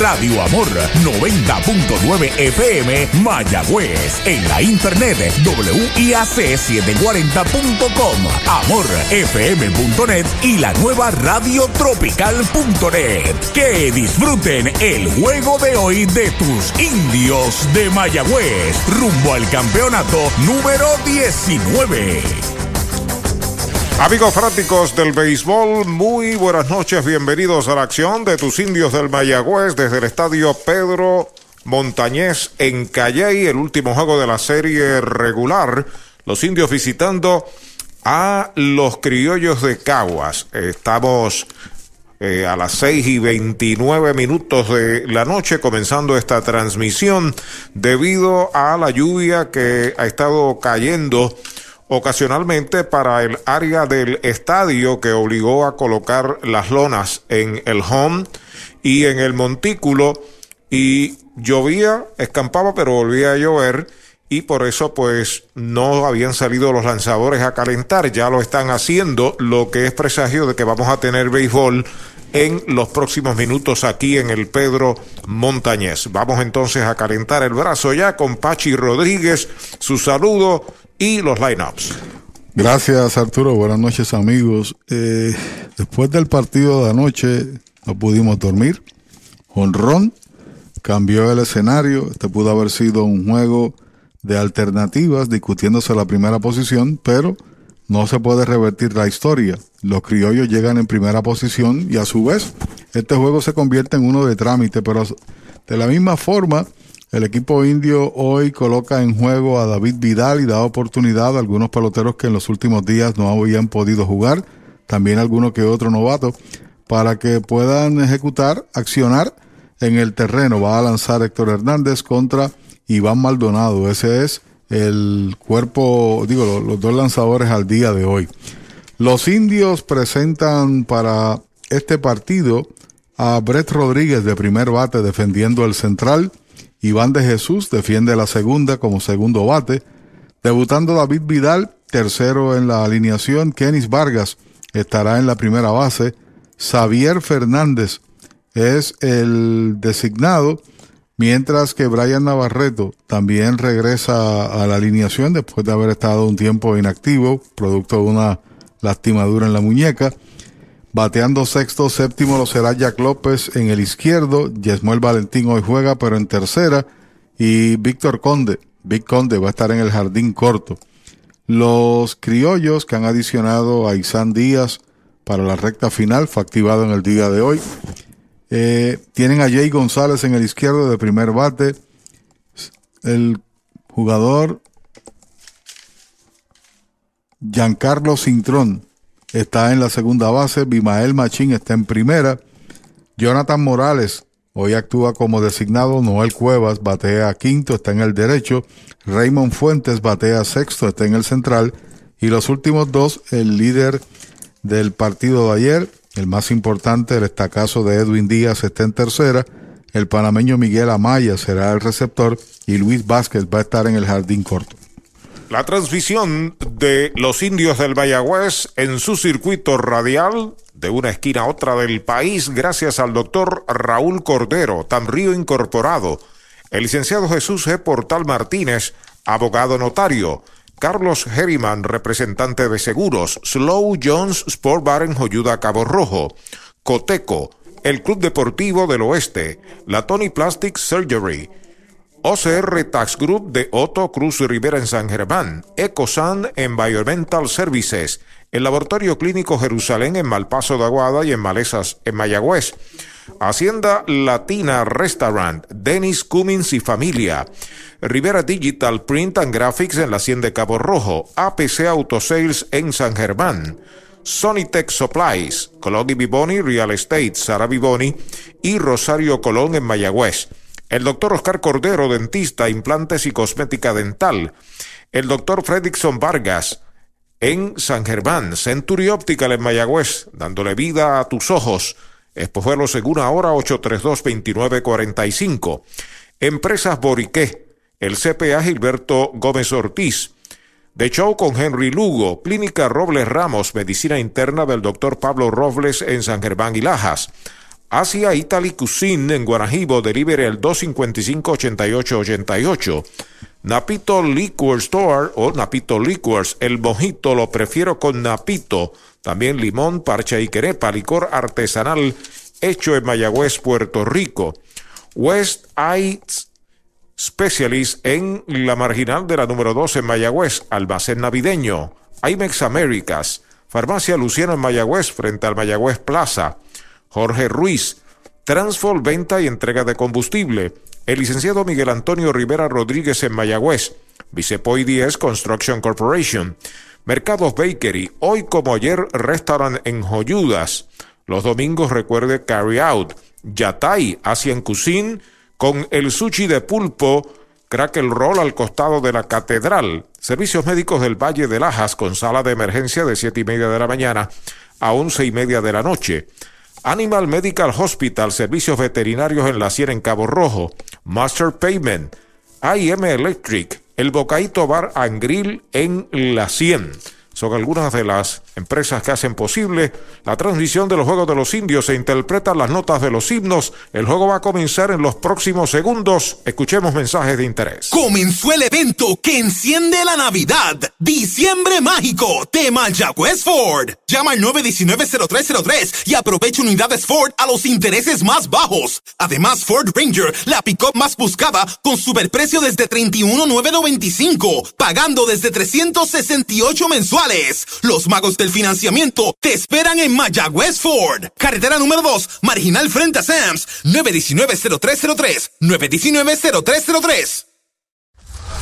Radio Amor 90.9 FM Mayagüez. En la internet WIAC740.com, amorfm.net y la nueva radiotropical.net. Que disfruten el juego de hoy de tus indios de Mayagüez rumbo al campeonato número 19. Amigos fanáticos del béisbol, muy buenas noches, bienvenidos a la acción de tus indios del Mayagüez desde el estadio Pedro Montañez en Calley, el último juego de la serie regular. Los indios visitando a los criollos de Caguas. Estamos eh, a las 6 y 29 minutos de la noche comenzando esta transmisión debido a la lluvia que ha estado cayendo ocasionalmente para el área del estadio que obligó a colocar las lonas en el home y en el montículo. Y llovía, escampaba, pero volvía a llover y por eso pues no habían salido los lanzadores a calentar, ya lo están haciendo, lo que es presagio de que vamos a tener béisbol en los próximos minutos aquí en el Pedro Montañez. Vamos entonces a calentar el brazo ya con Pachi Rodríguez, su saludo y los lineups. Gracias Arturo, buenas noches amigos. Eh, después del partido de anoche no pudimos dormir. Honrón cambió el escenario, este pudo haber sido un juego de alternativas discutiéndose la primera posición, pero no se puede revertir la historia. Los criollos llegan en primera posición y a su vez este juego se convierte en uno de trámite, pero de la misma forma el equipo indio hoy coloca en juego a David Vidal y da oportunidad a algunos peloteros que en los últimos días no habían podido jugar, también algunos que otro novato, para que puedan ejecutar, accionar en el terreno. Va a lanzar Héctor Hernández contra Iván Maldonado. Ese es el cuerpo, digo, los, dos lanzadores al día de hoy. Los indios presentan para este partido a Brett Rodríguez de primer bate defendiendo el central. Iván de Jesús defiende la segunda como segundo bate. Debutando David Vidal, tercero en la alineación. Kenis Vargas estará en la primera base. Xavier Fernández es el designado, mientras que Brian Navarreto también regresa a la alineación después de haber estado un tiempo inactivo, producto de una lastimadura en la muñeca. Bateando sexto, séptimo lo será Jack López en el izquierdo. Yesmuel Valentín hoy juega, pero en tercera. Y Víctor Conde, Vic Conde va a estar en el jardín corto. Los criollos que han adicionado a Isan Díaz para la recta final, fue activado en el día de hoy. Eh, tienen a Jay González en el izquierdo de primer bate. El jugador Giancarlo Cintrón está en la segunda base, Bimael Machín está en primera, Jonathan Morales hoy actúa como designado, Noel Cuevas batea quinto, está en el derecho, Raymond Fuentes batea sexto, está en el central, y los últimos dos, el líder del partido de ayer, el más importante, el estacazo de Edwin Díaz está en tercera, el panameño Miguel Amaya será el receptor y Luis Vázquez va a estar en el jardín corto. La transmisión de los indios del Mayagüez en su circuito radial de una esquina a otra del país gracias al doctor Raúl Cordero, Tamrío Incorporado, el licenciado Jesús G. Portal Martínez, abogado notario, Carlos Herriman, representante de seguros, Slow Jones Sport Bar en Joyuda Cabo Rojo, Coteco, el Club Deportivo del Oeste, la Tony Plastic Surgery, OCR Tax Group de Otto Cruz Rivera en San Germán, Ecosan Environmental Services, el Laboratorio Clínico Jerusalén en Malpaso de Aguada y en Malezas en Mayagüez, Hacienda Latina Restaurant, Dennis Cummins y Familia, Rivera Digital Print and Graphics en la Hacienda de Cabo Rojo, APC Auto Sales en San Germán, Sonitech Supplies, Colón y Vivoni Real Estate, Sara Vivoni y Rosario Colón en Mayagüez. El doctor Oscar Cordero, dentista, implantes y cosmética dental. El doctor Fredrickson Vargas, en San Germán, Century Optical en Mayagüez, dándole vida a tus ojos. Espojuelo segunda hora 832-2945. Empresas Boriqué, el CPA Gilberto Gómez Ortiz. De show con Henry Lugo, Clínica Robles Ramos, Medicina Interna del Dr. Pablo Robles en San Germán y Lajas. Asia Italy Cuisine en Guanajibo, delivery el 255-8888. Napito Liquor Store o Napito Liquors, el mojito lo prefiero con Napito. También limón, parcha y querepa, licor artesanal hecho en Mayagüez, Puerto Rico. West Heights Specialist en la marginal de la número 2 en Mayagüez, almacén navideño. IMEX Américas, Farmacia Luciano en Mayagüez frente al Mayagüez Plaza. Jorge Ruiz, Transfol Venta y Entrega de Combustible. El licenciado Miguel Antonio Rivera Rodríguez en Mayagüez. Vicepoy 10 Construction Corporation. Mercados Bakery, hoy como ayer, restaurant en Joyudas. Los domingos recuerde Carry Out. Yatay, Asian Cuisine con el sushi de pulpo, crackle roll al costado de la catedral, servicios médicos del Valle de Lajas con sala de emergencia de siete y media de la mañana a once y media de la noche. Animal Medical Hospital, servicios veterinarios en la Sierra en Cabo Rojo, Master Payment, IM Electric, el Bocaito Bar and Grill en La Cien son algunas de las empresas que hacen posible la transmisión de los Juegos de los Indios. Se interpretan las notas de los himnos. El juego va a comenzar en los próximos segundos. Escuchemos mensajes de interés. Comenzó el evento que enciende la Navidad. Diciembre Mágico de Mayagüez Ford. Llama al 919-0303 y aprovecha unidades Ford a los intereses más bajos. Además, Ford Ranger, la pick-up más buscada, con superprecio desde 31,995, pagando desde 368 mensuales los magos del financiamiento te esperan en Mayagüez Ford. Carretera número 2, marginal frente a Sams. 919-0303. 919-0303.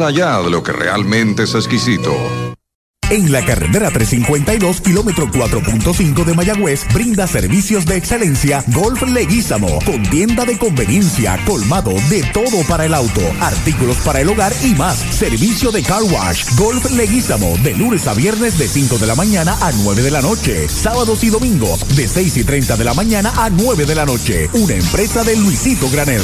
allá de lo que realmente es exquisito. En la carretera 352, kilómetro 4.5 de Mayagüez, brinda servicios de excelencia Golf Leguízamo, con tienda de conveniencia, colmado de todo para el auto, artículos para el hogar y más. Servicio de car wash, Golf Leguízamo, de lunes a viernes de 5 de la mañana a 9 de la noche, sábados y domingos de 6 y 30 de la mañana a 9 de la noche. Una empresa de Luisito Granel.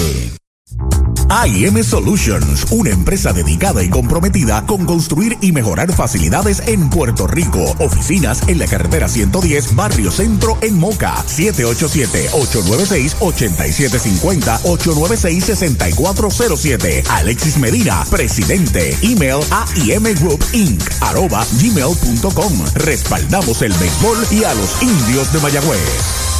AIM Solutions, una empresa dedicada y comprometida con construir y mejorar facilidades en Puerto Rico. Oficinas en la carretera 110, Barrio Centro, en Moca. 787-896-8750, 896-6407. Alexis Medina, presidente. Email gmail.com. Respaldamos el béisbol y a los indios de Mayagüez.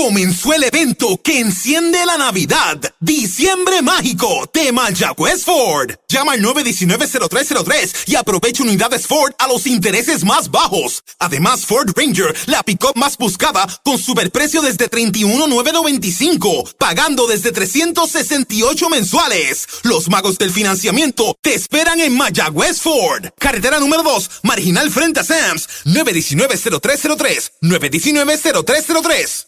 Comenzó el evento que enciende la Navidad. Diciembre Mágico de Mayagüez Ford. Llama al 919-0303 y aprovecha unidades Ford a los intereses más bajos. Además, Ford Ranger, la pick-up más buscada, con superprecio desde 31,995, pagando desde 368 mensuales. Los magos del financiamiento te esperan en Mayagüez Ford. Carretera número 2, marginal frente a Sams. 919-0303. 919-0303.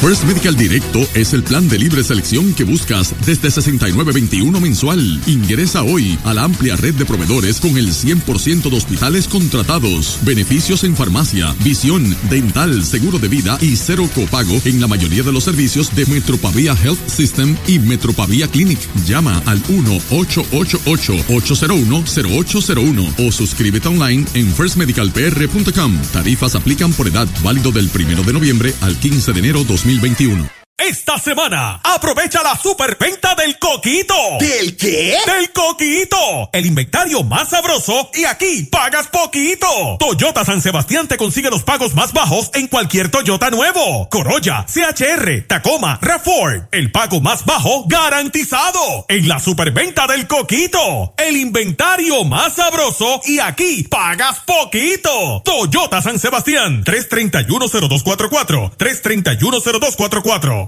First Medical Directo es el plan de libre selección que buscas desde 69.21 mensual. Ingresa hoy a la amplia red de proveedores con el 100% de hospitales contratados, beneficios en farmacia, visión, dental, seguro de vida y cero copago en la mayoría de los servicios de Metropavia Health System y Metropavia Clinic. Llama al 1-888-801-0801 o suscríbete online en firstmedicalpr.com. Tarifas aplican por edad, válido del 1 de noviembre al 15 de enero 2020. 2021. Esta semana, aprovecha la superventa del coquito. ¿Del qué? Del coquito. El inventario más sabroso y aquí pagas poquito. Toyota San Sebastián te consigue los pagos más bajos en cualquier Toyota nuevo. Corolla, CHR, Tacoma, RAV4. El pago más bajo garantizado. En la superventa del coquito. El inventario más sabroso y aquí pagas poquito. Toyota San Sebastián. 3310244. 3310244.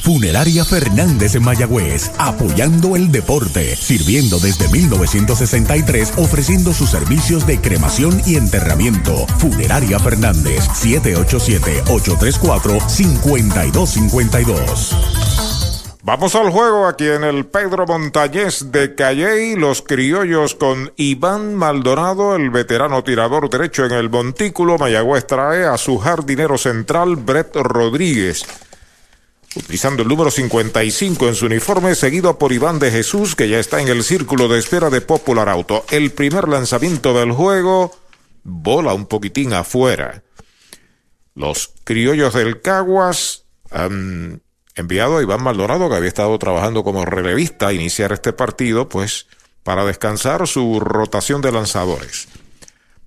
Funeraria Fernández en Mayagüez, apoyando el deporte, sirviendo desde 1963, ofreciendo sus servicios de cremación y enterramiento. Funeraria Fernández, 787-834-5252. Vamos al juego aquí en el Pedro Montañés de Calley, los criollos con Iván Maldonado, el veterano tirador derecho en el montículo. Mayagüez trae a su jardinero central, Brett Rodríguez utilizando el número 55 en su uniforme, seguido por Iván de Jesús, que ya está en el círculo de espera de Popular Auto. El primer lanzamiento del juego, bola un poquitín afuera. Los criollos del Caguas han enviado a Iván Maldonado, que había estado trabajando como relevista, a iniciar este partido, pues para descansar su rotación de lanzadores.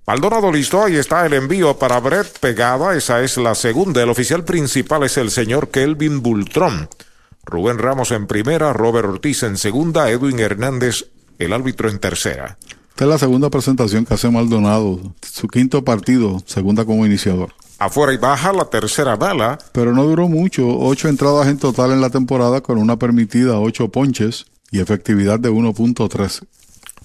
Maldonado listo, ahí está el envío para Brett Pegada, esa es la segunda. El oficial principal es el señor Kelvin Bultrón. Rubén Ramos en primera, Robert Ortiz en segunda, Edwin Hernández, el árbitro en tercera. Esta es la segunda presentación que hace Maldonado, su quinto partido, segunda como iniciador. Afuera y baja la tercera bala. Pero no duró mucho, ocho entradas en total en la temporada con una permitida ocho ponches y efectividad de 1.13.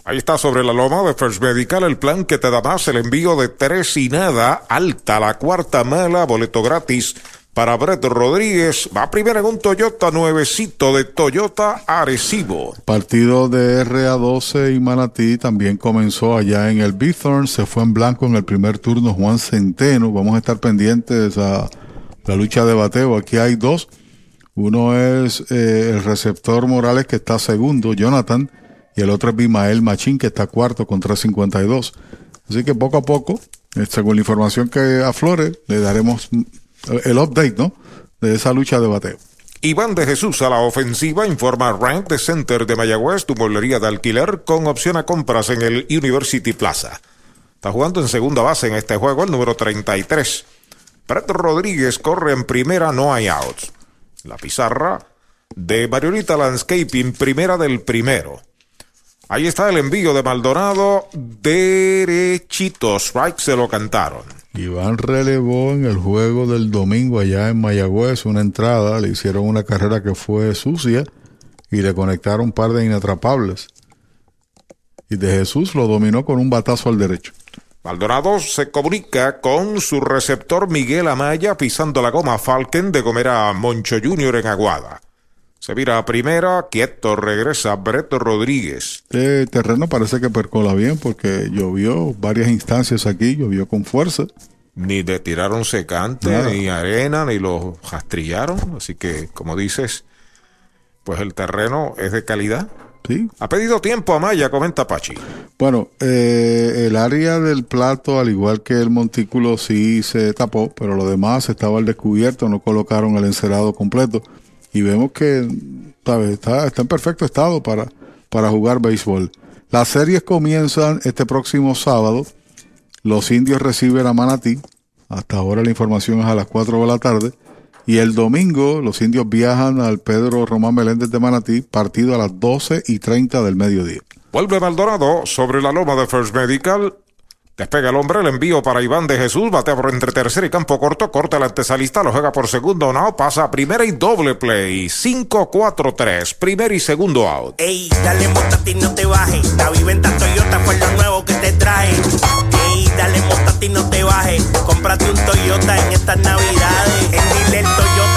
Ahí está sobre la loma de First Medical el plan que te da más el envío de tres y nada, alta la cuarta mala, boleto gratis para Brett Rodríguez. Va primero en un Toyota nuevecito de Toyota Arecibo. Partido de RA12 y Manatí también comenzó allá en el Bithorn. Se fue en blanco en el primer turno Juan Centeno. Vamos a estar pendientes a la lucha de bateo. Aquí hay dos. Uno es eh, el receptor Morales que está segundo, Jonathan y el otro es Bimael Machín, que está cuarto con 352. Así que poco a poco, eh, según la información que aflore, le daremos el update, ¿no? De esa lucha de bateo. Iván de Jesús a la ofensiva informa Rank de Center de Mayagüez, tu bolería de alquiler con opción a compras en el University Plaza. Está jugando en segunda base en este juego el número 33. Brett Rodríguez corre en primera, no hay outs. La pizarra de Marionita Landscaping, primera del primero. Ahí está el envío de Maldonado. Derechito. Strike se lo cantaron. Iván relevó en el juego del domingo allá en Mayagüez una entrada. Le hicieron una carrera que fue sucia y le conectaron un par de inatrapables. Y de Jesús lo dominó con un batazo al derecho. Maldonado se comunica con su receptor Miguel Amaya pisando la goma Falken de comer a Moncho Jr. en Aguada. Se vira a primera, quieto, regresa Breto Rodríguez. Este terreno parece que percola bien porque llovió varias instancias aquí, llovió con fuerza. Ni de tiraron secante, Nada. ni arena, ni lo rastrillaron. Así que, como dices, pues el terreno es de calidad. Sí. Ha pedido tiempo a Maya, comenta Pachi. Bueno, eh, el área del plato, al igual que el montículo, sí se tapó, pero lo demás estaba al descubierto, no colocaron el encerado completo. Y vemos que. Está, está en perfecto estado para, para jugar béisbol. Las series comienzan este próximo sábado. Los indios reciben a Manatí. Hasta ahora la información es a las 4 de la tarde. Y el domingo los indios viajan al Pedro Román Meléndez de Manatí, partido a las 12 y 30 del mediodía. Vuelve Maldonado sobre la loma de First Medical. Despega el hombre, el envío para Iván de Jesús, batea por entre tercera y campo corto, corta el antesalista, lo juega por segundo, no, pasa a primera y doble play. 5-4-3, primer y segundo out. Ey, dale montate y no te bajes. La viventa Toyota fue lo nuevo que te trae. Ey, dale montate y no te bajes. Cómprate un Toyota en estas navidades. En Dile Toyota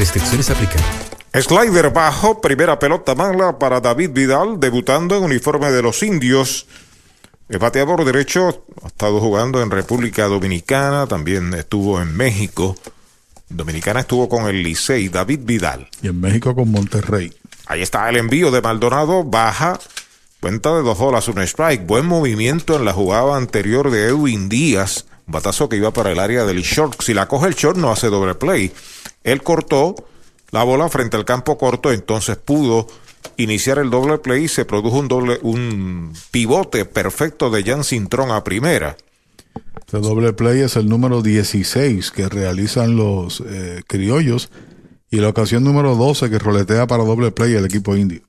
restricciones aplican. Slider bajo, primera pelota mala para David Vidal, debutando en uniforme de los indios. El bateador derecho ha estado jugando en República Dominicana, también estuvo en México. Dominicana estuvo con el Licey, David Vidal. Y en México con Monterrey. Ahí está el envío de Maldonado, baja, cuenta de dos bolas, un strike. Buen movimiento en la jugada anterior de Edwin Díaz. Batazo que iba para el área del short. Si la coge el short, no hace doble play. Él cortó la bola frente al campo corto, entonces pudo iniciar el doble play y se produjo un doble, un pivote perfecto de Jan Cintrón a primera. Este doble play es el número 16 que realizan los eh, criollos y la ocasión número 12 que roletea para doble play el equipo indio.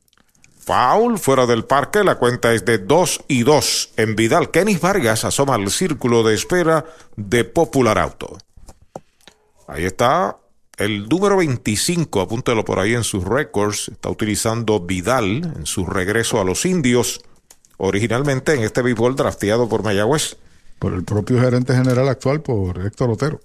Foul fuera del parque, la cuenta es de 2 y 2 en Vidal. Kenny Vargas asoma al círculo de espera de Popular Auto. Ahí está el número 25, apúntelo por ahí en sus récords. Está utilizando Vidal en su regreso a los indios, originalmente en este béisbol drafteado por Mayagüez. Por el propio gerente general actual, por Héctor Otero.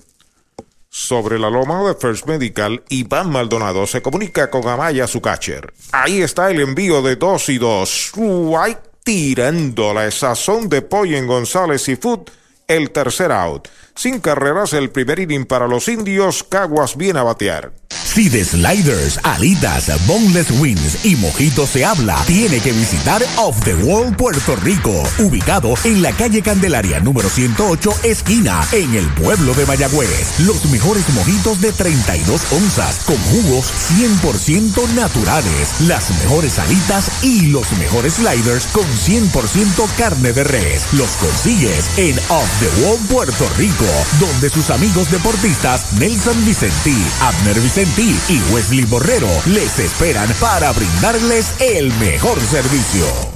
Sobre la loma de First Medical, Iván Maldonado se comunica con Amaya, su catcher. Ahí está el envío de 2 y 2. White tirando la sazón de pollo en González y Food. El tercer out. Sin carreras, el primer inning para los indios. Caguas viene a batear. Si de sliders, alitas, boneless wings y mojitos se habla, tiene que visitar Off the Wall Puerto Rico, ubicado en la calle Candelaria número 108, esquina, en el pueblo de Mayagüez. Los mejores mojitos de 32 onzas, con jugos 100% naturales, las mejores alitas y los mejores sliders con 100% carne de res. Los consigues en Off the Wall Puerto Rico, donde sus amigos deportistas Nelson Vicentí, Abner Vicentí y Wesley Borrero les esperan para brindarles el mejor servicio.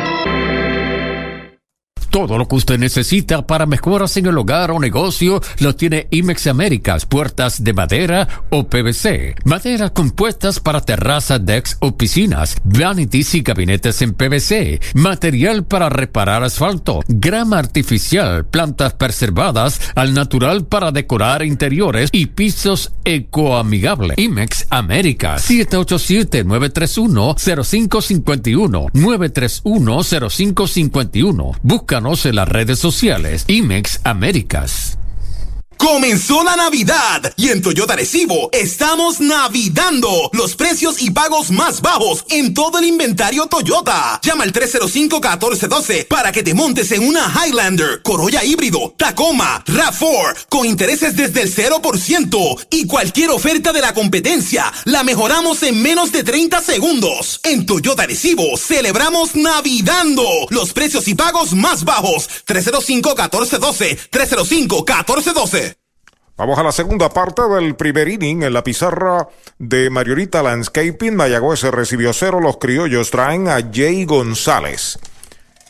Todo lo que usted necesita para mejoras en el hogar o negocio lo tiene IMEX Américas, puertas de madera o PVC, maderas compuestas para terrazas, decks o piscinas, vanities y gabinetes en PVC, material para reparar asfalto, grama artificial, plantas preservadas al natural para decorar interiores y pisos ecoamigables. IMEX Américas, 787-931-0551, 931-0551. Busca en las redes sociales. IMEX Américas. Comenzó la Navidad y en Toyota Recibo estamos navidando los precios y pagos más bajos en todo el inventario Toyota. Llama al 305-1412 para que te montes en una Highlander, Corolla híbrido, Tacoma, RAV4 con intereses desde el 0% y cualquier oferta de la competencia la mejoramos en menos de 30 segundos. En Toyota Recibo celebramos navidando los precios y pagos más bajos. 305-1412, 305-1412. Vamos a la segunda parte del primer inning en la pizarra de Mariorita Landscaping. Mayagüez recibió cero. Los criollos traen a Jay González.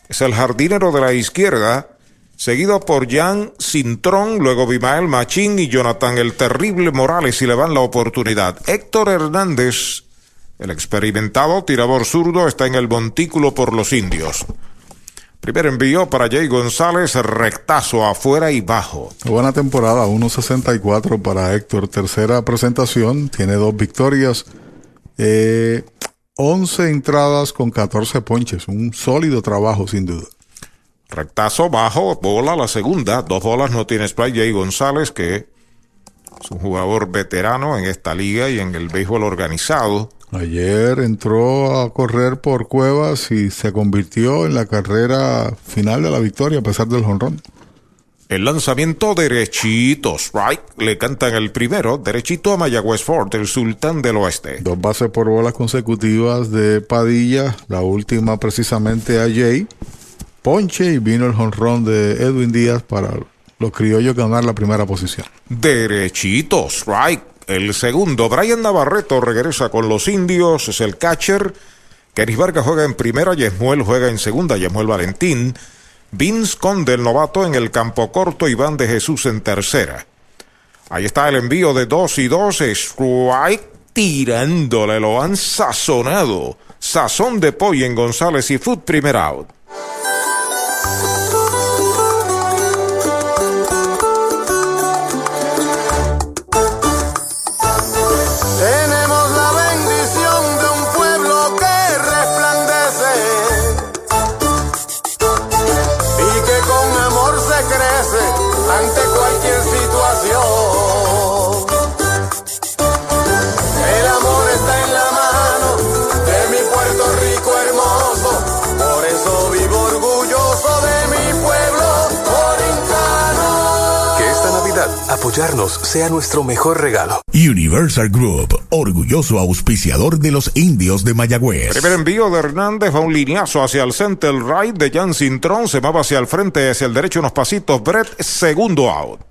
Es el jardinero de la izquierda, seguido por Jan Cintrón, luego Bimael Machín y Jonathan el Terrible Morales y le dan la oportunidad. Héctor Hernández, el experimentado tirador zurdo, está en el montículo por los indios. Primer envío para Jay González, rectazo afuera y bajo. Buena temporada, 1.64 para Héctor. Tercera presentación, tiene dos victorias, eh, 11 entradas con 14 ponches. Un sólido trabajo, sin duda. Rectazo bajo, bola la segunda. Dos bolas no tiene spray. Jay González, que es un jugador veterano en esta liga y en el béisbol organizado. Ayer entró a correr por Cuevas y se convirtió en la carrera final de la victoria a pesar del jonrón. El lanzamiento derechito, strike, le cantan el primero, derechito a Mayagüez Ford, el sultán del oeste. Dos bases por bolas consecutivas de Padilla, la última precisamente a Jay. Ponche y vino el jonrón de Edwin Díaz para los criollos ganar la primera posición. Derechito, strike. El segundo, Brian Navarreto regresa con los indios, es el catcher. Keris Vargas juega en primera, Yesmuel juega en segunda, Yesmuel Valentín. Vince Conde, el novato, en el campo corto, Iván de Jesús en tercera. Ahí está el envío de dos y dos, strike tirándole, lo han sazonado. Sazón de pollo en González y Food primer out. Apoyarnos sea nuestro mejor regalo. Universal Group, orgulloso auspiciador de los indios de Mayagüez. Primer envío de Hernández, va un lineazo hacia el center right de Jan Cintrón, se va hacia el frente, hacia el derecho unos pasitos, Brett, segundo out.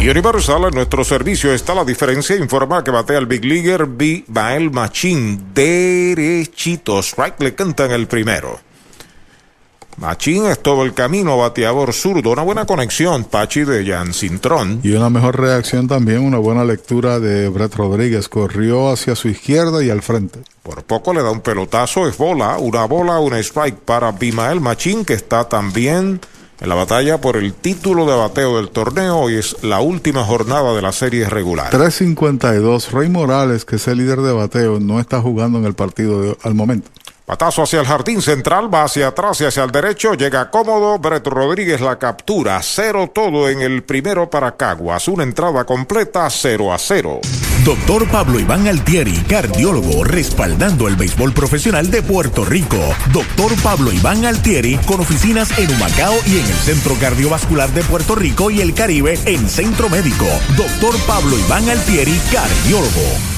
Y Universal, en nuestro servicio está la diferencia. Informa que batea el Big Leaguer B. Bael Machín. Derechito. Strike le cantan el primero. Machín es todo el camino, bateador zurdo. Una buena conexión, Pachi de Jan Cintrón. Y una mejor reacción también, una buena lectura de Brett Rodríguez. Corrió hacia su izquierda y al frente. Por poco le da un pelotazo, es bola. Una bola, un strike para Bimael Machín, que está también en la batalla por el título de bateo del torneo. Hoy es la última jornada de la serie regular. 352. Rey Morales, que es el líder de bateo, no está jugando en el partido al momento. Patazo hacia el jardín central, va hacia atrás y hacia el derecho, llega cómodo, Brett Rodríguez la captura, cero todo en el primero para Caguas, una entrada completa, 0 a 0. Doctor Pablo Iván Altieri, cardiólogo, respaldando el béisbol profesional de Puerto Rico. Doctor Pablo Iván Altieri, con oficinas en Humacao y en el Centro Cardiovascular de Puerto Rico y el Caribe en Centro Médico. Doctor Pablo Iván Altieri, cardiólogo.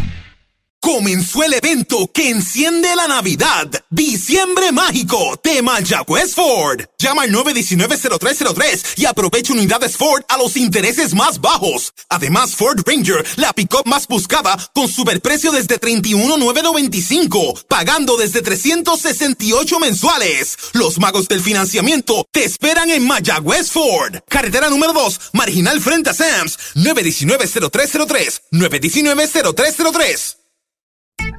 Comenzó el evento que enciende la Navidad. Diciembre Mágico de Mayagüez Ford. Llama al 919-0303 y aprovecha unidades Ford a los intereses más bajos. Además, Ford Ranger, la pick-up más buscada, con superprecio desde 31,995, pagando desde 368 mensuales. Los magos del financiamiento te esperan en Mayagüez Ford. Carretera número 2, marginal frente a Sams. 919-0303. 919-0303.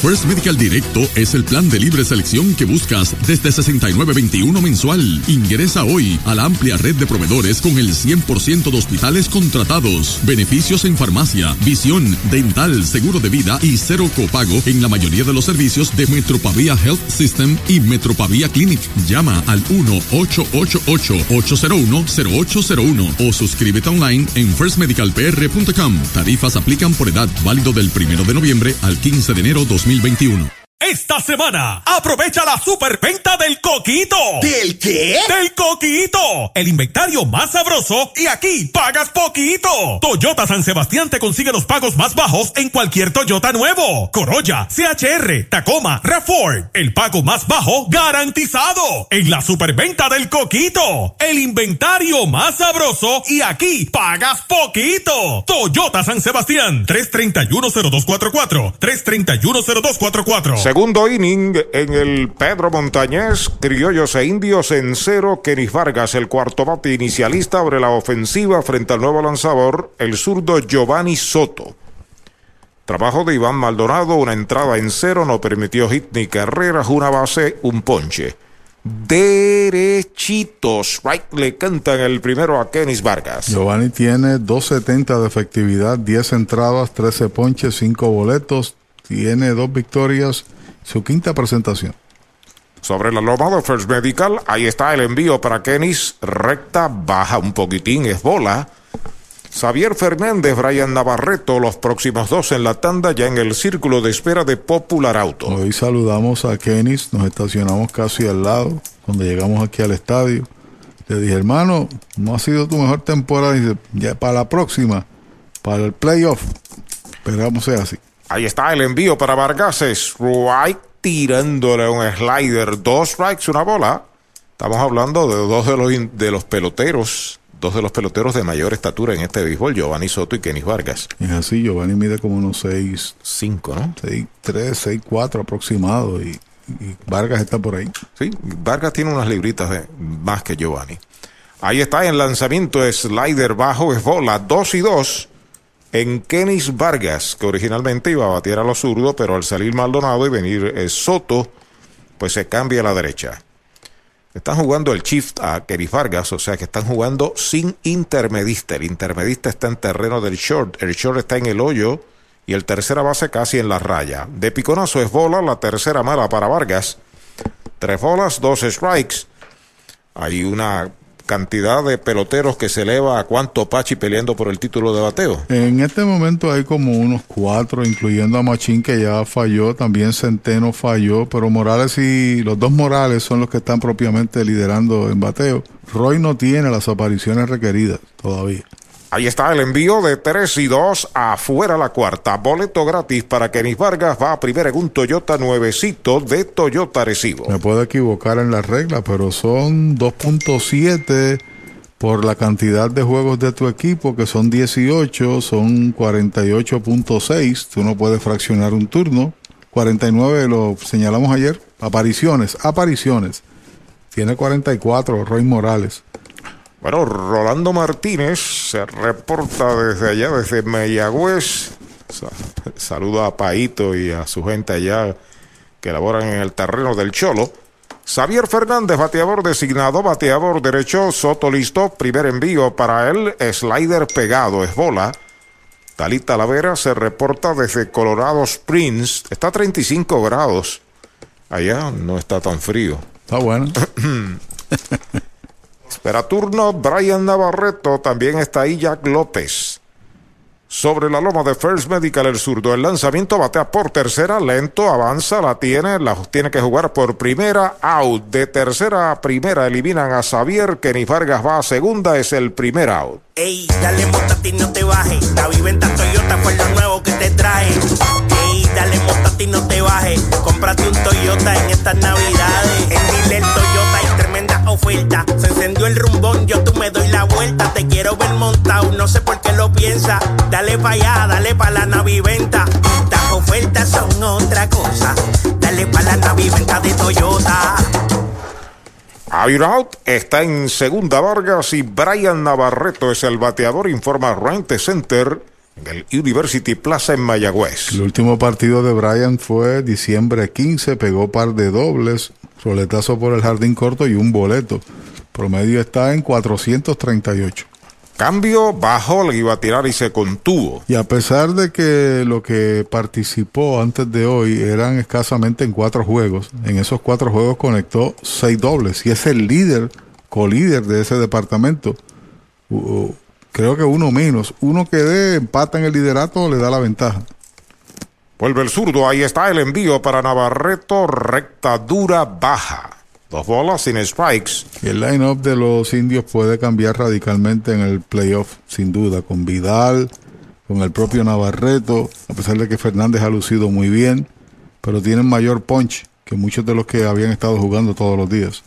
First Medical Directo es el plan de libre selección que buscas desde 69.21 mensual. Ingresa hoy a la amplia red de proveedores con el 100% de hospitales contratados, beneficios en farmacia, visión, dental, seguro de vida y cero copago en la mayoría de los servicios de Metropavia Health System y Metropavia Clinic. Llama al 1-888-801-0801 o suscríbete online en firstmedicalpr.com. Tarifas aplican por edad, válido del 1 de noviembre al 15 de enero 2020. 2021. Esta semana, aprovecha la superventa del coquito. ¿Del qué? Del coquito. El inventario más sabroso y aquí pagas poquito. Toyota San Sebastián te consigue los pagos más bajos en cualquier Toyota nuevo. Corolla, CHR, Tacoma, Reform. El pago más bajo garantizado. En la superventa del coquito. El inventario más sabroso y aquí pagas poquito. Toyota San Sebastián. 3310244. 3310244. Segundo inning en el Pedro Montañés, criollos e indios en cero. Kenis Vargas, el cuarto bate inicialista, abre la ofensiva frente al nuevo lanzador, el zurdo Giovanni Soto. Trabajo de Iván Maldonado, una entrada en cero, no permitió hit ni carreras, una base, un ponche. Derechitos, right le cantan el primero a Kenis Vargas. Giovanni tiene 2.70 de efectividad, 10 entradas, 13 ponches, 5 boletos, tiene dos victorias su quinta presentación. Sobre la loma de First Medical, ahí está el envío para Kenis. Recta, baja un poquitín, es bola. Xavier Fernández, Brian Navarreto, los próximos dos en la tanda, ya en el círculo de espera de Popular Auto. Hoy saludamos a Kenis, nos estacionamos casi al lado, cuando llegamos aquí al estadio. Le dije, hermano, no ha sido tu mejor temporada. Dice, ya para la próxima, para el playoff, esperamos sea así. Ahí está el envío para Vargas. Strike tirándole un slider. Dos strikes, una bola. Estamos hablando de dos de los, de los peloteros. Dos de los peloteros de mayor estatura en este béisbol, Giovanni Soto y Kenny Vargas. Es así, Giovanni mide como unos 6... 5, ¿no? 6, 3, 6, 4 aproximado y, y, Vargas está por ahí. Sí, Vargas tiene unas libritas de más que Giovanni. Ahí está en lanzamiento, slider bajo, es bola, 2 y 2 en Kenis Vargas, que originalmente iba a batear a los zurdos, pero al salir Maldonado y venir eh, Soto, pues se cambia a la derecha. Están jugando el shift a Kenis Vargas, o sea que están jugando sin intermedista. El intermedista está en terreno del short, el short está en el hoyo y el tercera base casi en la raya. De piconazo es bola, la tercera mala para Vargas. Tres bolas, dos strikes. Hay una cantidad de peloteros que se eleva a cuánto Pachi peleando por el título de bateo. En este momento hay como unos cuatro, incluyendo a Machín que ya falló, también Centeno falló, pero Morales y los dos Morales son los que están propiamente liderando en bateo. Roy no tiene las apariciones requeridas todavía. Ahí está el envío de 3 y 2 afuera la cuarta. Boleto gratis para Kenis Vargas. Va a primera en un Toyota nuevecito de Toyota Recibo. Me puedo equivocar en la regla, pero son 2.7 por la cantidad de juegos de tu equipo, que son 18, son 48.6. Tú no puedes fraccionar un turno. 49 lo señalamos ayer. Apariciones, apariciones. Tiene 44 Roy Morales. Bueno, Rolando Martínez se reporta desde allá, desde Mayagüez. Saluda a Paito y a su gente allá que laboran en el terreno del Cholo. Xavier Fernández, bateador designado, bateador derecho, Soto listo, primer envío para él, slider pegado, es bola. Talita Lavera se reporta desde Colorado Springs, está a 35 grados. Allá no está tan frío. Está bueno. Espera turno, Brian Navarreto, también está ahí Jack López. Sobre la loma de First Medical, el zurdo. El lanzamiento batea por tercera, lento, avanza, la tiene, la tiene que jugar por primera, out. De tercera a primera eliminan a Xavier, Kenny Vargas va a segunda, es el primer out. Ey, dale ti no te bajes. La viventa Toyota fue lo nuevo que te trae. Ey, dale ti no te bajes. Cómprate un Toyota en estas navidades. En Dile Toyota hay oferta. Se encendió el rumbón, yo tú me doy la vuelta. Te quiero ver montado, no sé por qué lo piensa. Dale pa' allá, dale pa' la naviventa. Estas ofertas son otra cosa. Dale pa' la naviventa de Toyota. Out está en segunda Vargas y Brian Navarreto es el bateador, informa Rente Center en el University Plaza en Mayagüez. El último partido de Brian fue diciembre 15, pegó par de dobles, roletazo por el jardín corto y un boleto. Promedio está en 438. Cambio, bajo, le iba a tirar y se contuvo. Y a pesar de que lo que participó antes de hoy eran escasamente en cuatro juegos, en esos cuatro juegos conectó seis dobles y es el líder, colíder de ese departamento. Creo que uno menos. Uno que dé empata en el liderato le da la ventaja. Vuelve el zurdo, ahí está el envío para Navarreto, recta dura, baja. Dos bolas sin strikes. Y el line-up de los indios puede cambiar radicalmente en el playoff, sin duda, con Vidal, con el propio Navarreto, a pesar de que Fernández ha lucido muy bien, pero tienen mayor punch que muchos de los que habían estado jugando todos los días.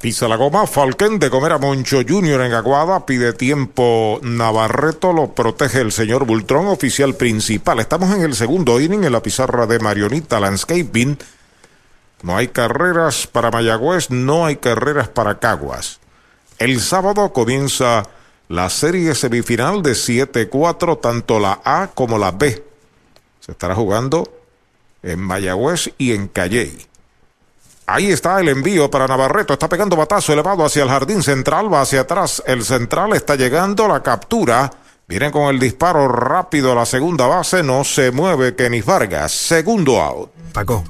Pisa la goma, Falken de comer a Moncho Jr. en Aguada, pide tiempo Navarreto, lo protege el señor Bultrón, oficial principal. Estamos en el segundo inning en la pizarra de Marionita Landscaping. No hay carreras para Mayagüez, no hay carreras para Caguas. El sábado comienza la serie semifinal de 7-4, tanto la A como la B. Se estará jugando en Mayagüez y en Calley. Ahí está el envío para Navarreto. Está pegando batazo elevado hacia el jardín central. Va hacia atrás. El central está llegando. La captura. Viene con el disparo rápido a la segunda base. No se mueve Kenny Vargas. Segundo out. Paco.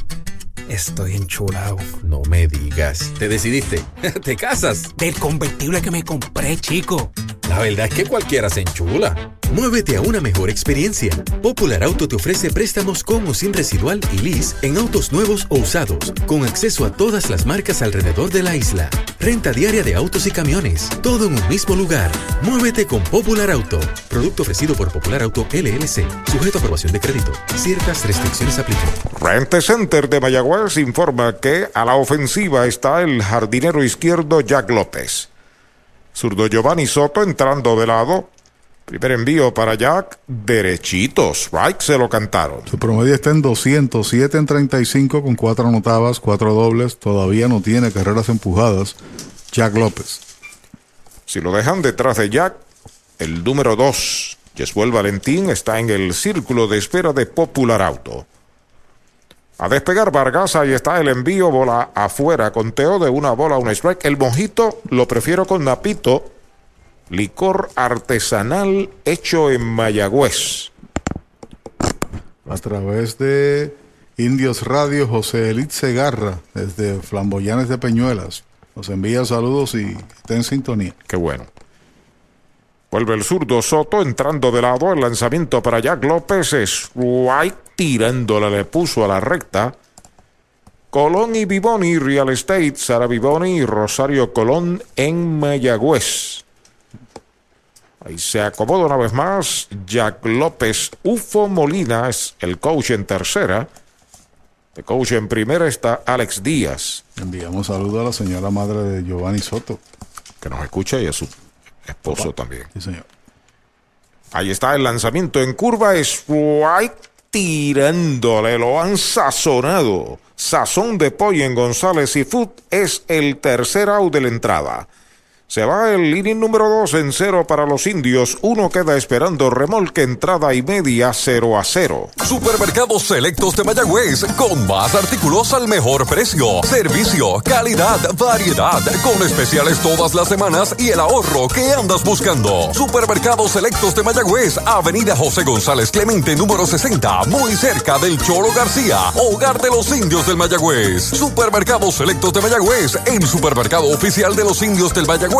Estoy enchulado. No me digas. ¿Te decidiste? ¿Te casas? Del convertible que me compré, chico. La verdad es que cualquiera se enchula. Muévete a una mejor experiencia. Popular Auto te ofrece préstamos con o sin residual y lease en autos nuevos o usados, con acceso a todas las marcas alrededor de la isla. Renta diaria de autos y camiones, todo en un mismo lugar. Muévete con Popular Auto. Producto ofrecido por Popular Auto LLC, sujeto a aprobación de crédito. Ciertas restricciones aplican. Rente Center de Mayagüez informa que a la ofensiva está el jardinero izquierdo Jack López. Zurdo Giovanni Soto entrando de lado. Primer envío para Jack, derechito, strike se lo cantaron. Su promedio está en 207 en 35 con cuatro anotadas, cuatro dobles, todavía no tiene carreras empujadas. Jack López. Si lo dejan detrás de Jack, el número 2, Jesúel Valentín, está en el círculo de espera de Popular Auto. A despegar Vargas, ahí está el envío, bola afuera, conteo de una bola, un strike. El mojito lo prefiero con Napito, licor artesanal hecho en Mayagüez. A través de Indios Radio, José Elit Segarra, desde Flamboyanes de Peñuelas. Nos envía saludos y está en sintonía. Qué bueno. Vuelve el zurdo Soto entrando de lado. El lanzamiento para Jack López. Es White tirándole, le puso a la recta. Colón y Vivoni, Real Estate, Sara Vivoni y Rosario Colón en Mayagüez. Ahí se acomoda una vez más Jack López. Ufo Molina es el coach en tercera. El coach en primera está Alex Díaz. Enviamos saludos a la señora madre de Giovanni Soto. Que nos escucha y a su esposo también. Sí, señor. Ahí está el lanzamiento en curva. Es White tirándole. Lo han sazonado. Sazón de pollo en González y Food es el tercer out de la entrada. Se va el inning número 2 en cero para los indios. Uno queda esperando remolque entrada y media 0 a 0. Supermercados Selectos de Mayagüez con más artículos al mejor precio. Servicio, calidad, variedad, con especiales todas las semanas y el ahorro que andas buscando. Supermercados Selectos de Mayagüez, Avenida José González Clemente número 60, muy cerca del Choro García, hogar de los indios del Mayagüez. Supermercados Selectos de Mayagüez, el supermercado oficial de los indios del Mayagüez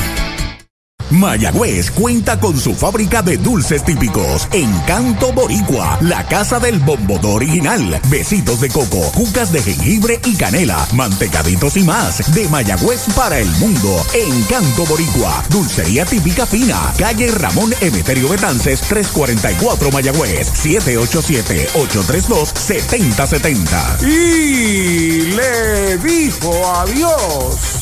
Mayagüez cuenta con su fábrica de dulces típicos. Encanto Boricua, la casa del bombodo original. Besitos de coco, cucas de jengibre y canela, mantecaditos y más. De Mayagüez para el mundo. Encanto Boricua, dulcería típica fina. Calle Ramón Emeterio Betances, 344 Mayagüez, 787-832-7070. Y le dijo adiós.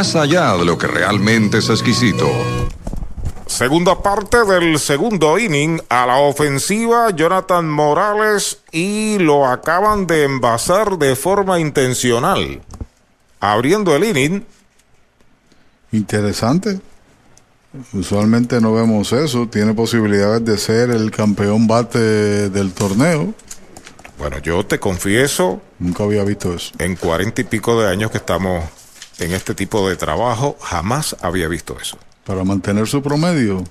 allá de lo que realmente es exquisito. Segunda parte del segundo inning a la ofensiva Jonathan Morales y lo acaban de envasar de forma intencional. Abriendo el inning. Interesante. Usualmente no vemos eso. Tiene posibilidades de ser el campeón bate del torneo. Bueno, yo te confieso. Nunca había visto eso. En cuarenta y pico de años que estamos en este tipo de trabajo, jamás había visto eso. Para mantener su promedio.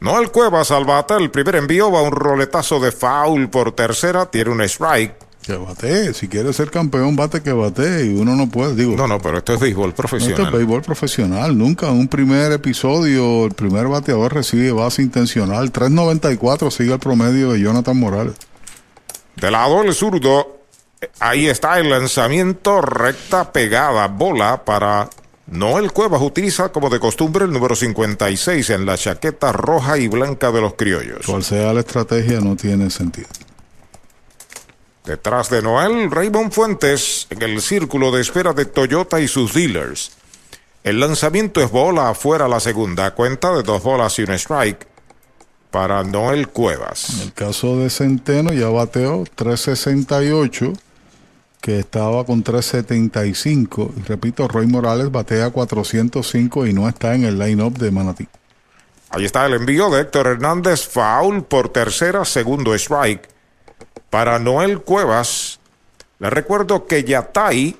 No el Cuevas al bate, el primer envío va un roletazo de foul por tercera, tiene un strike. Que bate, si quiere ser campeón, bate que bate y uno no puede, digo. No, no, pero esto es béisbol profesional. Esto es béisbol profesional, nunca en un primer episodio el primer bateador recibe base intencional. 3.94 sigue el promedio de Jonathan Morales. De lado el zurdo, Ahí está el lanzamiento recta pegada, bola para Noel Cuevas. Utiliza como de costumbre el número 56 en la chaqueta roja y blanca de los criollos. Cual sea la estrategia, no tiene sentido. Detrás de Noel, Raymond Fuentes en el círculo de espera de Toyota y sus dealers. El lanzamiento es bola afuera la segunda, cuenta de dos bolas y un strike para Noel Cuevas. En el caso de Centeno ya bateó 368 que estaba con 375. Y repito, Roy Morales batea 405 y no está en el line-up de Manatí. Ahí está el envío de Héctor Hernández, foul por tercera, segundo strike. Para Noel Cuevas, le recuerdo que Yatay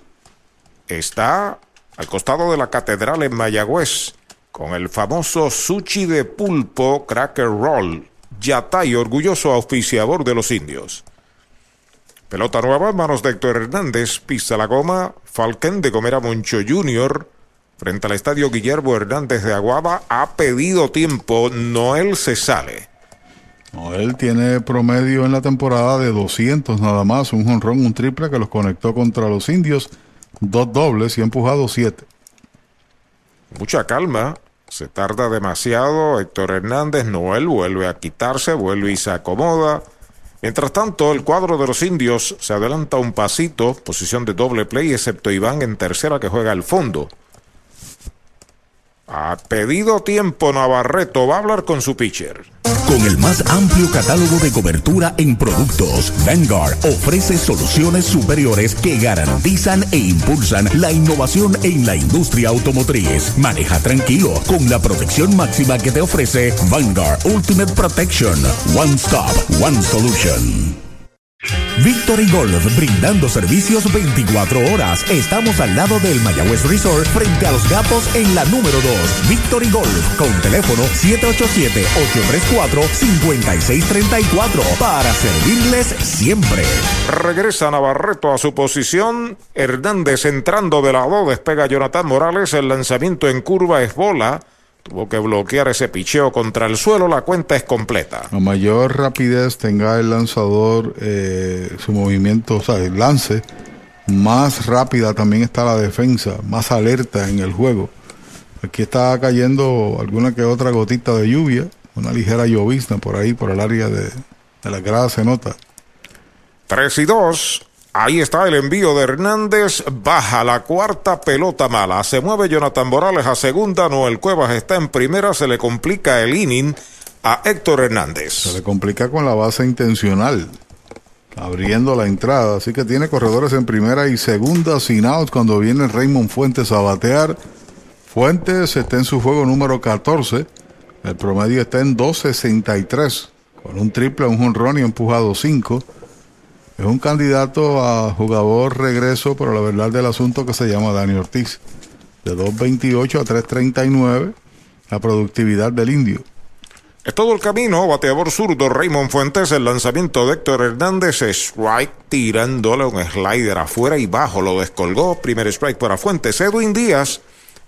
está al costado de la catedral en Mayagüez con el famoso sushi de pulpo Cracker Roll. Yatay, orgulloso auspiciador de los indios. Pelota nueva en manos de Héctor Hernández. Pisa la goma. Falken de Gomera Moncho Jr. Frente al estadio Guillermo Hernández de Aguada. Ha pedido tiempo. Noel se sale. Noel tiene promedio en la temporada de 200 nada más. Un jonrón, un triple que los conectó contra los indios. Dos dobles y ha empujado siete. Mucha calma Se tarda demasiado. Héctor Hernández, Noel vuelve a quitarse, vuelve y se acomoda. Mientras tanto, el cuadro de los indios se adelanta un pasito, posición de doble play, excepto Iván en tercera que juega al fondo. Ha pedido tiempo Navarreto, va a hablar con su pitcher. Con el más amplio catálogo de cobertura en productos, Vanguard ofrece soluciones superiores que garantizan e impulsan la innovación en la industria automotriz. Maneja tranquilo con la protección máxima que te ofrece Vanguard Ultimate Protection. One Stop, One Solution. Victory Golf, brindando servicios 24 horas. Estamos al lado del Mayagüez Resort, frente a los gatos en la número 2. Victory Golf, con teléfono 787-834-5634, para servirles siempre. Regresa Navarreto a su posición. Hernández entrando de lado, despega Jonathan Morales. El lanzamiento en curva es bola. Tuvo que bloquear ese picheo contra el suelo, la cuenta es completa. A mayor rapidez tenga el lanzador eh, su movimiento, o sea, el lance, más rápida también está la defensa, más alerta en el juego. Aquí está cayendo alguna que otra gotita de lluvia, una ligera llovizna por ahí, por el área de, de la grada se nota. 3 y 2. Ahí está el envío de Hernández. Baja la cuarta pelota mala. Se mueve Jonathan Morales a segunda. Noel Cuevas está en primera. Se le complica el inning a Héctor Hernández. Se le complica con la base intencional. Abriendo la entrada. Así que tiene corredores en primera y segunda sin out cuando viene Raymond Fuentes a batear. Fuentes está en su juego número 14. El promedio está en 2.63. Con un triple, un jonrón y empujado 5. Es un candidato a jugador regreso, pero la verdad del asunto que se llama Dani Ortiz. De 2.28 a 3.39, la productividad del indio. Es todo el camino, bateador zurdo Raymond Fuentes, el lanzamiento de Héctor Hernández, strike tirándole un slider afuera y bajo, lo descolgó, primer strike para Fuentes. Edwin Díaz,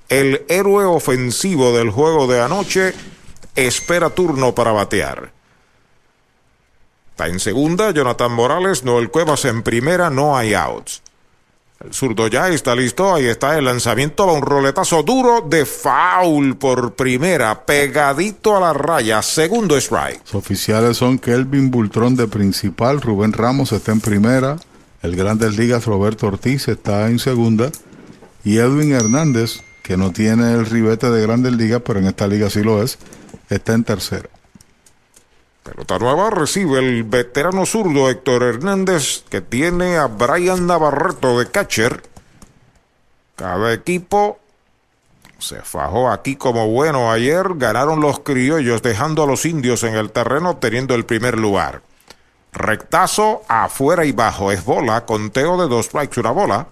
el héroe ofensivo del juego de anoche, espera turno para batear. Está en segunda, Jonathan Morales, Noel Cuevas en primera, no hay outs. El zurdo ya está listo, ahí está el lanzamiento, va un roletazo duro de foul por primera, pegadito a la raya, segundo strike. Los oficiales son Kelvin Bultrón de principal, Rubén Ramos está en primera, el Grandes Ligas Roberto Ortiz está en segunda y Edwin Hernández, que no tiene el ribete de Grandes Ligas, pero en esta liga sí lo es, está en tercera. Pelota nueva recibe el veterano zurdo Héctor Hernández que tiene a Brian Navarreto de catcher. Cada equipo se fajó aquí como bueno ayer. Ganaron los criollos dejando a los indios en el terreno teniendo el primer lugar. Rectazo afuera y bajo es bola. Conteo de dos strikes una bola.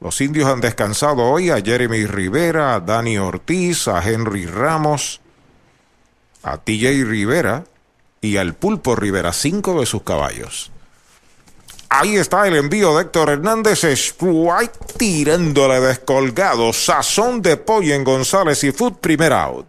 Los indios han descansado hoy a Jeremy Rivera, a Dani Ortiz, a Henry Ramos a TJ Rivera y al Pulpo Rivera, cinco de sus caballos. Ahí está el envío de Héctor Hernández, Sprite tirándole descolgado, sazón de pollo en González y Food, primer out.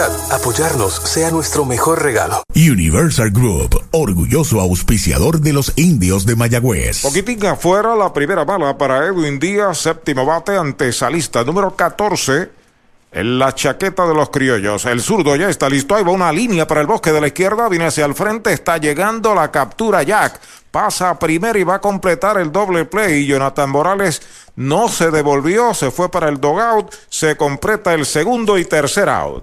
Navidad apoyarnos sea nuestro mejor regalo. Universal Group, orgulloso auspiciador de los indios de Mayagüez. Poquitín afuera, la primera bala para Edwin Díaz, séptimo bate ante Salista número 14. En la chaqueta de los criollos. El zurdo ya está listo. Ahí va una línea para el bosque de la izquierda. Viene hacia el frente. Está llegando la captura Jack. Pasa a primera y va a completar el doble play. Jonathan Morales no se devolvió. Se fue para el dogout. Se completa el segundo y tercer out.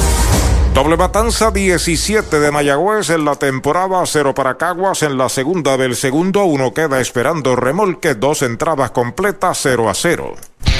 Doble matanza 17 de Mayagüez en la temporada, cero para Caguas en la segunda del segundo, uno queda esperando remolque, dos entradas completas, 0 a 0.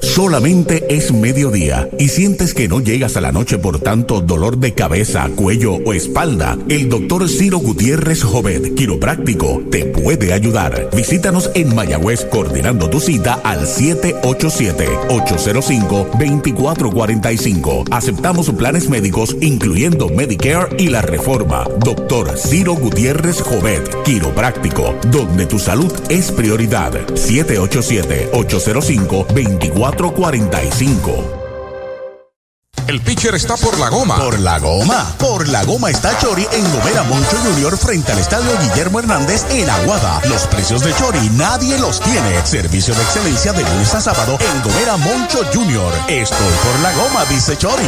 Solamente es mediodía y sientes que no llegas a la noche por tanto dolor de cabeza, cuello o espalda. El doctor Ciro Gutiérrez Jovet, quiropráctico, te puede ayudar. Visítanos en Mayagüez coordinando tu cita al 787-805-2445. Aceptamos planes médicos incluyendo Medicare y la reforma. Doctor Ciro Gutiérrez Jovet, quiropráctico, donde tu salud es prioridad. 787 805 2445 el pitcher está por la goma. Por la goma. Por la goma está Chori en Gomera Moncho Junior frente al estadio Guillermo Hernández en Aguada. Los precios de Chori nadie los tiene. Servicio de excelencia de lunes a sábado en Gomera Moncho Junior. Estoy por la goma, dice Chori.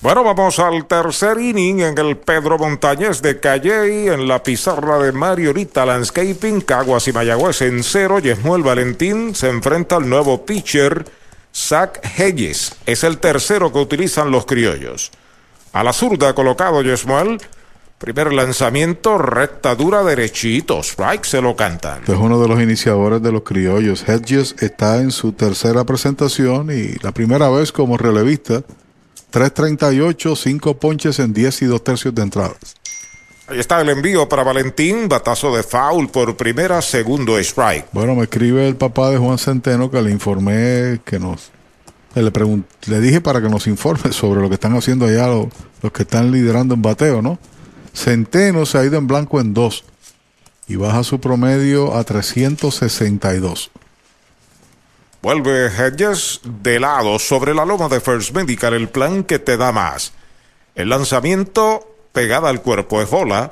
Bueno, vamos al tercer inning en el Pedro Montañez de Calley, en la pizarra de Mariorita Landscaping, Caguas y Mayagüez en cero. Yesmuel Valentín se enfrenta al nuevo pitcher Zach Hedges. Es el tercero que utilizan los criollos. A la zurda colocado Yesmuel. Primer lanzamiento, recta dura, derechito. Strike se lo cantan. Es uno de los iniciadores de los criollos. Hedges está en su tercera presentación y la primera vez como relevista 3.38, 5 ponches en 10 y 2 tercios de entradas. Ahí está el envío para Valentín, batazo de foul por primera, segundo strike. Bueno, me escribe el papá de Juan Centeno que le informé que nos... Le, le dije para que nos informe sobre lo que están haciendo allá los, los que están liderando en bateo, ¿no? Centeno se ha ido en blanco en dos y baja su promedio a 362. Vuelve Hedges de lado sobre la loma de First Medical, el plan que te da más. El lanzamiento pegada al cuerpo es bola.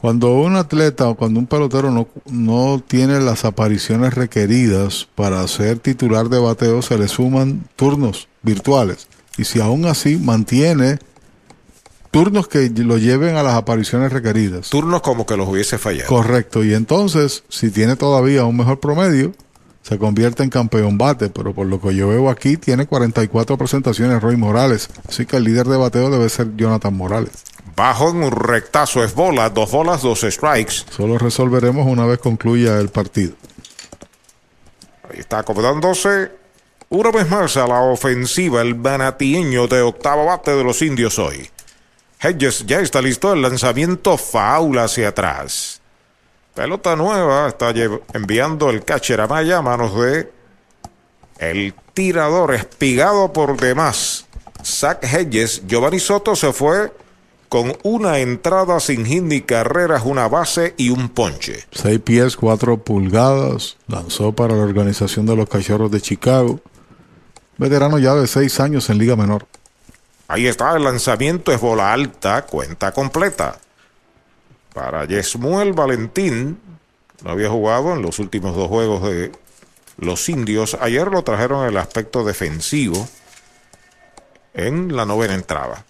Cuando un atleta o cuando un pelotero no, no tiene las apariciones requeridas para ser titular de bateo, se le suman turnos virtuales. Y si aún así mantiene turnos que lo lleven a las apariciones requeridas. Turnos como que los hubiese fallado. Correcto. Y entonces, si tiene todavía un mejor promedio, se convierte en campeón bate, pero por lo que yo veo aquí, tiene 44 presentaciones Roy Morales. Así que el líder de bateo debe ser Jonathan Morales. Bajo en un rectazo es bola, dos bolas, dos strikes. Solo resolveremos una vez concluya el partido. Ahí está acomodándose una vez más a la ofensiva el banatieño de octavo bate de los indios hoy. Hedges ya está listo el lanzamiento faula hacia atrás. Pelota nueva, está enviando el catcher a Maya a manos de el tirador espigado por demás. Zach Hedges, Giovanni Soto se fue con una entrada sin hit ni carreras, una base y un ponche. 6 pies, 4 pulgadas, lanzó para la organización de los Cachorros de Chicago. Veterano ya de 6 años en Liga Menor. Ahí está, el lanzamiento es bola alta, cuenta completa para Yesmuel Valentín. No había jugado en los últimos dos juegos de los indios. Ayer lo trajeron el aspecto defensivo en la novena entrada.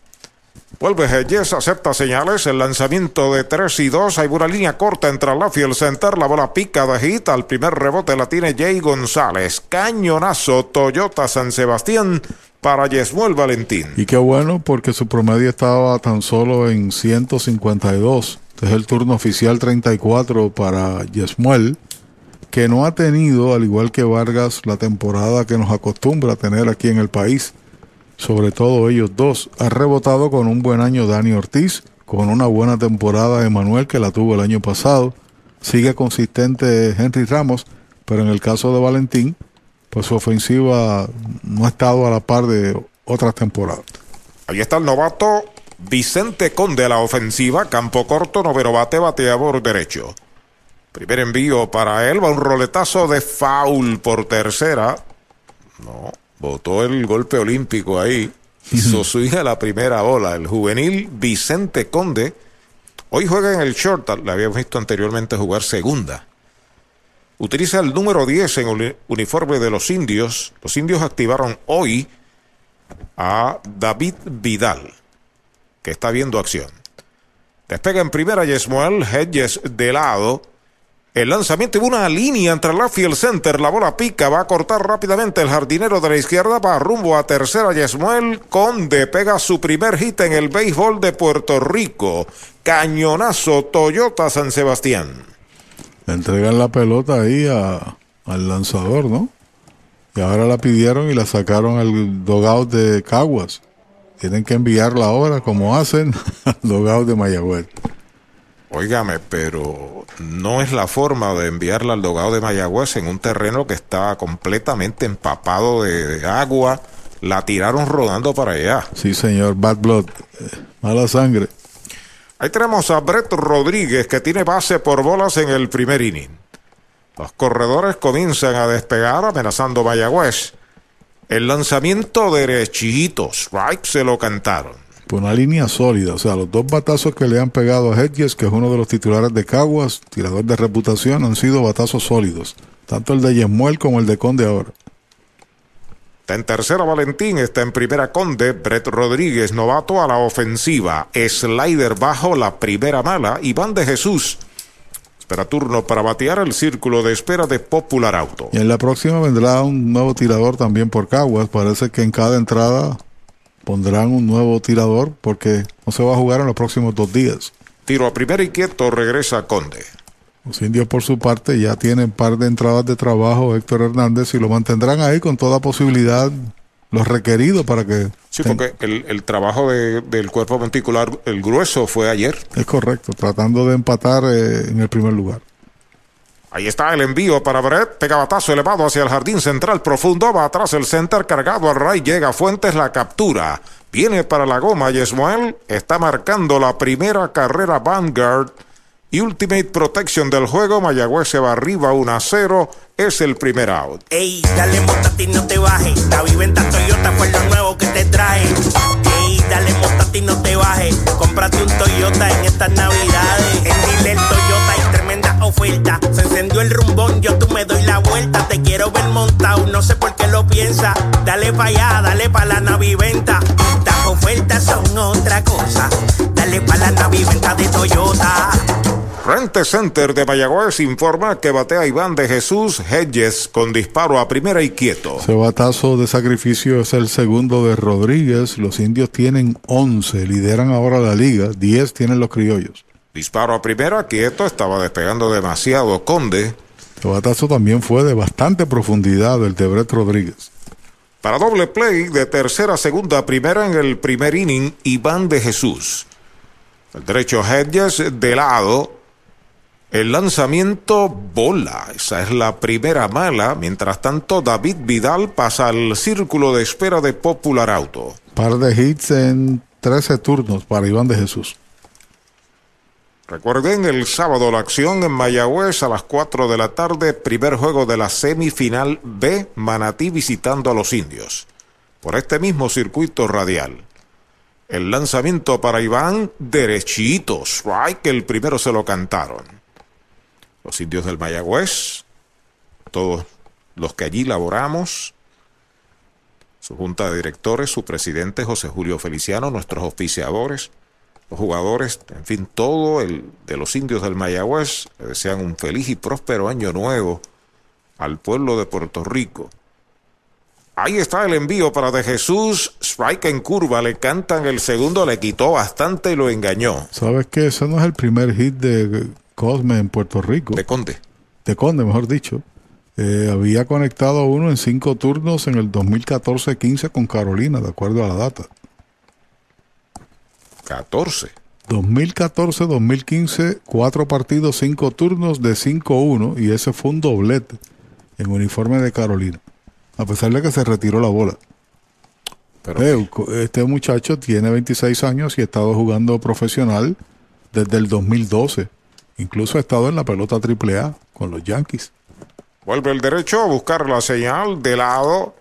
Vuelve Hedges, acepta señales, el lanzamiento de 3 y 2, hay una línea corta entre la y el center, la bola pica de hit, al primer rebote la tiene Jay González, cañonazo Toyota San Sebastián para Yesmuel Valentín. Y qué bueno porque su promedio estaba tan solo en 152. Este es el turno oficial 34 para Yesmuel, que no ha tenido, al igual que Vargas, la temporada que nos acostumbra a tener aquí en el país sobre todo ellos dos. Ha rebotado con un buen año Dani Ortiz, con una buena temporada Emanuel que la tuvo el año pasado. Sigue consistente Henry Ramos, pero en el caso de Valentín, pues su ofensiva no ha estado a la par de otras temporadas. Ahí está el novato Vicente Conde la ofensiva, campo corto, noveno bate, bateador derecho. Primer envío para él, va un roletazo de foul por tercera. No, Votó el golpe olímpico ahí. Hizo su hija la primera bola. El juvenil Vicente Conde. Hoy juega en el short. Le habíamos visto anteriormente jugar segunda. Utiliza el número 10 en el uniforme de los indios. Los indios activaron hoy a David Vidal, que está viendo acción. Despega en primera Yesmuel Hedges de lado. El lanzamiento y una línea entre la field center. La bola pica. Va a cortar rápidamente el jardinero de la izquierda. Va rumbo a tercera. Yesmuel Conde pega su primer hit en el béisbol de Puerto Rico. Cañonazo Toyota San Sebastián. Le entregan la pelota ahí al lanzador, ¿no? Y ahora la pidieron y la sacaron al dogout de Caguas. Tienen que enviarla ahora, como hacen, al dogout de Mayagüez. Óigame, pero no es la forma de enviarla al dogado de Mayagüez en un terreno que está completamente empapado de, agua. La tiraron rodando para allá. Sí, señor, bad blood, eh, mala sangre. Ahí tenemos a Brett Rodríguez que tiene base por bolas en el primer inning. Los corredores comienzan a despegar amenazando Mayagüez. El lanzamiento derechito, strike se lo cantaron por una línea sólida. O sea, los dos batazos que le han pegado a Hedges, que es uno de los titulares de Caguas, tirador de reputación, han sido batazos sólidos. Tanto el de Yemuel como el de Conde ahora. Está en tercera Valentín, está en primera Conde, Brett Rodríguez, novato a la ofensiva, slider bajo la primera mala, Iván de Jesús. Espera turno para batear el círculo de espera de Popular Auto. Y en la próxima vendrá un nuevo tirador también por Caguas. Parece que en cada entrada pondrán un nuevo tirador porque no se va a jugar en los próximos dos días. Tiro a primera y quieto, regresa Conde. Los indios por su parte ya tienen par de entradas de trabajo Héctor Hernández y lo mantendrán ahí con toda posibilidad los requeridos para que... Sí, porque el, trabajo del cuerpo ventricular, el grueso, fue ayer. Es correcto, tratando de empatar eh, en el primer lugar. Ahí está el envío para Brett. Pega batazo elevado hacia el jardín central profundo. Va atrás el center cargado al ray. Llega Fuentes la captura. Viene para la goma. Yesmuel está marcando la primera carrera Vanguard. Y Ultimate Protection del juego. Mayagüez se va arriba 1 a 0. Es el primer out. Ey, dale ti no te bajes. La viventa Toyota fue lo nuevo que te trae. Ey, dale ti no te bajes. Cómprate un Toyota en estas navidades. En Dile Toyota hay tremenda oferta. Se encendió el rumbón, yo tú me doy la vuelta. Te quiero ver montado, no sé por qué lo piensa. Dale pa' allá, dale pa' la naviventa. Estas ofertas son otra cosa. Dale pa' la naviventa de Toyota. Rente Center de Mayagüez informa que batea Iván de Jesús Hedges con disparo a primera y quieto. Ese batazo de sacrificio es el segundo de Rodríguez. Los indios tienen 11, lideran ahora la liga. 10 tienen los criollos. Disparo a primera, quieto, estaba despegando demasiado Conde. El batazo también fue de bastante profundidad el de Brett Rodríguez. Para doble play de tercera, segunda, primera en el primer inning, Iván de Jesús. El derecho Hedges de lado. El lanzamiento bola. Esa es la primera mala. Mientras tanto, David Vidal pasa al círculo de espera de Popular Auto. Par de hits en 13 turnos para Iván de Jesús. Recuerden el sábado la acción en Mayagüez a las 4 de la tarde, primer juego de la semifinal B, Manatí visitando a los indios. Por este mismo circuito radial. El lanzamiento para Iván, derechito, strike, el primero se lo cantaron. Los indios del Mayagüez, todos los que allí laboramos, su junta de directores, su presidente José Julio Feliciano, nuestros auspiciadores, los jugadores, en fin, todo el de los indios del Mayagüez, le desean un feliz y próspero año nuevo al pueblo de Puerto Rico. Ahí está el envío para De Jesús. Strike en curva. Le cantan el segundo. Le quitó bastante y lo engañó. ¿Sabes qué? Ese no es el primer hit de Cosme en Puerto Rico. De Conde. De Conde, mejor dicho. Eh, había conectado uno en cinco turnos en el 2014-15 con Carolina, de acuerdo a la data. 14. 2014-2015, cuatro partidos, cinco turnos de 5-1 y ese fue un doblete en uniforme de Carolina a pesar de que se retiró la bola. Pero, este muchacho tiene 26 años y ha estado jugando profesional desde el 2012. Incluso ha estado en la pelota AAA con los Yankees. Vuelve el derecho a buscar la señal de lado.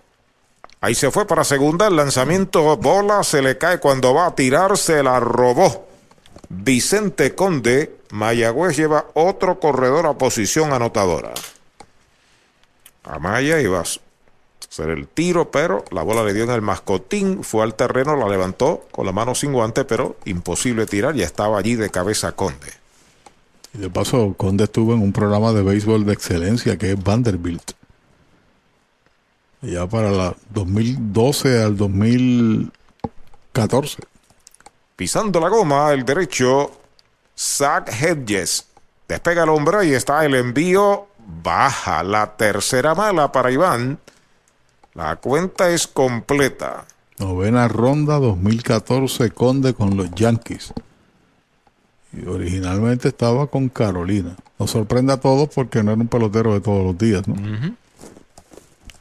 Ahí se fue para segunda. El lanzamiento bola se le cae cuando va a tirar. Se la robó. Vicente Conde. Mayagüez lleva otro corredor a posición anotadora. Amaya y vas hacer el tiro, pero la bola le dio en el mascotín, fue al terreno, la levantó con la mano sin guante, pero imposible tirar, ya estaba allí de cabeza Conde. Y de paso, Conde estuvo en un programa de béisbol de excelencia que es Vanderbilt. Ya para la 2012 al 2014. Pisando la goma, el derecho, Zach Hedges. Despega el hombre y está el envío. Baja la tercera mala para Iván. La cuenta es completa. Novena ronda 2014 Conde con los Yankees. Y originalmente estaba con Carolina. Nos sorprende a todos porque no era un pelotero de todos los días, ¿no?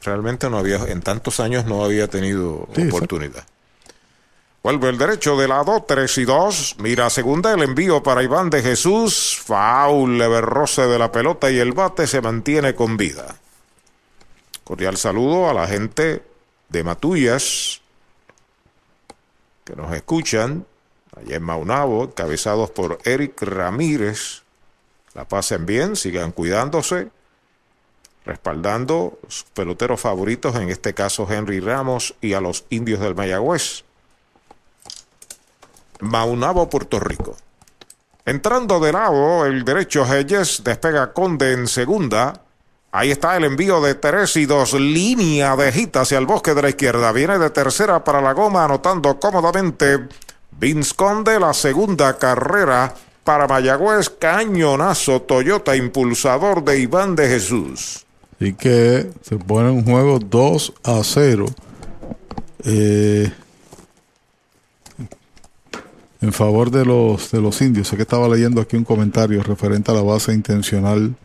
Realmente no había, en tantos años no había tenido oportunidad. Vuelve el derecho de lado, 3 y 2. Mira, segunda el envío para Iván de Jesús. Faul, leve roce de la pelota y el bate se mantiene con vida. Cordial saludo a la gente de Matullas que nos escuchan allá en Maunabo, encabezados por Eric Ramírez. La pasen bien, sigan cuidándose, respaldando sus peloteros favoritos, en este caso Henry Ramos y a los indios del Mayagüez. Maunabo, Puerto Rico. Entrando de lado, el derecho Reyes despega Conde en segunda. Ahí está el envío de tres y dos. Línea de gita hacia el bosque de la izquierda. Viene de tercera para la goma, anotando cómodamente Vince Conde, la segunda carrera para Mayagüez. Cañonazo Toyota, impulsador de Iván de Jesús. Así que se pone un juego 2 a 0. Eh, en favor de los, de los indios. Sé que estaba leyendo aquí un comentario referente a la base intencional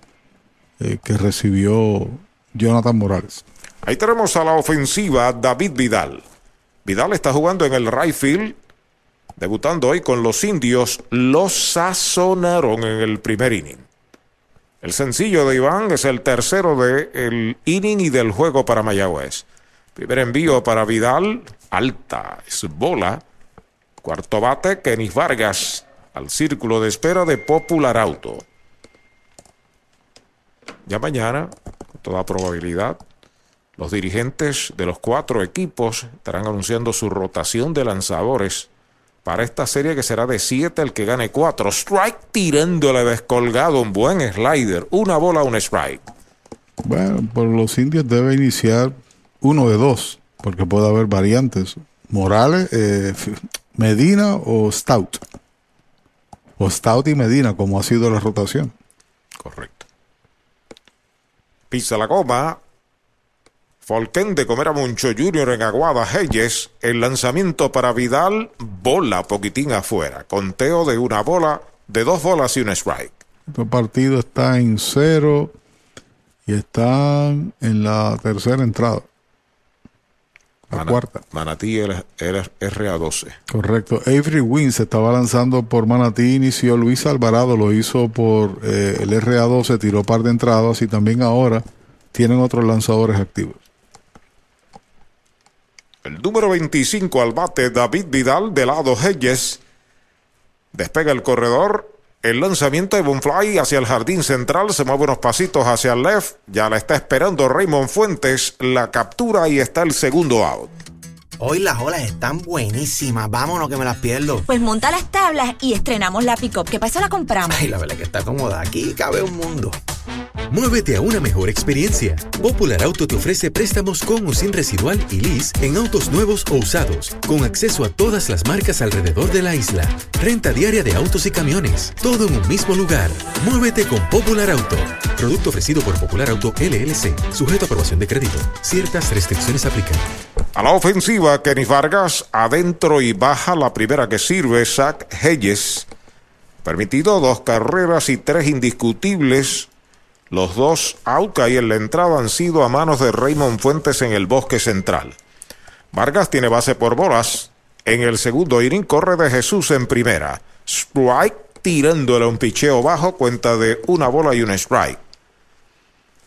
eh, que recibió Jonathan Morales. Ahí tenemos a la ofensiva David Vidal. Vidal está jugando en el right field, debutando hoy con los indios. Los sazonaron en el primer inning. El sencillo de Iván es el tercero del inning y del juego para Mayagüez. Primer envío para Vidal, alta, es bola. Cuarto bate, Kenis Vargas, al círculo de espera de Popular Auto. Ya mañana, con toda probabilidad, los dirigentes de los cuatro equipos estarán anunciando su rotación de lanzadores para esta serie que será de siete el que gane cuatro. Strike tirándole descolgado un buen slider. Una bola, un strike. Bueno, por los indios debe iniciar uno de dos, porque puede haber variantes. Morales, eh, Medina o Stout. O Stout y Medina, como ha sido la rotación. Correcto. Pisa la goma. Folken de Comer a Moncho Junior en Aguada Hayes. El lanzamiento para Vidal. Bola poquitín afuera. Conteo de una bola, de dos bolas y un strike. Este partido está en cero y están en la tercera entrada. La cuarta. Manatí el RA12. Correcto. Avery Wins estaba lanzando por Manatí, inició Luis Alvarado, lo hizo por eh, el RA12, tiró par de entradas y también ahora tienen otros lanzadores activos. El número 25 al bate, David Vidal, de lado Hedges. Despega el corredor. El lanzamiento de Bonfly hacia el jardín central se mueve unos pasitos hacia el left. Ya la está esperando Raymond Fuentes. La captura y está el segundo out. Hoy las olas están buenísimas. Vámonos que me las pierdo. Pues monta las tablas y estrenamos la pick-up. ¿Qué pasa? La compramos. Ay, la verdad que está cómoda. Aquí cabe un mundo. Muévete a una mejor experiencia. Popular Auto te ofrece préstamos con o sin residual y lease en autos nuevos o usados, con acceso a todas las marcas alrededor de la isla. Renta diaria de autos y camiones, todo en un mismo lugar. Muévete con Popular Auto. Producto ofrecido por Popular Auto LLC, sujeto a aprobación de crédito. Ciertas restricciones aplican. A la ofensiva, Kenny Vargas adentro y baja la primera que sirve, Zach Hayes. Permitido dos carreras y tres indiscutibles. Los dos out y en la entrada han sido a manos de Raymond Fuentes en el bosque central. Vargas tiene base por bolas. En el segundo inning corre de Jesús en primera. Strike tirándole un picheo bajo, cuenta de una bola y un strike.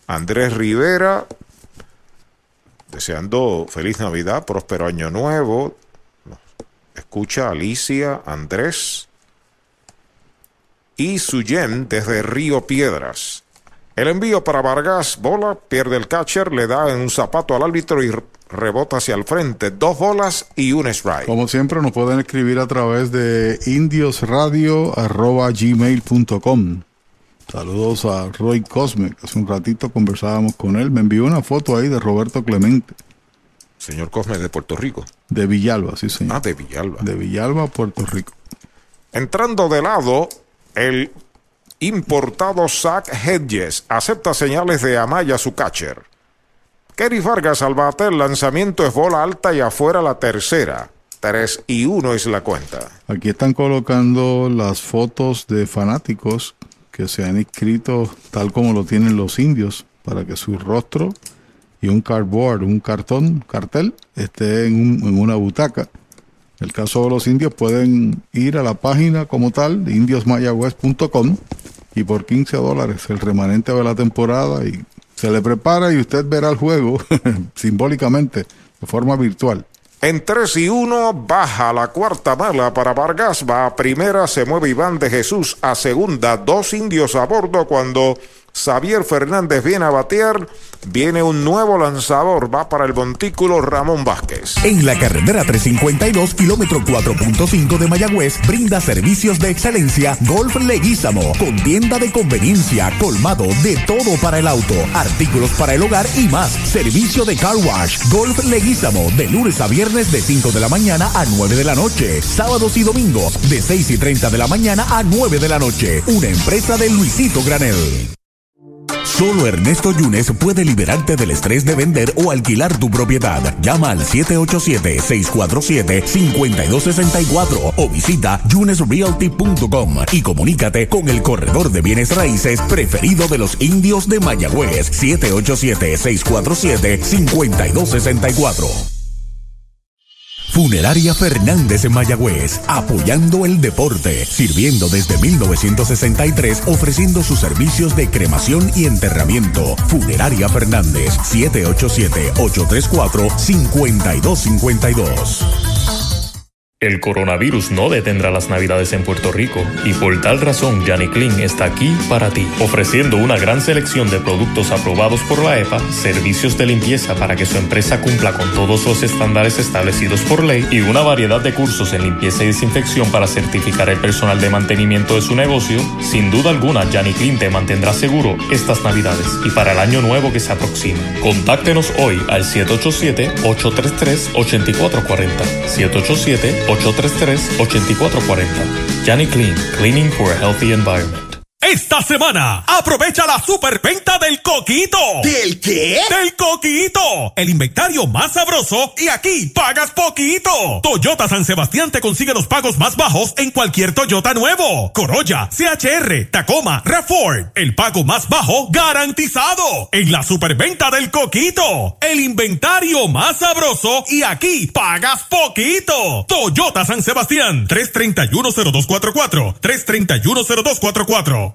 Andrés Rivera deseando feliz Navidad, próspero año nuevo. Escucha Alicia, Andrés y Suyen desde Río Piedras. El envío para Vargas, bola, pierde el catcher, le da en un zapato al árbitro y rebota hacia el frente. Dos bolas y un strike. Como siempre, nos pueden escribir a través de indiosradio.gmail.com. Saludos a Roy Cosme, hace un ratito conversábamos con él. Me envió una foto ahí de Roberto Clemente. Señor Cosme de Puerto Rico. De Villalba, sí, señor. Ah, de Villalba. De Villalba, Puerto Rico. Entrando de lado, el importado Zach Hedges acepta señales de Amaya, su catcher. Kerry Vargas al bate, el lanzamiento es bola alta y afuera la tercera. 3 y 1 es la cuenta. Aquí están colocando las fotos de fanáticos que se han inscrito tal como lo tienen los indios para que su rostro y un cardboard, un cartón, cartel, esté en, un, en una butaca. En el caso de los indios pueden ir a la página como tal, indiosmayagüez.com y por 15 dólares el remanente de la temporada y se le prepara y usted verá el juego simbólicamente de forma virtual. En 3 y 1 baja la cuarta mala para Vargas, va a primera, se mueve Iván de Jesús a segunda, dos indios a bordo cuando Xavier Fernández viene a batear, viene un nuevo lanzador, va para el montículo Ramón Vázquez. En la carretera 352, kilómetro 4.5 de Mayagüez, brinda servicios de excelencia Golf Leguízamo, con tienda de conveniencia, colmado de todo para el auto, artículos para el hogar y más. Servicio de car wash, Golf Leguízamo, de lunes a viernes de 5 de la mañana a 9 de la noche, sábados y domingos de 6 y 30 de la mañana a 9 de la noche. Una empresa de Luisito Granel. Solo Ernesto Yunes puede liberarte del estrés de vender o alquilar tu propiedad. Llama al 787-647-5264 o visita yunesrealty.com y comunícate con el corredor de bienes raíces preferido de los indios de Mayagüez. 787-647-5264. Funeraria Fernández en Mayagüez, apoyando el deporte, sirviendo desde 1963, ofreciendo sus servicios de cremación y enterramiento. Funeraria Fernández, 787-834-5252. El coronavirus no detendrá las navidades en Puerto Rico y por tal razón Yanni Clean está aquí para ti, ofreciendo una gran selección de productos aprobados por la EPA, servicios de limpieza para que su empresa cumpla con todos los estándares establecidos por ley y una variedad de cursos en limpieza y desinfección para certificar el personal de mantenimiento de su negocio. Sin duda alguna, Yanni Clean te mantendrá seguro estas navidades y para el año nuevo que se aproxima. Contáctenos hoy al 787-833-8440. 787 833-8440. Johnny Clean, Cleaning for a Healthy Environment. Esta semana, aprovecha la superventa del Coquito. ¿Del qué? Del Coquito. El inventario más sabroso y aquí pagas poquito. Toyota San Sebastián te consigue los pagos más bajos en cualquier Toyota nuevo. Corolla, CHR, Tacoma, RAV4. El pago más bajo garantizado. En la superventa del Coquito. El inventario más sabroso y aquí pagas poquito. Toyota San Sebastián. 3310244. 3310244.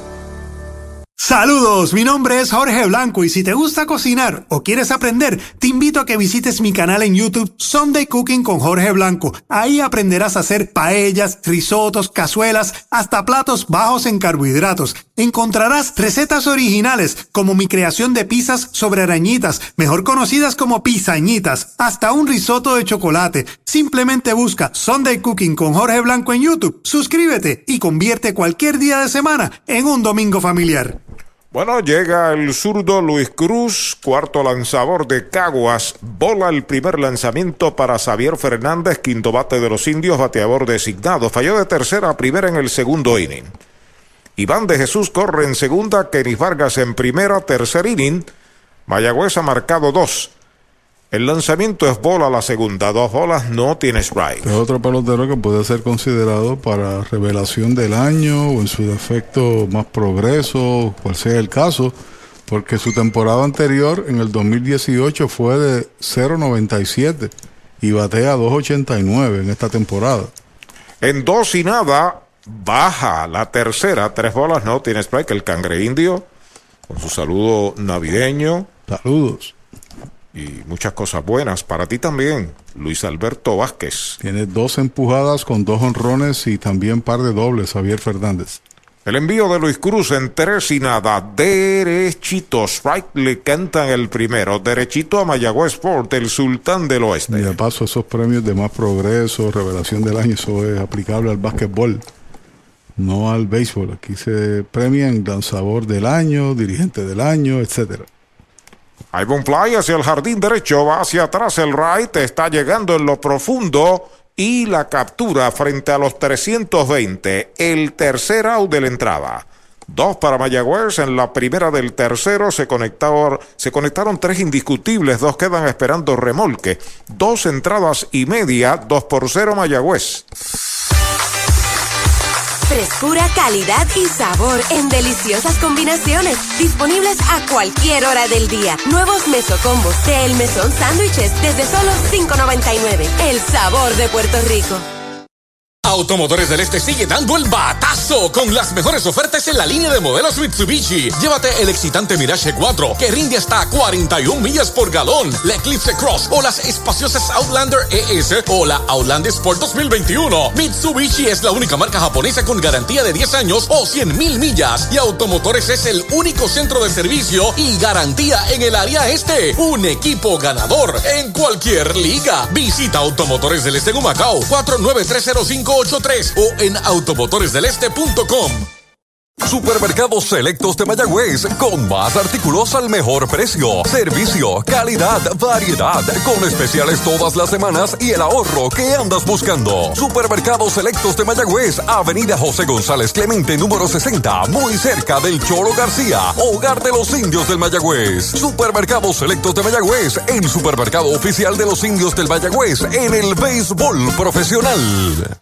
Saludos, mi nombre es Jorge Blanco y si te gusta cocinar o quieres aprender, te invito a que visites mi canal en YouTube Sunday Cooking con Jorge Blanco. Ahí aprenderás a hacer paellas, risotos, cazuelas, hasta platos bajos en carbohidratos. Encontrarás recetas originales como mi creación de pizzas sobre arañitas, mejor conocidas como pizañitas, hasta un risotto de chocolate. Simplemente busca Sunday Cooking con Jorge Blanco en YouTube, suscríbete y convierte cualquier día de semana en un domingo familiar. Bueno, llega el zurdo Luis Cruz, cuarto lanzador de Caguas. Bola el primer lanzamiento para Xavier Fernández, quinto bate de los indios, bateador designado. Falló de tercera a primera en el segundo inning. Iván de Jesús corre en segunda, Kenis Vargas en primera, tercer inning. Mayagüez ha marcado dos. El lanzamiento es bola la segunda, dos bolas, no tiene strike. Es otro pelotero que puede ser considerado para revelación del año o en su defecto más progreso, cual sea el caso, porque su temporada anterior en el 2018 fue de 0.97 y batea 2.89 en esta temporada. En dos y nada, baja la tercera, tres bolas, no tiene strike, el cangre indio, con su saludo navideño. Saludos y muchas cosas buenas para ti también, Luis Alberto Vázquez. Tiene dos empujadas con dos honrones y también par de dobles, Javier Fernández. El envío de Luis Cruz en tres y nada, derechito, strike le cantan el primero, derechito a Mayagüez Sport, el sultán del oeste. Y de paso esos premios de más progreso, revelación del año, eso es aplicable al básquetbol, no al béisbol. Aquí se premian lanzador del año, dirigente del año, etcétera. Hay un fly hacia el jardín derecho, va hacia atrás el right, está llegando en lo profundo y la captura frente a los 320, el tercer out de la entrada. Dos para Mayagüez, en la primera del tercero se se conectaron tres indiscutibles, dos quedan esperando remolque. Dos entradas y media, dos por cero Mayagüez. Frescura, calidad y sabor en deliciosas combinaciones. Disponibles a cualquier hora del día. Nuevos mesocombos de El Mesón Sándwiches desde solo $5.99. El sabor de Puerto Rico. Automotores del Este sigue dando el batazo con las mejores ofertas en la línea de modelos Mitsubishi. Llévate el excitante Mirage 4 que rinde hasta 41 millas por galón, la Eclipse Cross o las espaciosas Outlander ES o la Outlander Sport 2021. Mitsubishi es la única marca japonesa con garantía de 10 años o 100 mil millas y Automotores es el único centro de servicio y garantía en el área este. Un equipo ganador en cualquier liga. Visita Automotores del Este en Humacao 49305 o en automotoresdeleste.com. Supermercados Selectos de Mayagüez, con más artículos al mejor precio, servicio, calidad, variedad, con especiales todas las semanas y el ahorro que andas buscando. Supermercados Selectos de Mayagüez, Avenida José González Clemente, número 60, muy cerca del Choro García, hogar de los indios del Mayagüez. Supermercados Selectos de Mayagüez, el supermercado oficial de los indios del Mayagüez en el béisbol profesional.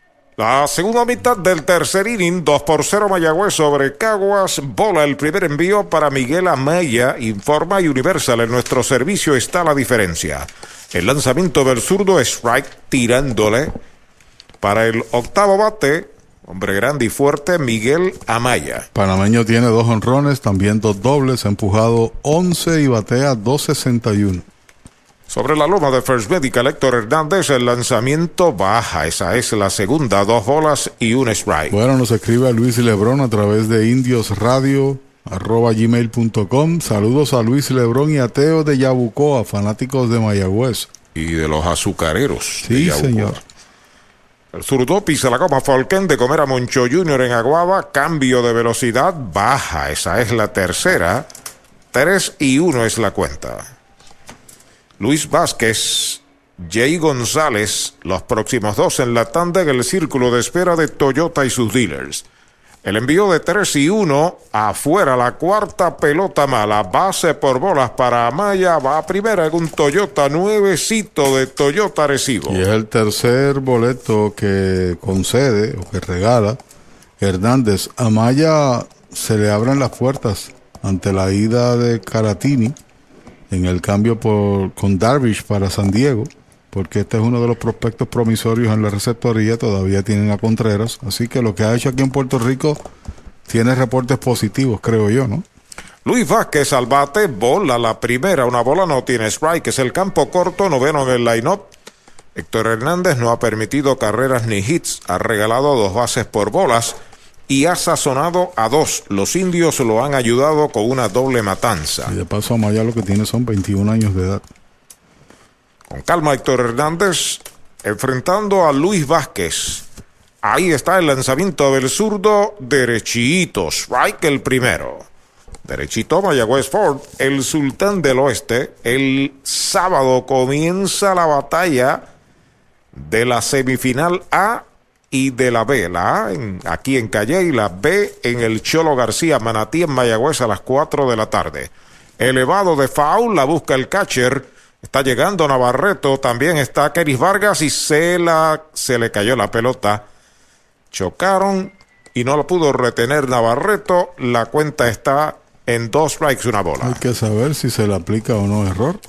La segunda mitad del tercer inning, 2 por 0 Mayagüez sobre Caguas. Bola el primer envío para Miguel Amaya. Informa Universal. En nuestro servicio está la diferencia. El lanzamiento del zurdo, strike tirándole para el octavo bate. Hombre grande y fuerte, Miguel Amaya. Panameño tiene dos honrones, también dos dobles, ha empujado 11 y batea 261. Sobre la loma de First Medical, Héctor Hernández, el lanzamiento baja. Esa es la segunda, dos bolas y un strike. Bueno, nos escribe a Luis Lebrón a través de Indios Radio arroba gmail.com. Saludos a Luis Lebrón y a Teo de Yabucoa, fanáticos de Mayagüez. Y de los azucareros. Sí, señor. El zurdo pisa la goma Falken de comer a Moncho Junior en Aguaba. Cambio de velocidad baja. Esa es la tercera. Tres y uno es la cuenta. Luis Vázquez, Jay González, los próximos dos en la tanda en el círculo de espera de Toyota y sus dealers. El envío de 3 y 1 afuera, la cuarta pelota mala, base por bolas para Amaya, va a primera en un Toyota nuevecito de Toyota Recibo. Y es el tercer boleto que concede o que regala Hernández. Amaya se le abren las puertas ante la ida de Caratini en el cambio por, con Darvish para San Diego, porque este es uno de los prospectos promisorios en la receptoría, todavía tienen a Contreras, así que lo que ha hecho aquí en Puerto Rico tiene reportes positivos, creo yo, ¿no? Luis Vázquez al bate, bola la primera, una bola no tiene strike, es el campo corto, noveno en el line-up. Héctor Hernández no ha permitido carreras ni hits, ha regalado dos bases por bolas y ha sazonado a dos. Los indios lo han ayudado con una doble matanza. Y de paso, Amaya lo que tiene son 21 años de edad. Con calma, Héctor Hernández enfrentando a Luis Vázquez. Ahí está el lanzamiento del zurdo derechito. Strike el primero. Derechito Mayagüez Ford, el sultán del oeste. El sábado comienza la batalla de la semifinal A y de la B, la A en, aquí en Calle y la B en el Cholo García Manatí en Mayagüez a las 4 de la tarde. Elevado de foul, la busca el catcher. Está llegando Navarreto, también está Keris Vargas y se, la, se le cayó la pelota. Chocaron y no lo pudo retener Navarreto. La cuenta está en dos strikes, una bola. Hay que saber si se le aplica o no error.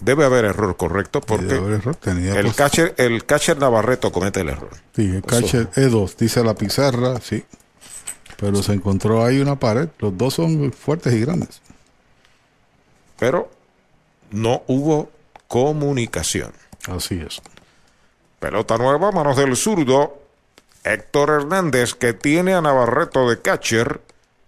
Debe haber error, correcto, porque error. El, catcher, el catcher Navarreto comete el error. Sí, el catcher E2, dice la pizarra, sí. Pero se encontró ahí una pared. Los dos son fuertes y grandes. Pero no hubo comunicación. Así es. Pelota nueva, manos del zurdo. Héctor Hernández, que tiene a Navarreto de catcher.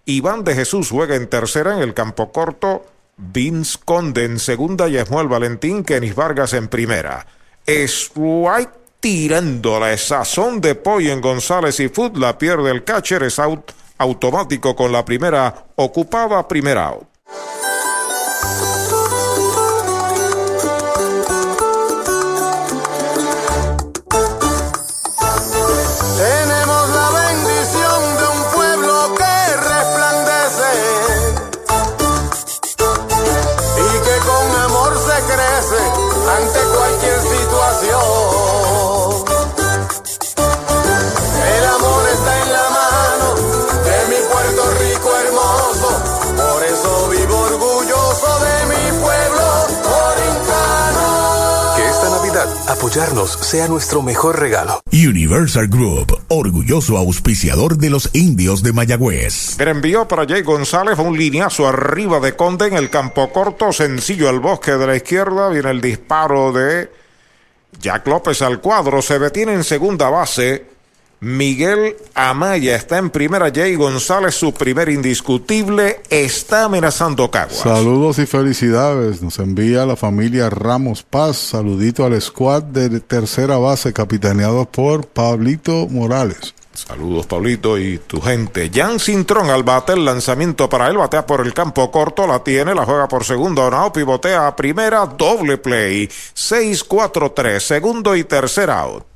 Iván de Jesús juega en tercera en el campo corto. Vince Conde en segunda y Esmuel Valentín, Kenis Vargas en primera. Strike tirando la sazón de pollo en González y Food, la pierde el catcher, out automático con la primera ocupada, primera out. Apoyarnos sea nuestro mejor regalo. Universal Group, orgulloso auspiciador de los indios de Mayagüez. El envío para Jay González, un lineazo arriba de Conde en el campo corto, sencillo al bosque de la izquierda, viene el disparo de Jack López al cuadro, se detiene en segunda base. Miguel Amaya está en primera, Jay González, su primer indiscutible, está amenazando Caguas. Saludos y felicidades. Nos envía la familia Ramos Paz. Saludito al squad de tercera base, capitaneado por Pablito Morales. Saludos, Pablito, y tu gente. Jan Cintrón al bate, el lanzamiento para él, batea por el campo corto, la tiene, la juega por segundo, no, pivotea a primera, doble play. 6-4-3, segundo y tercer out.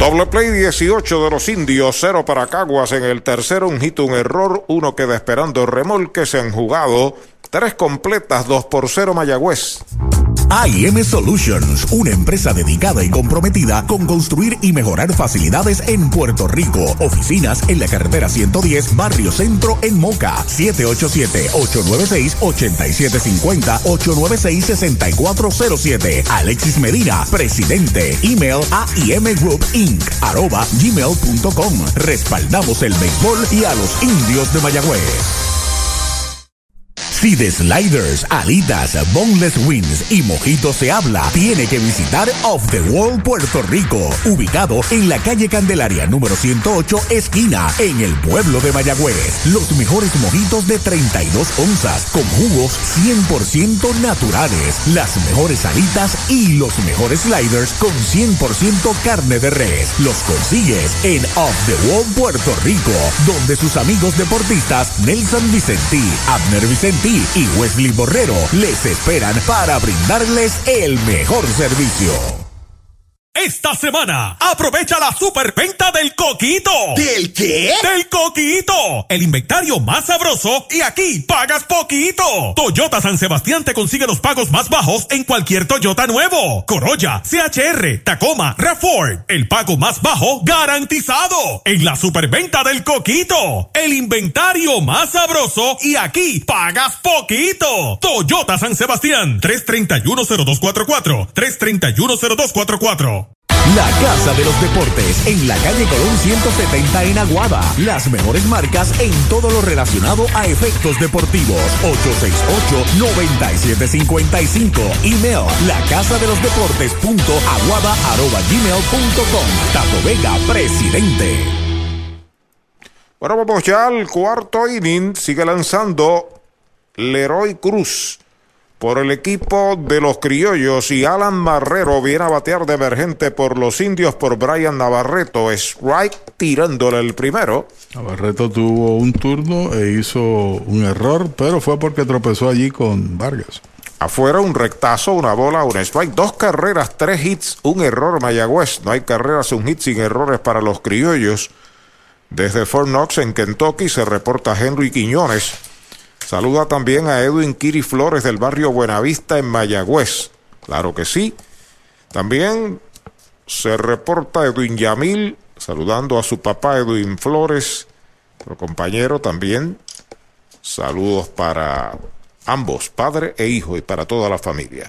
Doble play 18 de los indios, cero para Caguas en el tercero, un hit, un error, uno queda esperando remolque, se han jugado tres completas, dos por cero Mayagüez. AIM Solutions, una empresa dedicada y comprometida con construir y mejorar facilidades en Puerto Rico. Oficinas en la carretera 110, Barrio Centro, en Moca. 787-896-8750, 896-6407. Alexis Medina, presidente. Email AIM Group Inc. arroba gmail.com. Respaldamos el béisbol y a los indios de Mayagüez. Si de sliders, alitas, boneless wings y mojitos se habla, tiene que visitar Off the Wall Puerto Rico, ubicado en la calle Candelaria número 108, esquina, en el pueblo de Mayagüez. Los mejores mojitos de 32 onzas, con jugos 100% naturales, las mejores alitas y los mejores sliders con 100% carne de res. Los consigues en Off the Wall Puerto Rico, donde sus amigos deportistas Nelson Vicentí, Abner Vicentí, y Wesley Borrero les esperan para brindarles el mejor servicio. Esta semana, aprovecha la superventa del Coquito. ¿Del qué? Del Coquito. El inventario más sabroso y aquí pagas poquito. Toyota San Sebastián te consigue los pagos más bajos en cualquier Toyota nuevo. Corolla, CHR, Tacoma, RAV4. El pago más bajo garantizado. En la superventa del Coquito. El inventario más sabroso y aquí pagas poquito. Toyota San Sebastián. 3310244. 3310244. La Casa de los Deportes en la calle Colón 170 en Aguada. Las mejores marcas en todo lo relacionado a efectos deportivos. 868-9755. Email la casa de los deportes punto aguada arroba gmail punto com. Tato Vega, presidente. Bueno, vamos ya al cuarto inning. Sigue lanzando Leroy Cruz por el equipo de los criollos y Alan Marrero viene a batear de emergente por los indios por Brian Navarreto. Strike tirándole el primero. Navarreto tuvo un turno e hizo un error, pero fue porque tropezó allí con Vargas. Afuera un rectazo, una bola, un strike, dos carreras, tres hits, un error Mayagüez. No hay carreras, un hit sin errores para los criollos. Desde Fort Knox en Kentucky se reporta Henry Quiñones. Saluda también a Edwin Kiri Flores del barrio Buenavista en Mayagüez. Claro que sí. También se reporta Edwin Yamil saludando a su papá Edwin Flores, su compañero también. Saludos para ambos, padre e hijo, y para toda la familia.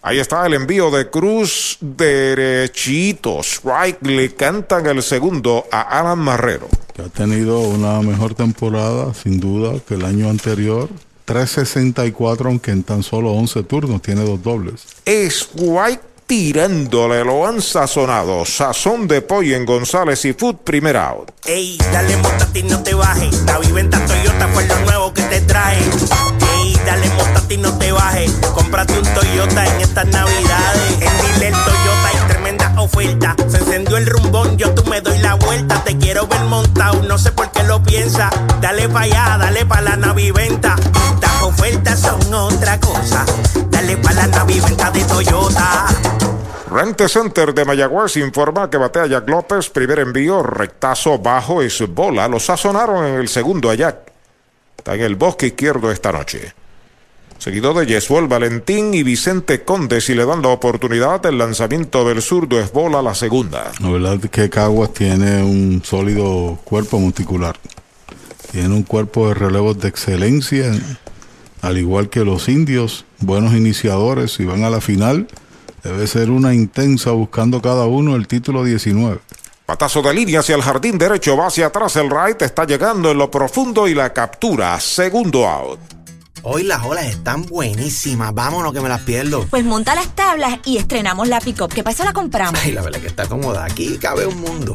Ahí está el envío de Cruz derechito. Strike le cantan el segundo a Alan Marrero. Que ha tenido una mejor temporada, sin duda, que el año anterior. 3.64, aunque en tan solo 11 turnos tiene dos dobles. Strike tirándole, lo han sazonado. Sazón de pollo en González y Food, primer out. Ey, dale montate y no te bajes. La viventa Toyota fue lo nuevo que te trae. Ey, dale montate y no te bajes. Cómprate un Toyota en estas navidades. En Dile Toyota hay tremenda oferta. Se encendió el rumbón, yo tú me doy la vuelta. Te quiero ver montado, no sé por qué lo piensa. Dale pa' allá, dale pa' la naviventa. Estas ofertas son otra cosa. Dale pa' la naviventa de Toyota. Rente Center de Mayagüez informa que batea Jack López, primer envío, rectazo bajo es bola. Lo sazonaron en el segundo a Jack. Está en el bosque izquierdo esta noche. Seguido de Yesuel Valentín y Vicente Conde, si le dan la oportunidad, el lanzamiento del zurdo es bola la segunda. La verdad es que Caguas tiene un sólido cuerpo muscular. Tiene un cuerpo de relevos de excelencia, al igual que los indios, buenos iniciadores, si van a la final, debe ser una intensa buscando cada uno el título 19. Patazo de línea hacia el jardín derecho, va hacia atrás el right, está llegando en lo profundo y la captura, segundo out. Hoy las olas están buenísimas. Vámonos que me las pierdo. Pues monta las tablas y estrenamos la pick-up. ¿Qué pasa? La compramos. Ay, la verdad que está cómoda. Aquí cabe un mundo.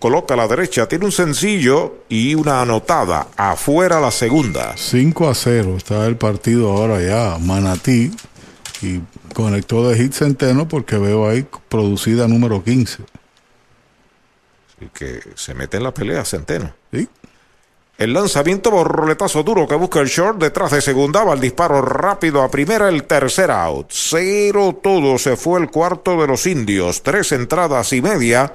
coloca a la derecha. Tiene un sencillo y una anotada. Afuera la segunda. 5 a 0 está el partido ahora ya. Manatí. Y conectó de hit Centeno porque veo ahí producida número 15. Y que se mete en la pelea Centeno. Sí. El lanzamiento borroletazo duro que busca el short detrás de segunda va el disparo rápido a primera el tercer out. Cero todo se fue el cuarto de los indios. Tres entradas y media.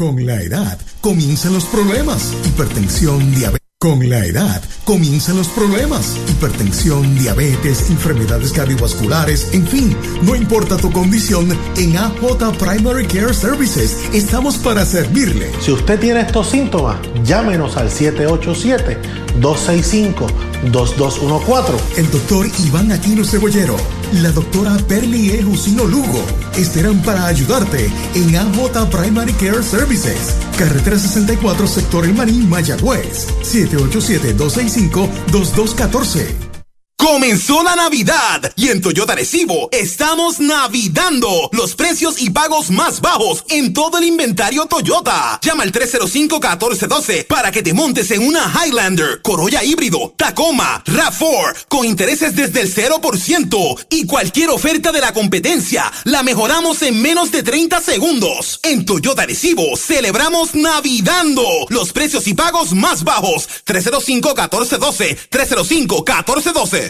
Con la edad comienzan los problemas. Hipertensión, diabetes. Con la edad comienzan los problemas. Hipertensión, diabetes, enfermedades cardiovasculares, en fin, no importa tu condición, en AJ Primary Care Services estamos para servirle. Si usted tiene estos síntomas, llámenos al 787-265-2214. El doctor Iván Aquino Cebollero, la doctora Perli E. Jusino Lugo esperan para ayudarte en AJ Primary Care Services. Carretera 64, sector El Marín, Mayagüez. 787-265-2214. Comenzó la Navidad y en Toyota Recibo estamos navidando los precios y pagos más bajos en todo el inventario Toyota. Llama al 305-1412 para que te montes en una Highlander, Corolla híbrido, Tacoma, RAV4 con intereses desde el 0% y cualquier oferta de la competencia la mejoramos en menos de 30 segundos. En Toyota Recibo celebramos navidando los precios y pagos más bajos. 305-1412, 305-1412.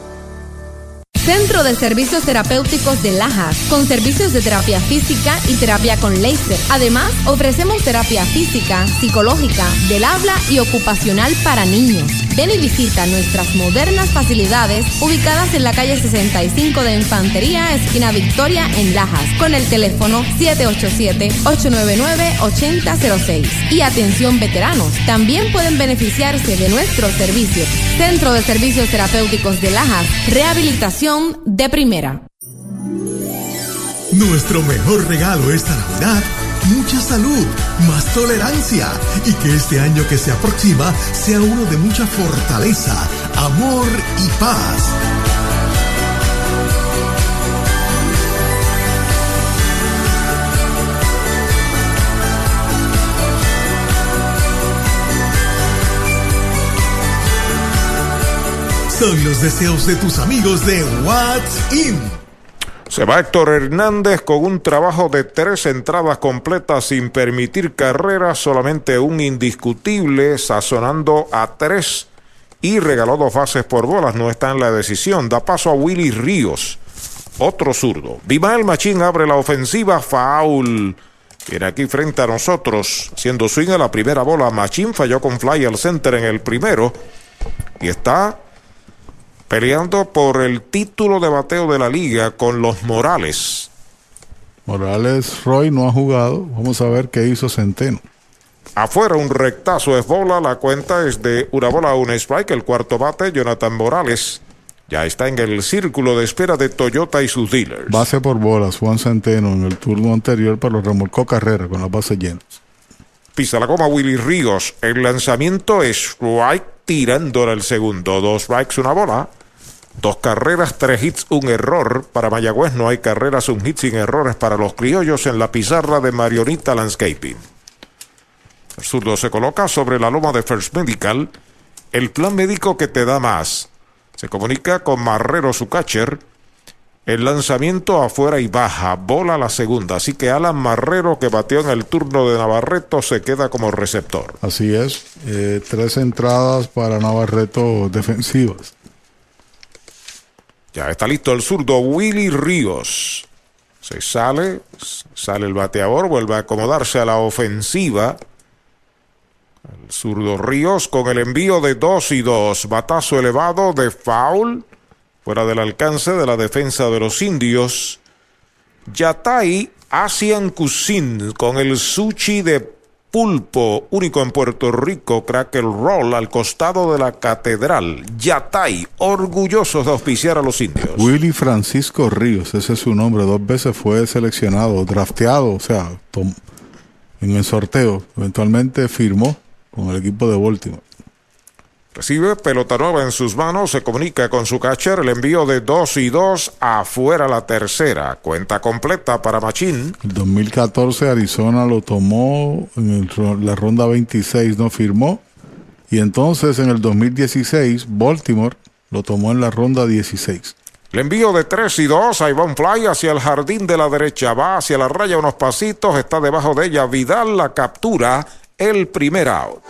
Centro de Servicios Terapéuticos de Lajas, con servicios de terapia física y terapia con láser. Además, ofrecemos terapia física, psicológica, del habla y ocupacional para niños. Ven y visita nuestras modernas facilidades ubicadas en la calle 65 de Infantería, esquina Victoria, en Lajas, con el teléfono 787-899-8006. Y atención veteranos, también pueden beneficiarse de nuestros servicios. Centro de Servicios Terapéuticos de Lajas, rehabilitación de primera. Nuestro mejor regalo esta Navidad, mucha salud, más tolerancia y que este año que se aproxima sea uno de mucha fortaleza, amor y paz. Son los deseos de tus amigos de What's In. Se va Héctor Hernández con un trabajo de tres entradas completas sin permitir carreras, solamente un indiscutible, sazonando a tres y regaló dos bases por bolas. No está en la decisión. Da paso a Willy Ríos, otro zurdo. Vimael Machín abre la ofensiva, foul. Viene aquí frente a nosotros, haciendo swing a la primera bola. Machín falló con fly al center en el primero y está peleando por el título de bateo de la liga con los Morales. Morales Roy no ha jugado. Vamos a ver qué hizo Centeno. Afuera un rectazo es bola, la cuenta es de una bola, un strike, el cuarto bate, Jonathan Morales. Ya está en el círculo de espera de Toyota y sus dealers. Base por bolas, Juan Centeno en el turno anterior, pero remolcó carrera con las bases llenas. Pisa la goma Willy Ríos. El lanzamiento es strike tirándole el segundo. Dos strikes, una bola. Dos carreras, tres hits, un error. Para Mayagüez no hay carreras, un hit sin errores para los criollos en la pizarra de Marionita Landscaping. El zurdo se coloca sobre la loma de First Medical. El plan médico que te da más. Se comunica con Marrero, su catcher. El lanzamiento afuera y baja, bola la segunda. Así que Alan Marrero, que bateó en el turno de Navarreto, se queda como receptor. Así es. Eh, tres entradas para Navarreto defensivas. Ya está listo el zurdo Willy Ríos. Se sale, sale el bateador, vuelve a acomodarse a la ofensiva. El zurdo Ríos con el envío de 2 y 2. Batazo elevado de foul. Fuera del alcance de la defensa de los indios. Yatay Asian Cuisine con el sushi de pulpo único en Puerto Rico, Cracker Roll al costado de la catedral. Yatay, orgullosos de auspiciar a los indios. Willy Francisco Ríos, ese es su nombre, dos veces fue seleccionado, drafteado, o sea, en el sorteo. Eventualmente firmó con el equipo de Baltimore. Recibe pelota nueva en sus manos, se comunica con su catcher, el envío de 2 y 2 afuera la tercera, cuenta completa para Machín. El 2014 Arizona lo tomó en la ronda 26, no firmó. Y entonces en el 2016 Baltimore lo tomó en la ronda 16. El envío de 3 y 2, ahí va un fly hacia el jardín de la derecha, va hacia la raya unos pasitos, está debajo de ella Vidal, la captura, el primer out.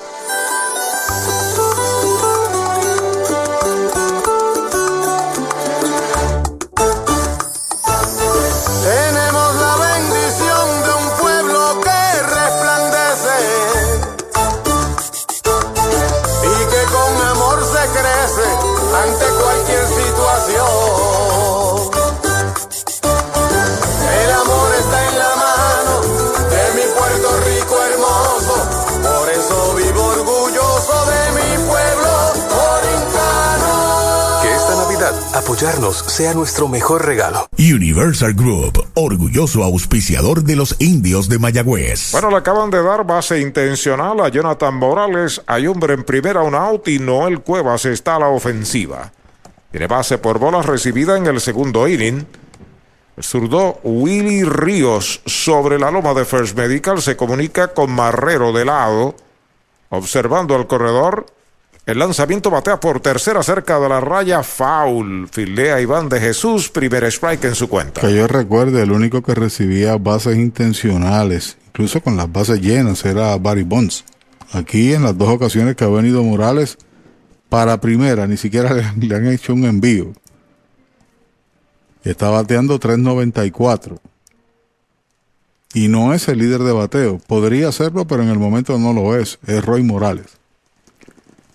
Apoyarnos sea nuestro mejor regalo. Universal Group, orgulloso auspiciador de los indios de Mayagüez. Bueno, le acaban de dar base intencional a Jonathan Morales. Hay hombre en primera, un out y Noel Cuevas está a la ofensiva. Tiene base por bolas recibida en el segundo inning. El zurdo Willy Ríos sobre la loma de First Medical se comunica con Marrero de lado. Observando al corredor, el lanzamiento batea por tercera cerca de la raya. Foul. Fildea Iván de Jesús. Primer strike en su cuenta. Que yo recuerde, el único que recibía bases intencionales, incluso con las bases llenas, era Barry Bonds. Aquí en las dos ocasiones que ha venido Morales, para primera, ni siquiera le han hecho un envío. Está bateando 394. Y no es el líder de bateo. Podría serlo, pero en el momento no lo es. Es Roy Morales.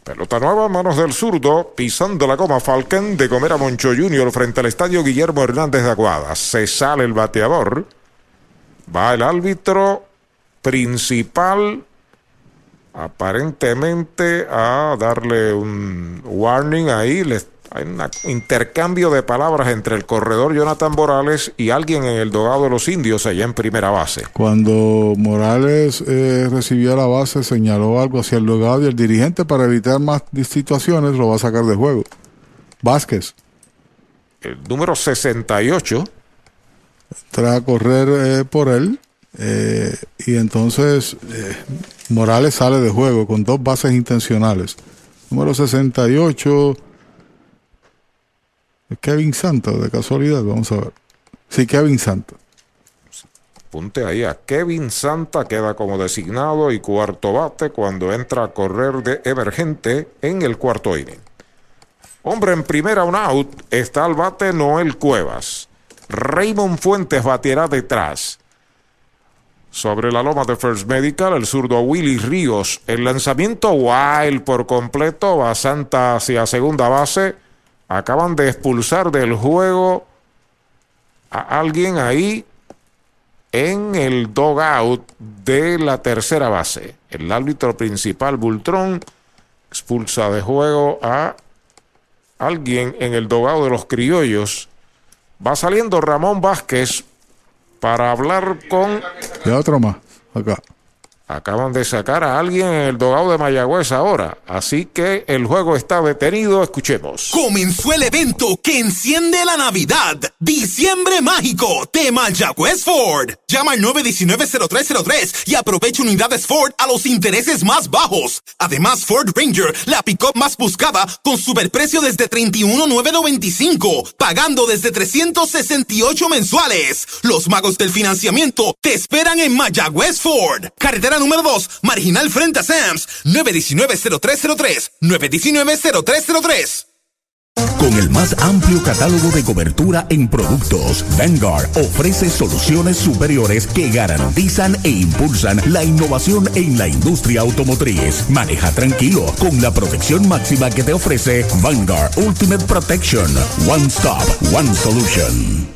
Pelota nueva, manos del zurdo, pisando la goma Falcon de Gomera Moncho Junior frente al estadio Guillermo Hernández de Aguada. Se sale el bateador. Va el árbitro principal aparentemente a darle un warning ahí. Hay un intercambio de palabras entre el corredor Jonathan Morales y alguien en el dogado de los indios allá en primera base. Cuando Morales eh, recibió la base, señaló algo hacia el dogado y el dirigente para evitar más situaciones lo va a sacar de juego. Vázquez. El número 68. Entra a correr eh, por él. Eh, y entonces Morales sale de juego con dos bases intencionales. Número 68. Kevin Santa, de casualidad, vamos a ver. Sí, Kevin Santa. Punte ahí a Kevin Santa, queda como designado y cuarto bate cuando entra a correr de emergente en el cuarto inning. Hombre en primera, un out, está al bate Noel Cuevas. Raymond Fuentes batirá detrás. Sobre la loma de First Medical, el zurdo Willy Ríos. El lanzamiento wild por completo. Va Santa hacia segunda base. Acaban de expulsar del juego a alguien ahí en el dogout de la tercera base. El árbitro principal, Bultrón, expulsa de juego a alguien en el dogado de los criollos. Va saliendo Ramón Vázquez para hablar con. De otro más, acá. Acaban de sacar a alguien en el dogado de Mayagüez ahora. Así que el juego está detenido. Escuchemos. Comenzó el evento que enciende la Navidad. Diciembre mágico de Mayagüez Ford. Llama al 919-0303 y aprovecha unidades Ford a los intereses más bajos. Además, Ford Ranger, la pick-up más buscada, con superprecio desde 31,995, pagando desde 368 mensuales. Los magos del financiamiento te esperan en Mayagüez Ford. Carretera número 2, marginal frente a Sams, 919-0303, 919-0303. Con el más amplio catálogo de cobertura en productos, Vanguard ofrece soluciones superiores que garantizan e impulsan la innovación en la industria automotriz. Maneja tranquilo con la protección máxima que te ofrece Vanguard Ultimate Protection. One Stop, One Solution.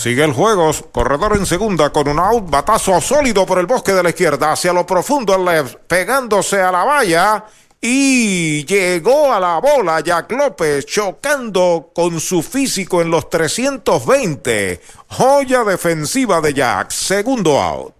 Sigue el juego, corredor en segunda con un out, batazo sólido por el bosque de la izquierda hacia lo profundo el left, pegándose a la valla y llegó a la bola Jack López chocando con su físico en los 320. Joya defensiva de Jack, segundo out.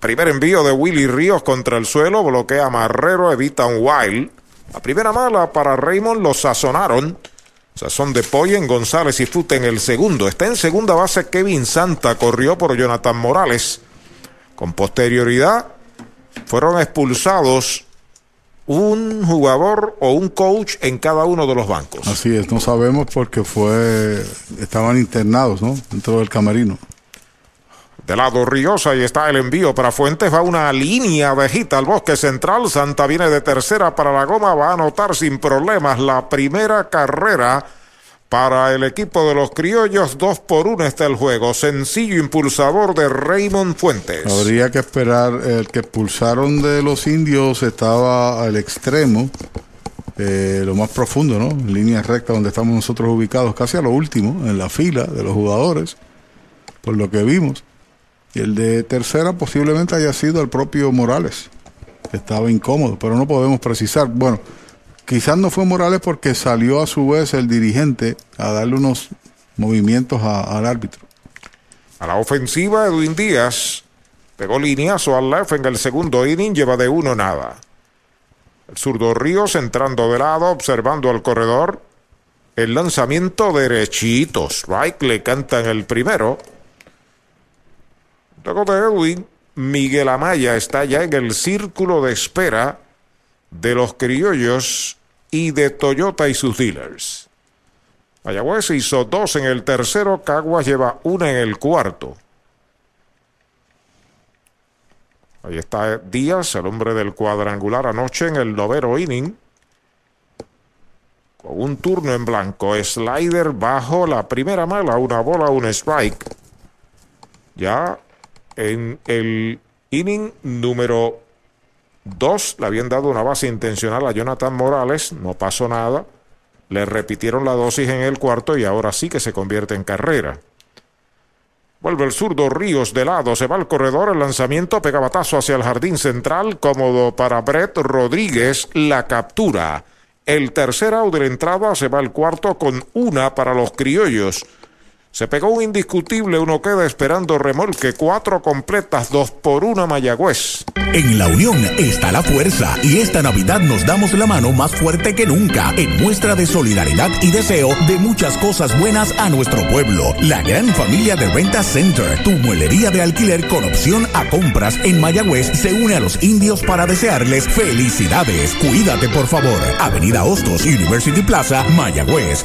Primer envío de Willy Ríos contra el suelo. Bloquea Marrero, evita un wild. La primera mala para Raymond lo sazonaron. Sazón de pollo en González y Fute en el segundo. Está en segunda base Kevin Santa. Corrió por Jonathan Morales. Con posterioridad fueron expulsados un jugador o un coach en cada uno de los bancos. Así es, no sabemos porque fue estaban internados, ¿no? Dentro del camerino. De lado Ríos, ahí está el envío para Fuentes. Va una línea bajita al bosque central. Santa viene de tercera para la goma. Va a anotar sin problemas la primera carrera para el equipo de los criollos. Dos por uno está el juego. Sencillo impulsador de Raymond Fuentes. Habría que esperar. El que expulsaron de los indios estaba al extremo. Eh, lo más profundo, ¿no? En línea recta donde estamos nosotros ubicados, casi a lo último, en la fila de los jugadores, por lo que vimos. Y el de tercera posiblemente haya sido el propio Morales, estaba incómodo, pero no podemos precisar. Bueno, quizás no fue Morales porque salió a su vez el dirigente a darle unos movimientos al árbitro. A la ofensiva, Edwin Díaz pegó lineazo al left en el segundo inning, lleva de uno nada. El zurdo Ríos entrando de lado, observando al corredor. El lanzamiento derechito. Strike le cantan el primero. Luego de Edwin, Miguel Amaya está ya en el círculo de espera de los criollos y de Toyota y sus dealers. Mayagüez hizo dos en el tercero, Caguas lleva una en el cuarto. Ahí está Díaz, el hombre del cuadrangular anoche en el noveno inning. Con un turno en blanco, slider bajo la primera mala, una bola, un strike. Ya en el inning número 2 le habían dado una base intencional a Jonathan Morales, no pasó nada. Le repitieron la dosis en el cuarto y ahora sí que se convierte en carrera. Vuelve el zurdo Ríos de lado, se va al corredor, el lanzamiento pega batazo hacia el jardín central, cómodo para Brett Rodríguez, la captura. El tercer out de la entrada se va al cuarto con una para los criollos. Se pegó un indiscutible, uno queda esperando remolque, cuatro completas, dos por una Mayagüez. En la unión está la fuerza y esta Navidad nos damos la mano más fuerte que nunca en muestra de solidaridad y deseo de muchas cosas buenas a nuestro pueblo. La gran familia de Renta Center, tu muelería de alquiler con opción a compras en Mayagüez, se une a los indios para desearles felicidades. Cuídate por favor. Avenida Hostos, University Plaza, Mayagüez,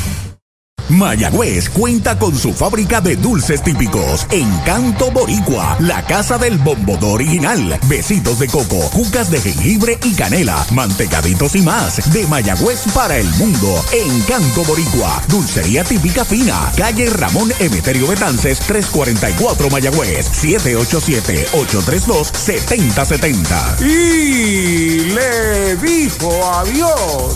Mayagüez cuenta con su fábrica de dulces típicos. Encanto Boricua, la casa del bombodo original. Besitos de coco, cucas de jengibre y canela, mantecaditos y más. De Mayagüez para el mundo. Encanto Boricua, dulcería típica fina. Calle Ramón Emeterio Betances, 344 Mayagüez, 787-832-7070. Y le dijo adiós.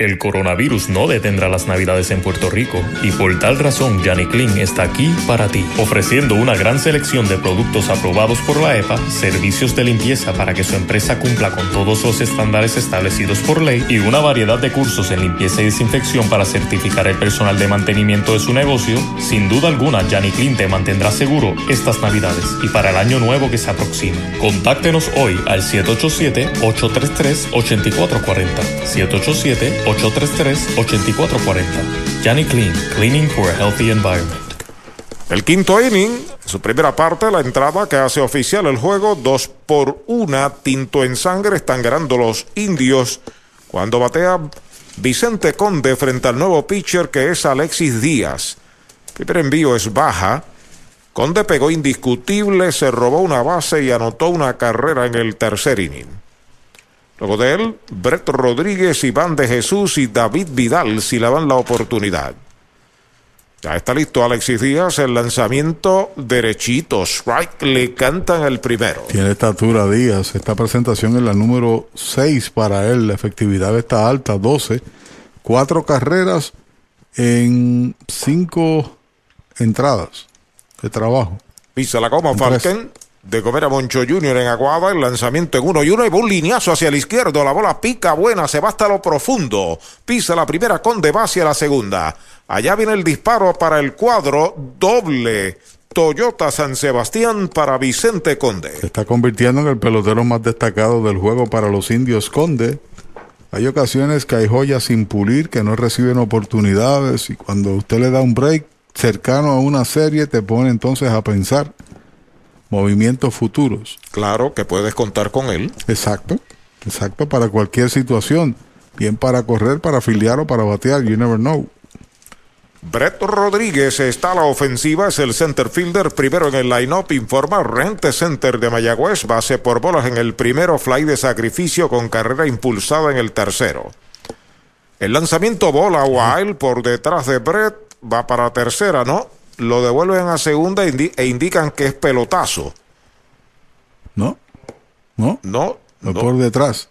El coronavirus no detendrá las navidades en Puerto Rico y por tal razón Janny Clean está aquí para ti, ofreciendo una gran selección de productos aprobados por la EPA, servicios de limpieza para que su empresa cumpla con todos los estándares establecidos por ley y una variedad de cursos en limpieza y desinfección para certificar el personal de mantenimiento de su negocio. Sin duda alguna, Janny Clean te mantendrá seguro estas navidades y para el año nuevo que se aproxima. Contáctenos hoy al 787-833-8440. 787 833-8440. Janny Clean, Cleaning for a Healthy Environment. El quinto inning, su primera parte, la entrada que hace oficial el juego, dos por una, tinto en sangre, están ganando los indios cuando batea Vicente Conde frente al nuevo pitcher que es Alexis Díaz. Primer envío es baja. Conde pegó indiscutible, se robó una base y anotó una carrera en el tercer inning. Luego de él, Brett Rodríguez, Iván de Jesús y David Vidal si le dan la oportunidad. Ya está listo Alexis Díaz, el lanzamiento derechito. Strike le cantan el primero. Tiene estatura Díaz. Esta presentación es la número 6 para él. La efectividad está alta, 12. Cuatro carreras en cinco entradas de trabajo. Pisa la coma, Falken de comer a Moncho Junior en Aguada, el lanzamiento en uno y uno y un lineazo hacia el izquierdo, la bola pica buena, se va hasta lo profundo, pisa la primera con de base a la segunda, allá viene el disparo para el cuadro, doble Toyota San Sebastián para Vicente Conde. Se está convirtiendo en el pelotero más destacado del juego para los indios Conde. Hay ocasiones que hay joyas sin pulir, que no reciben oportunidades y cuando usted le da un break cercano a una serie te pone entonces a pensar movimientos futuros. Claro que puedes contar con él. Exacto, exacto, para cualquier situación. Bien para correr, para afiliar o para batear, you never know. Brett Rodríguez está a la ofensiva, es el center fielder, primero en el line-up, informa Rente Center de Mayagüez, base por bolas en el primero, fly de sacrificio con carrera impulsada en el tercero. El lanzamiento bola wild por detrás de Brett va para tercera, ¿no? Lo devuelven a segunda e indican que es pelotazo. No, no, no, no. por detrás.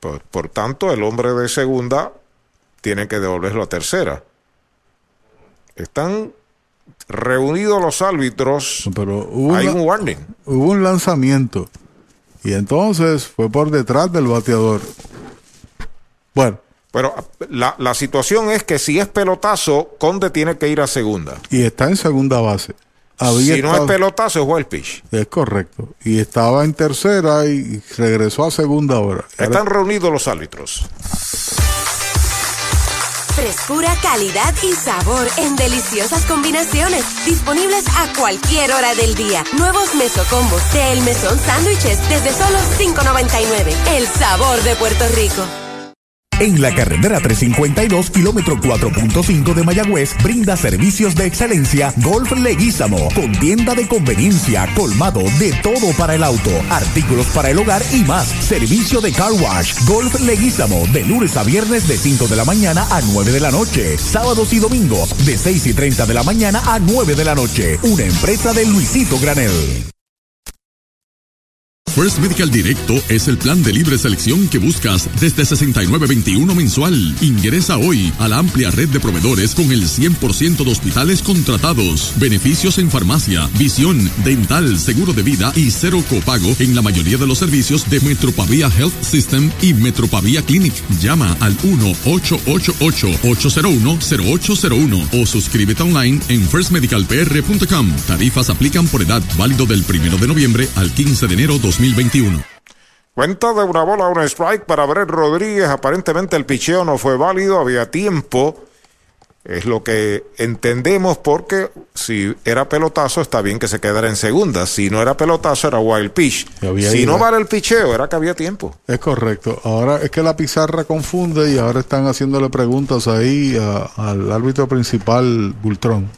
Por, por, tanto, el hombre de segunda tiene que devolverlo a tercera. Están reunidos los árbitros. Pero hubo Hay un warning. Hubo un lanzamiento. Y entonces fue por detrás del bateador. Bueno, pero la, la, situación es que si es pelotazo, Conde tiene que ir a segunda. Y está en segunda base. si no es pelotazo, es el pitch. Es correcto. Y estaba en tercera y regresó a segunda hora. Están reunidos los árbitros. Frescura, calidad y sabor en deliciosas combinaciones. Disponibles a cualquier hora del día. Nuevos mesocombos de El Mesón Sándwiches desde solo $5.99. El sabor de Puerto Rico. En la carretera 352, kilómetro 4.5 de Mayagüez, brinda servicios de excelencia Golf Leguízamo, con tienda de conveniencia, colmado de todo para el auto, artículos para el hogar y más. Servicio de car wash, Golf Leguízamo, de lunes a viernes de 5 de la mañana a 9 de la noche, sábados y domingos de 6 y 30 de la mañana a 9 de la noche. Una empresa de Luisito Granel. First Medical Directo es el plan de libre selección que buscas desde 69.21 mensual. Ingresa hoy a la amplia red de proveedores con el 100% de hospitales contratados, beneficios en farmacia, visión, dental, seguro de vida y cero copago en la mayoría de los servicios de Metropavia Health System y Metropavia Clinic. Llama al 1-888-801-0801 o suscríbete online en firstmedicalpr.com. Tarifas aplican por edad válido del 1 de noviembre al 15 de enero 2021. Cuenta de una bola, un strike para Brett Rodríguez. Aparentemente el picheo no fue válido, había tiempo. Es lo que entendemos porque si era pelotazo está bien que se quedara en segunda. Si no era pelotazo era wild pitch. Si no vale el picheo era que había tiempo. Es correcto. Ahora es que la pizarra confunde y ahora están haciéndole preguntas ahí al árbitro principal, Bultrón.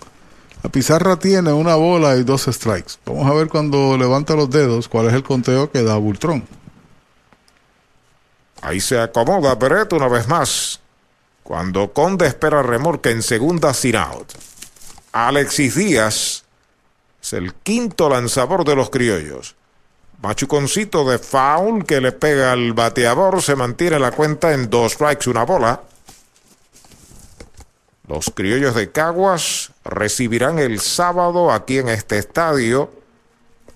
La pizarra tiene una bola y dos strikes. Vamos a ver cuando levanta los dedos cuál es el conteo que da Bultrón. Ahí se acomoda Brett una vez más. Cuando Conde espera remorque en segunda sin out. Alexis Díaz es el quinto lanzador de los criollos. Machuconcito de foul que le pega al bateador. Se mantiene la cuenta en dos strikes, una bola. Los criollos de Caguas recibirán el sábado aquí en este estadio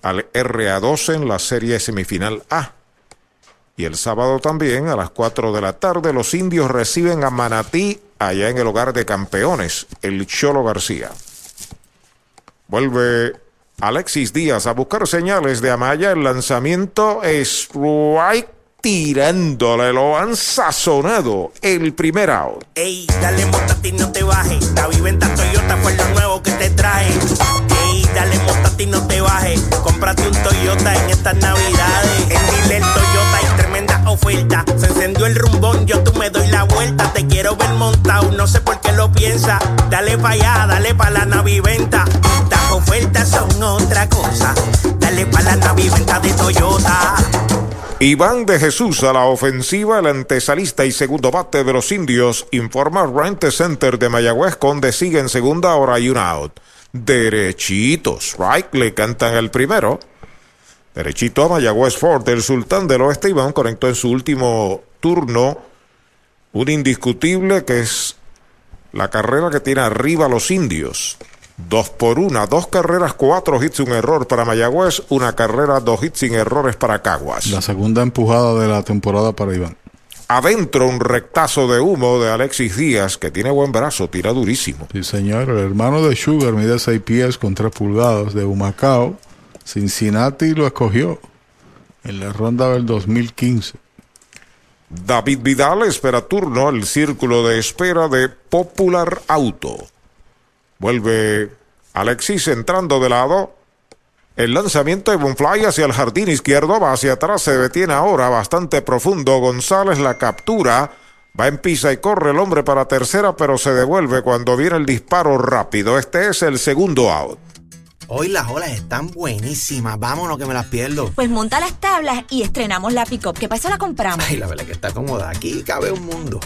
al RA12 en la serie semifinal A. Y el sábado también a las 4 de la tarde los indios reciben a Manatí allá en el hogar de campeones, el Cholo García. Vuelve Alexis Díaz a buscar señales de Amaya. El lanzamiento es right tirándole, lo han sazonado el primer out. Ey, dale montate y no te bajes. La viventa Toyota fue lo nuevo que te trae. Ey, dale montate y no te bajes. Cómprate un Toyota en estas navidades. En Dile Toyota hay tremenda oferta. Se encendió el rumbón, yo tú me doy la vuelta. Te quiero ver montado, no sé por qué lo piensa. Dale pa' allá, dale pa' la naviventa. Estas ofertas son otra cosa. Dale pa' la naviventa de Toyota. Iván de Jesús a la ofensiva, el antesalista y segundo bate de los indios, informa Rent Center de Mayagüez, Conde sigue en segunda hora y un out. Derechitos, right, le cantan el primero. Derechito a Mayagüez Ford, el sultán del oeste, Iván conectó en su último turno un indiscutible que es la carrera que tiene arriba los indios. Dos por una, dos carreras, cuatro hits, un error para Mayagüez, una carrera, dos hits sin errores para Caguas. La segunda empujada de la temporada para Iván. Adentro un rectazo de humo de Alexis Díaz, que tiene buen brazo, tira durísimo. Sí, señor. El hermano de Sugar mide 6 pies con 3 pulgadas de Humacao. Cincinnati lo escogió en la ronda del 2015. David Vidal espera turno el círculo de espera de Popular Auto. Vuelve Alexis entrando de lado. El lanzamiento de Bonfly hacia el jardín izquierdo va hacia atrás, se detiene ahora bastante profundo. González la captura. Va en pisa y corre el hombre para tercera, pero se devuelve cuando viene el disparo rápido. Este es el segundo out. Hoy las olas están buenísimas. Vámonos que me las pierdo. Pues monta las tablas y estrenamos la pick-up, que para eso la compramos. Ay, la verdad que está cómoda. Aquí cabe un mundo.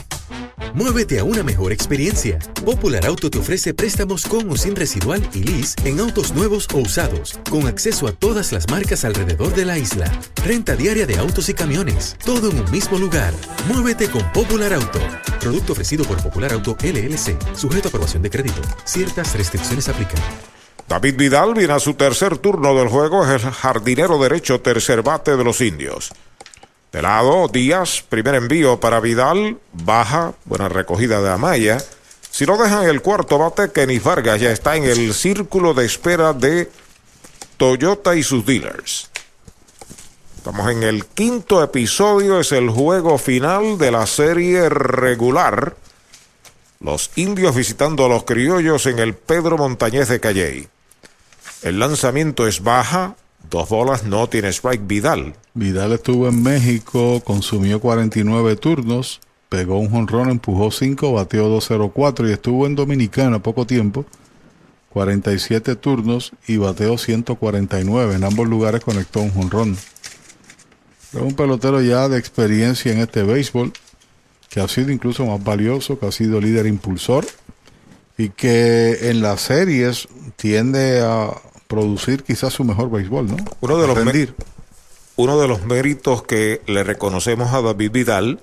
Muévete a una mejor experiencia. Popular Auto te ofrece préstamos con o sin residual y lease en autos nuevos o usados, con acceso a todas las marcas alrededor de la isla. Renta diaria de autos y camiones, todo en un mismo lugar. Muévete con Popular Auto. Producto ofrecido por Popular Auto LLC, sujeto a aprobación de crédito. Ciertas restricciones aplican. David Vidal viene a su tercer turno del juego, es el jardinero derecho tercer bate de los indios. De lado, Díaz, primer envío para Vidal, baja, buena recogida de Amaya. Si lo dejan el cuarto bate, Kenny Vargas ya está en el círculo de espera de Toyota y sus dealers. Estamos en el quinto episodio, es el juego final de la serie regular. Los indios visitando a los criollos en el Pedro Montañez de Calley. El lanzamiento es baja, dos bolas, no tiene strike Vidal. Vidal estuvo en México, consumió 49 turnos, pegó un jonrón, empujó 5, bateó 204 y estuvo en Dominicana poco tiempo, 47 turnos y bateó 149. En ambos lugares conectó un jonrón. Es un pelotero ya de experiencia en este béisbol, que ha sido incluso más valioso, que ha sido líder impulsor y que en las series tiende a producir quizás su mejor béisbol, ¿no? Uno de, los uno de los méritos que le reconocemos a David Vidal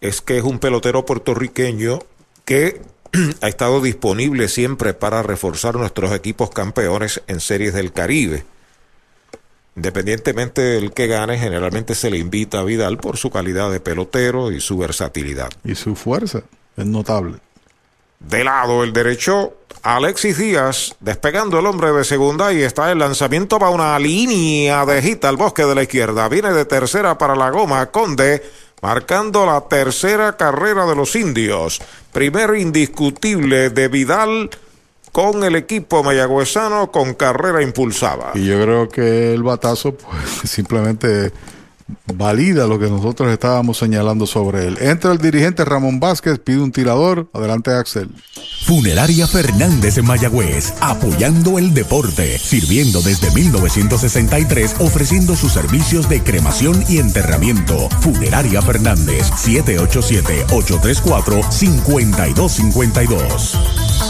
es que es un pelotero puertorriqueño que ha estado disponible siempre para reforzar nuestros equipos campeones en series del Caribe. Independientemente del que gane, generalmente se le invita a Vidal por su calidad de pelotero y su versatilidad. Y su fuerza es notable. De lado el derecho, Alexis Díaz despegando el hombre de segunda y está el lanzamiento para una línea de hit al bosque de la izquierda. Viene de tercera para la goma Conde, marcando la tercera carrera de los indios. Primer indiscutible de Vidal con el equipo mayagüezano con carrera impulsada. Y yo creo que el batazo pues simplemente valida lo que nosotros estábamos señalando sobre él. Entra el dirigente Ramón Vázquez, pide un tirador. Adelante Axel. Funeraria Fernández en Mayagüez, apoyando el deporte, sirviendo desde 1963, ofreciendo sus servicios de cremación y enterramiento. Funeraria Fernández, 787-834-5252.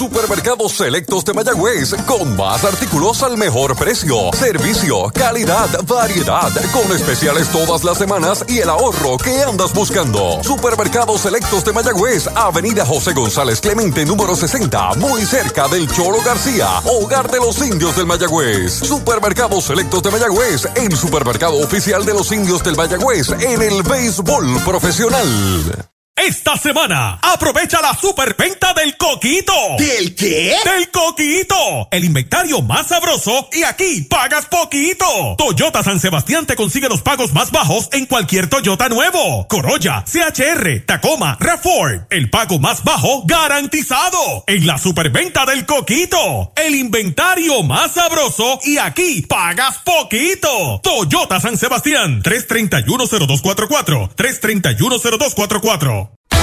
Supermercados Selectos de Mayagüez, con más artículos al mejor precio. Servicio, calidad, variedad, con especiales todas las semanas y el ahorro que andas buscando. Supermercados Selectos de Mayagüez, Avenida José González Clemente, número 60, muy cerca del Cholo García, hogar de los indios del Mayagüez. Supermercados Selectos de Mayagüez, el supermercado oficial de los indios del Mayagüez en el béisbol profesional. Esta semana, aprovecha la superventa del Coquito. ¿Del qué? Del Coquito. El inventario más sabroso y aquí pagas poquito. Toyota San Sebastián te consigue los pagos más bajos en cualquier Toyota nuevo. Corolla, CHR, Tacoma, RAV4. El pago más bajo garantizado. En la superventa del Coquito. El inventario más sabroso y aquí pagas poquito. Toyota San Sebastián. 3310244. 3310244.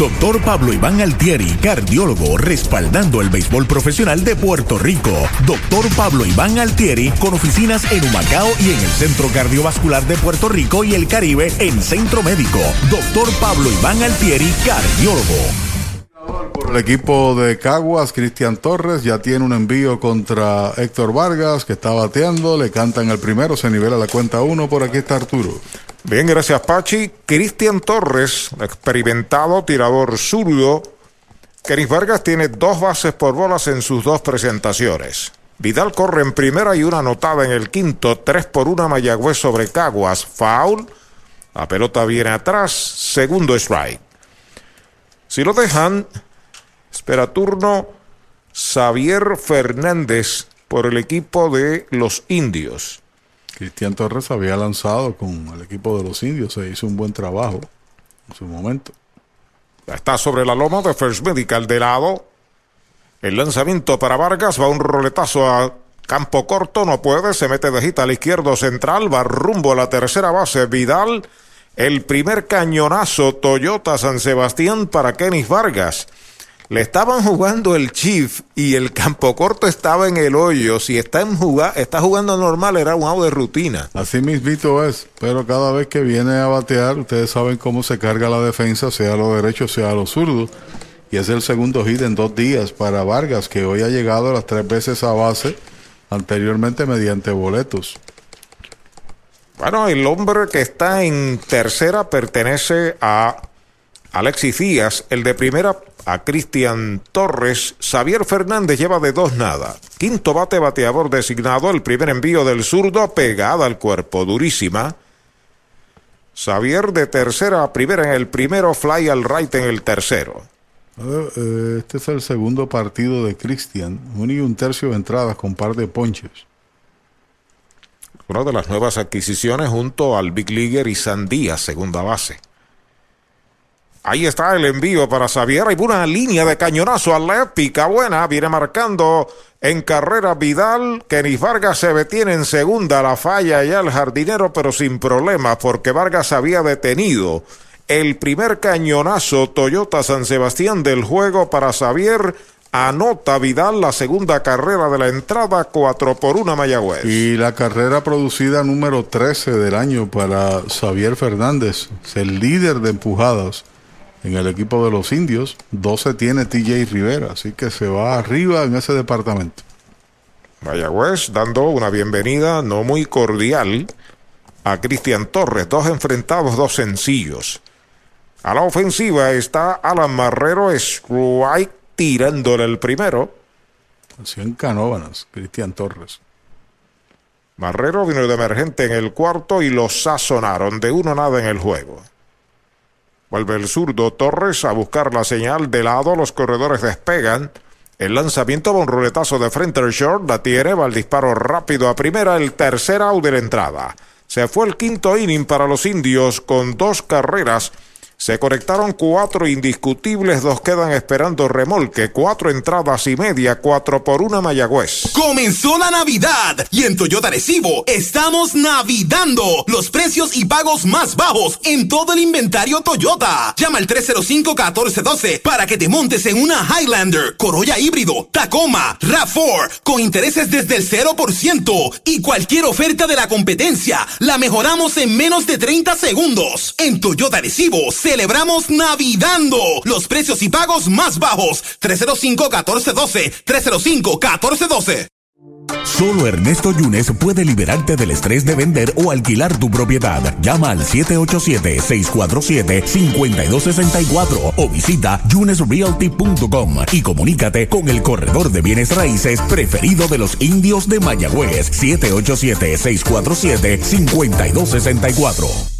Doctor Pablo Iván Altieri, cardiólogo, respaldando el béisbol profesional de Puerto Rico. Doctor Pablo Iván Altieri, con oficinas en Humacao y en el Centro Cardiovascular de Puerto Rico y el Caribe en Centro Médico. Doctor Pablo Iván Altieri, cardiólogo. Por el equipo de Caguas, Cristian Torres ya tiene un envío contra Héctor Vargas, que está bateando, le cantan el primero, se nivela la cuenta uno, por aquí está Arturo. Bien, gracias Pachi. Cristian Torres, experimentado tirador zurdo. Kenis Vargas tiene dos bases por bolas en sus dos presentaciones. Vidal corre en primera y una anotada en el quinto, tres por una Mayagüez sobre Caguas. Foul. La pelota viene atrás, segundo strike. Si lo dejan, espera turno Xavier Fernández por el equipo de los indios. Cristian Torres había lanzado con el equipo de los indios, se hizo un buen trabajo en su momento. Está sobre la loma de First Medical de lado. El lanzamiento para Vargas va un roletazo a campo corto, no puede, se mete de gita al izquierdo central, va rumbo a la tercera base, Vidal. El primer cañonazo Toyota San Sebastián para Kenis Vargas. Le estaban jugando el Chief y el campo corto estaba en el hoyo. Si está, en está jugando normal, era un out de rutina. Así mismito es, pero cada vez que viene a batear, ustedes saben cómo se carga la defensa, sea a lo derecho, sea a lo zurdo. Y es el segundo hit en dos días para Vargas, que hoy ha llegado las tres veces a base, anteriormente mediante boletos. Bueno, el hombre que está en tercera pertenece a Alexis Díaz, el de primera a Cristian Torres. Xavier Fernández lleva de dos nada. Quinto bate bateador designado, el primer envío del zurdo pegada al cuerpo, durísima. Xavier de tercera a primera en el primero, fly al right en el tercero. Eh, este es el segundo partido de Cristian, un y un tercio de entradas con par de ponches. Una de las nuevas adquisiciones junto al Big Leaguer y Sandía, segunda base. Ahí está el envío para Xavier. Hay una línea de cañonazo a la épica buena. Viene marcando en carrera Vidal. Kenny Vargas se detiene en segunda. La falla ya el jardinero, pero sin problema porque Vargas había detenido el primer cañonazo Toyota San Sebastián del juego para Xavier. Anota Vidal la segunda carrera de la entrada, 4 por 1 Mayagüez. Y la carrera producida número 13 del año para Xavier Fernández, el líder de empujadas en el equipo de los indios. 12 tiene TJ Rivera, así que se va arriba en ese departamento. Mayagüez dando una bienvenida no muy cordial a Cristian Torres. Dos enfrentados, dos sencillos. A la ofensiva está Alan Marrero, strike tirándole el primero. Así en Canóvanas, Cristian Torres. Marrero vino de emergente en el cuarto y lo sazonaron de uno nada en el juego. Vuelve el zurdo Torres a buscar la señal de lado. Los corredores despegan. El lanzamiento va un ruletazo de frente al short. La tiene, va el disparo rápido a primera. El tercer out de la entrada. Se fue el quinto inning para los indios con dos carreras se conectaron cuatro indiscutibles, dos quedan esperando remolque, cuatro entradas y media, cuatro por una Mayagüez. Comenzó la Navidad y en Toyota Recibo estamos navidando los precios y pagos más bajos en todo el inventario Toyota. Llama al 305-1412 para que te montes en una Highlander, Corolla híbrido, Tacoma, RAV4 con intereses desde el 0% y cualquier oferta de la competencia la mejoramos en menos de 30 segundos. En Toyota Recibo celebramos Navidando. Los precios y pagos más bajos. 305-1412. 305-1412. Solo Ernesto Yunes puede liberarte del estrés de vender o alquilar tu propiedad. Llama al 787-647-5264 o visita yunesrealty.com y comunícate con el corredor de bienes raíces preferido de los indios de Mayagüez. 787-647-5264.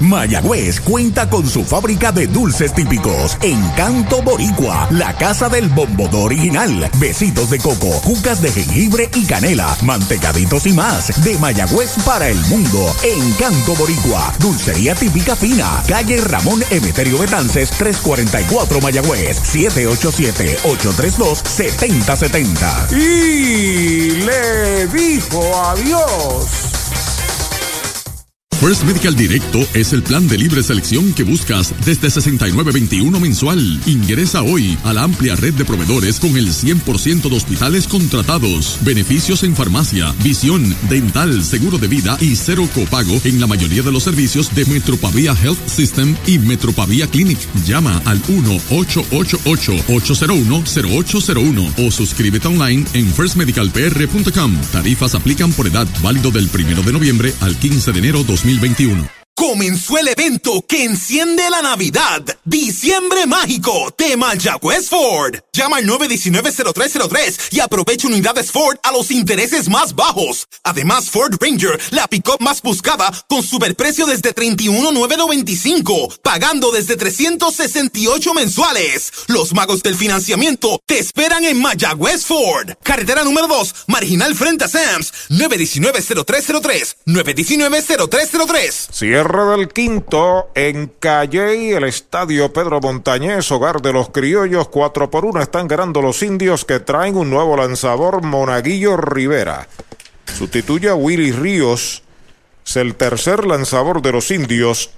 Mayagüez cuenta con su fábrica de dulces típicos. Encanto Boricua, la casa del bombodo original. Besitos de coco, cucas de jengibre y canela, mantecaditos y más. De Mayagüez para el mundo. Encanto Boricua, dulcería típica fina. Calle Ramón Emeterio Betances, 344 Mayagüez, 787-832-7070. Y le dijo adiós. First Medical Directo es el plan de libre selección que buscas desde 69.21 mensual. Ingresa hoy a la amplia red de proveedores con el 100% de hospitales contratados, beneficios en farmacia, visión, dental, seguro de vida y cero copago en la mayoría de los servicios de Metropavia Health System y Metropavia Clinic. Llama al 1-888-801-0801 o suscríbete online en firstmedicalpr.com. Tarifas aplican por edad válido del 1 de noviembre al 15 de enero 2021. Comenzó el evento que enciende la Navidad. Diciembre Mágico de Mayagüez Ford. Llama al 919-0303 y aprovecha unidades Ford a los intereses más bajos. Además, Ford Ranger, la pick-up más buscada, con superprecio desde 31,995, pagando desde 368 mensuales. Los magos del financiamiento te esperan en Mayagüez Ford. Carretera número 2, marginal frente a Sams. 919-0303. 919-0303. Cierre del quinto en Calle, el estadio Pedro Montañés, hogar de los criollos, 4 por 1 están ganando los indios que traen un nuevo lanzador, Monaguillo Rivera. Sustituye a Willy Ríos, es el tercer lanzador de los indios,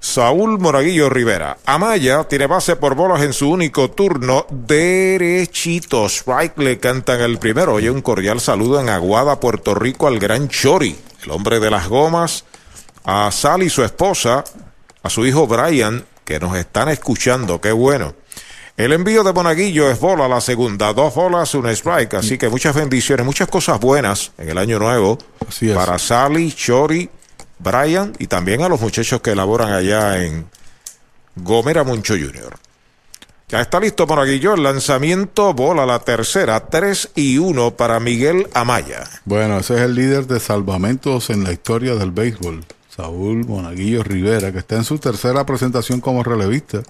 Saúl Monaguillo Rivera. Amaya tiene base por bolas en su único turno, derechito. Strike le cantan el primero. Oye, un cordial saludo en Aguada, Puerto Rico, al gran Chori, el hombre de las gomas a Sally, su esposa, a su hijo Brian, que nos están escuchando, qué bueno. El envío de Monaguillo es bola la segunda, dos bolas, un strike, así que muchas bendiciones, muchas cosas buenas en el año nuevo para Sally, Chori, Brian y también a los muchachos que elaboran allá en Gomera Moncho Jr. Ya está listo Monaguillo, el lanzamiento, bola la tercera, 3 y 1 para Miguel Amaya. Bueno, ese es el líder de salvamentos en la historia del béisbol. Saúl Monaguillo Rivera, que está en su tercera presentación como relevista.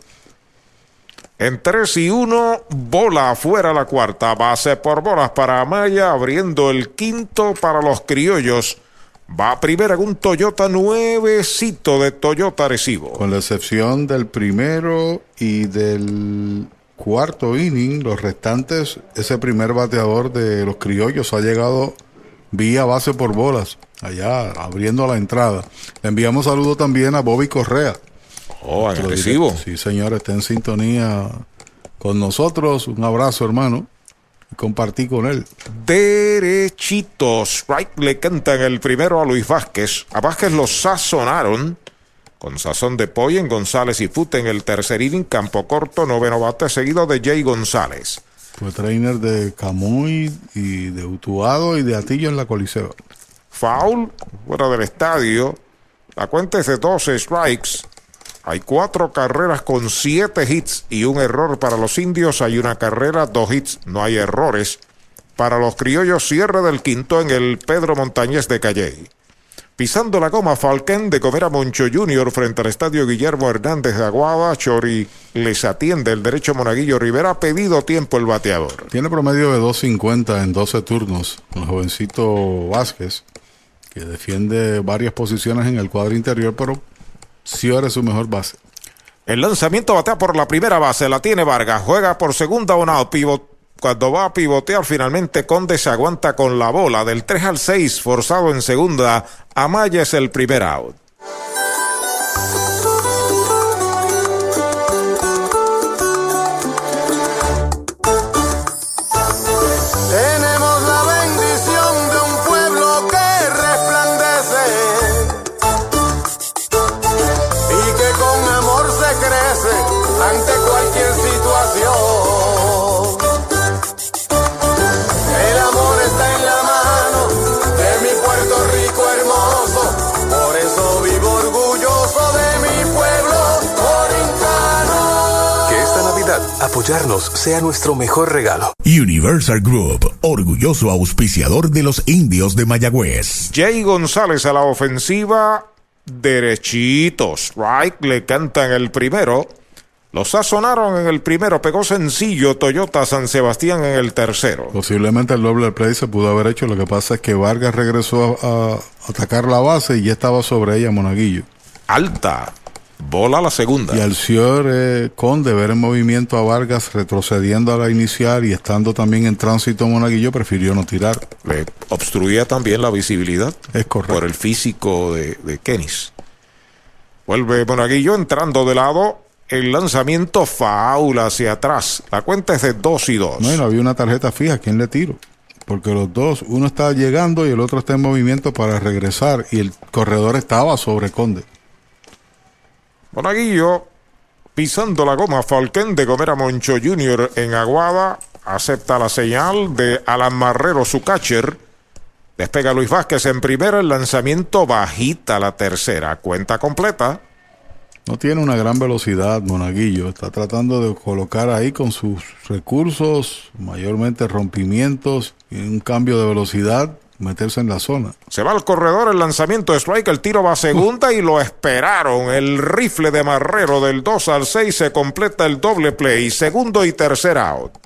En 3 y 1, bola afuera la cuarta, base por bolas para Amaya, abriendo el quinto para los criollos. Va primera con un Toyota nuevecito de Toyota Recibo. Con la excepción del primero y del cuarto inning, los restantes, ese primer bateador de los criollos ha llegado vía base por bolas, allá abriendo la entrada. Le enviamos saludo también a Bobby Correa. Oh, agresivo. Sí, señor, está en sintonía con nosotros. Un abrazo, hermano. Compartí con él. Derechitos. Right le cantan el primero a Luis Vázquez. A Vázquez lo sazonaron con sazón de pollo en González y Fute en el tercer inning, campo corto, noveno bate, seguido de Jay González. Fue trainer de Camuy y de Utuado y de Atillo en la Coliseo. Foul, fuera del estadio. La cuenta es de 12 strikes. Hay cuatro carreras con siete hits y un error para los indios. Hay una carrera, dos hits, no hay errores. Para los criollos, cierre del quinto en el Pedro Montañez de Calley. Pisando la goma, Falcán de comer a Moncho Junior frente al estadio Guillermo Hernández de Aguada. Chori les atiende el derecho Monaguillo Rivera. Ha pedido tiempo el bateador. Tiene promedio de 2.50 en 12 turnos. El jovencito Vázquez, que defiende varias posiciones en el cuadro interior, pero sí ahora es su mejor base. El lanzamiento batea por la primera base, la tiene Vargas, juega por segunda una pivot. Cuando va a pivotear finalmente Conde se aguanta con la bola del 3 al 6 forzado en segunda. Amaya es el primer out. Apoyarnos sea nuestro mejor regalo. Universal Group, orgulloso auspiciador de los indios de Mayagüez. Jay González a la ofensiva, derechitos. Strike le cantan el primero. Lo sazonaron en el primero, pegó sencillo Toyota San Sebastián en el tercero. Posiblemente el doble play se pudo haber hecho. Lo que pasa es que Vargas regresó a, a atacar la base y ya estaba sobre ella Monaguillo. Alta. Bola la segunda. Y al señor eh, Conde ver en movimiento a Vargas retrocediendo a la inicial y estando también en tránsito Monaguillo, prefirió no tirar. Le obstruía también la visibilidad. Es correcto. Por el físico de, de Kenis. Vuelve Monaguillo entrando de lado. El lanzamiento faula hacia atrás. La cuenta es de 2 y 2. No, y no había una tarjeta fija. ¿Quién le tiro? Porque los dos, uno está llegando y el otro está en movimiento para regresar. Y el corredor estaba sobre Conde. Monaguillo pisando la goma. Falcón de Gomera Moncho Jr. en Aguada. Acepta la señal de Alan Marrero, su catcher. Despega Luis Vázquez en primera, el lanzamiento bajita la tercera, cuenta completa. No tiene una gran velocidad, Monaguillo. Está tratando de colocar ahí con sus recursos, mayormente rompimientos y un cambio de velocidad, meterse en la zona. Se va al corredor el lanzamiento de strike, el tiro va a segunda y lo esperaron. El rifle de Marrero del 2 al 6 se completa el doble play, segundo y tercer out.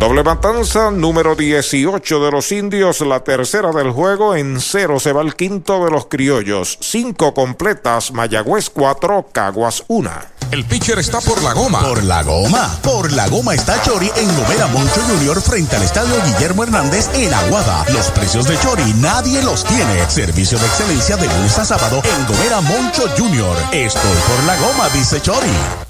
Doble matanza, número 18 de los indios, la tercera del juego, en cero se va el quinto de los criollos. Cinco completas, Mayagüez 4, Caguas 1. El pitcher está por la goma. Por la goma. Por la goma está Chori en Gomera Moncho Junior frente al estadio Guillermo Hernández en Aguada. Los precios de Chori nadie los tiene. Servicio de excelencia de lunes a sábado en Gomera Moncho Junior. Estoy por la goma, dice Chori.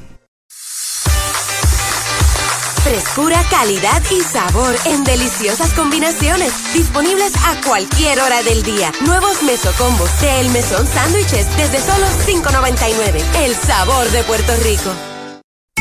Frescura, calidad y sabor en deliciosas combinaciones. Disponibles a cualquier hora del día. Nuevos mesocombos de El Mesón Sándwiches desde solo $5.99. El sabor de Puerto Rico.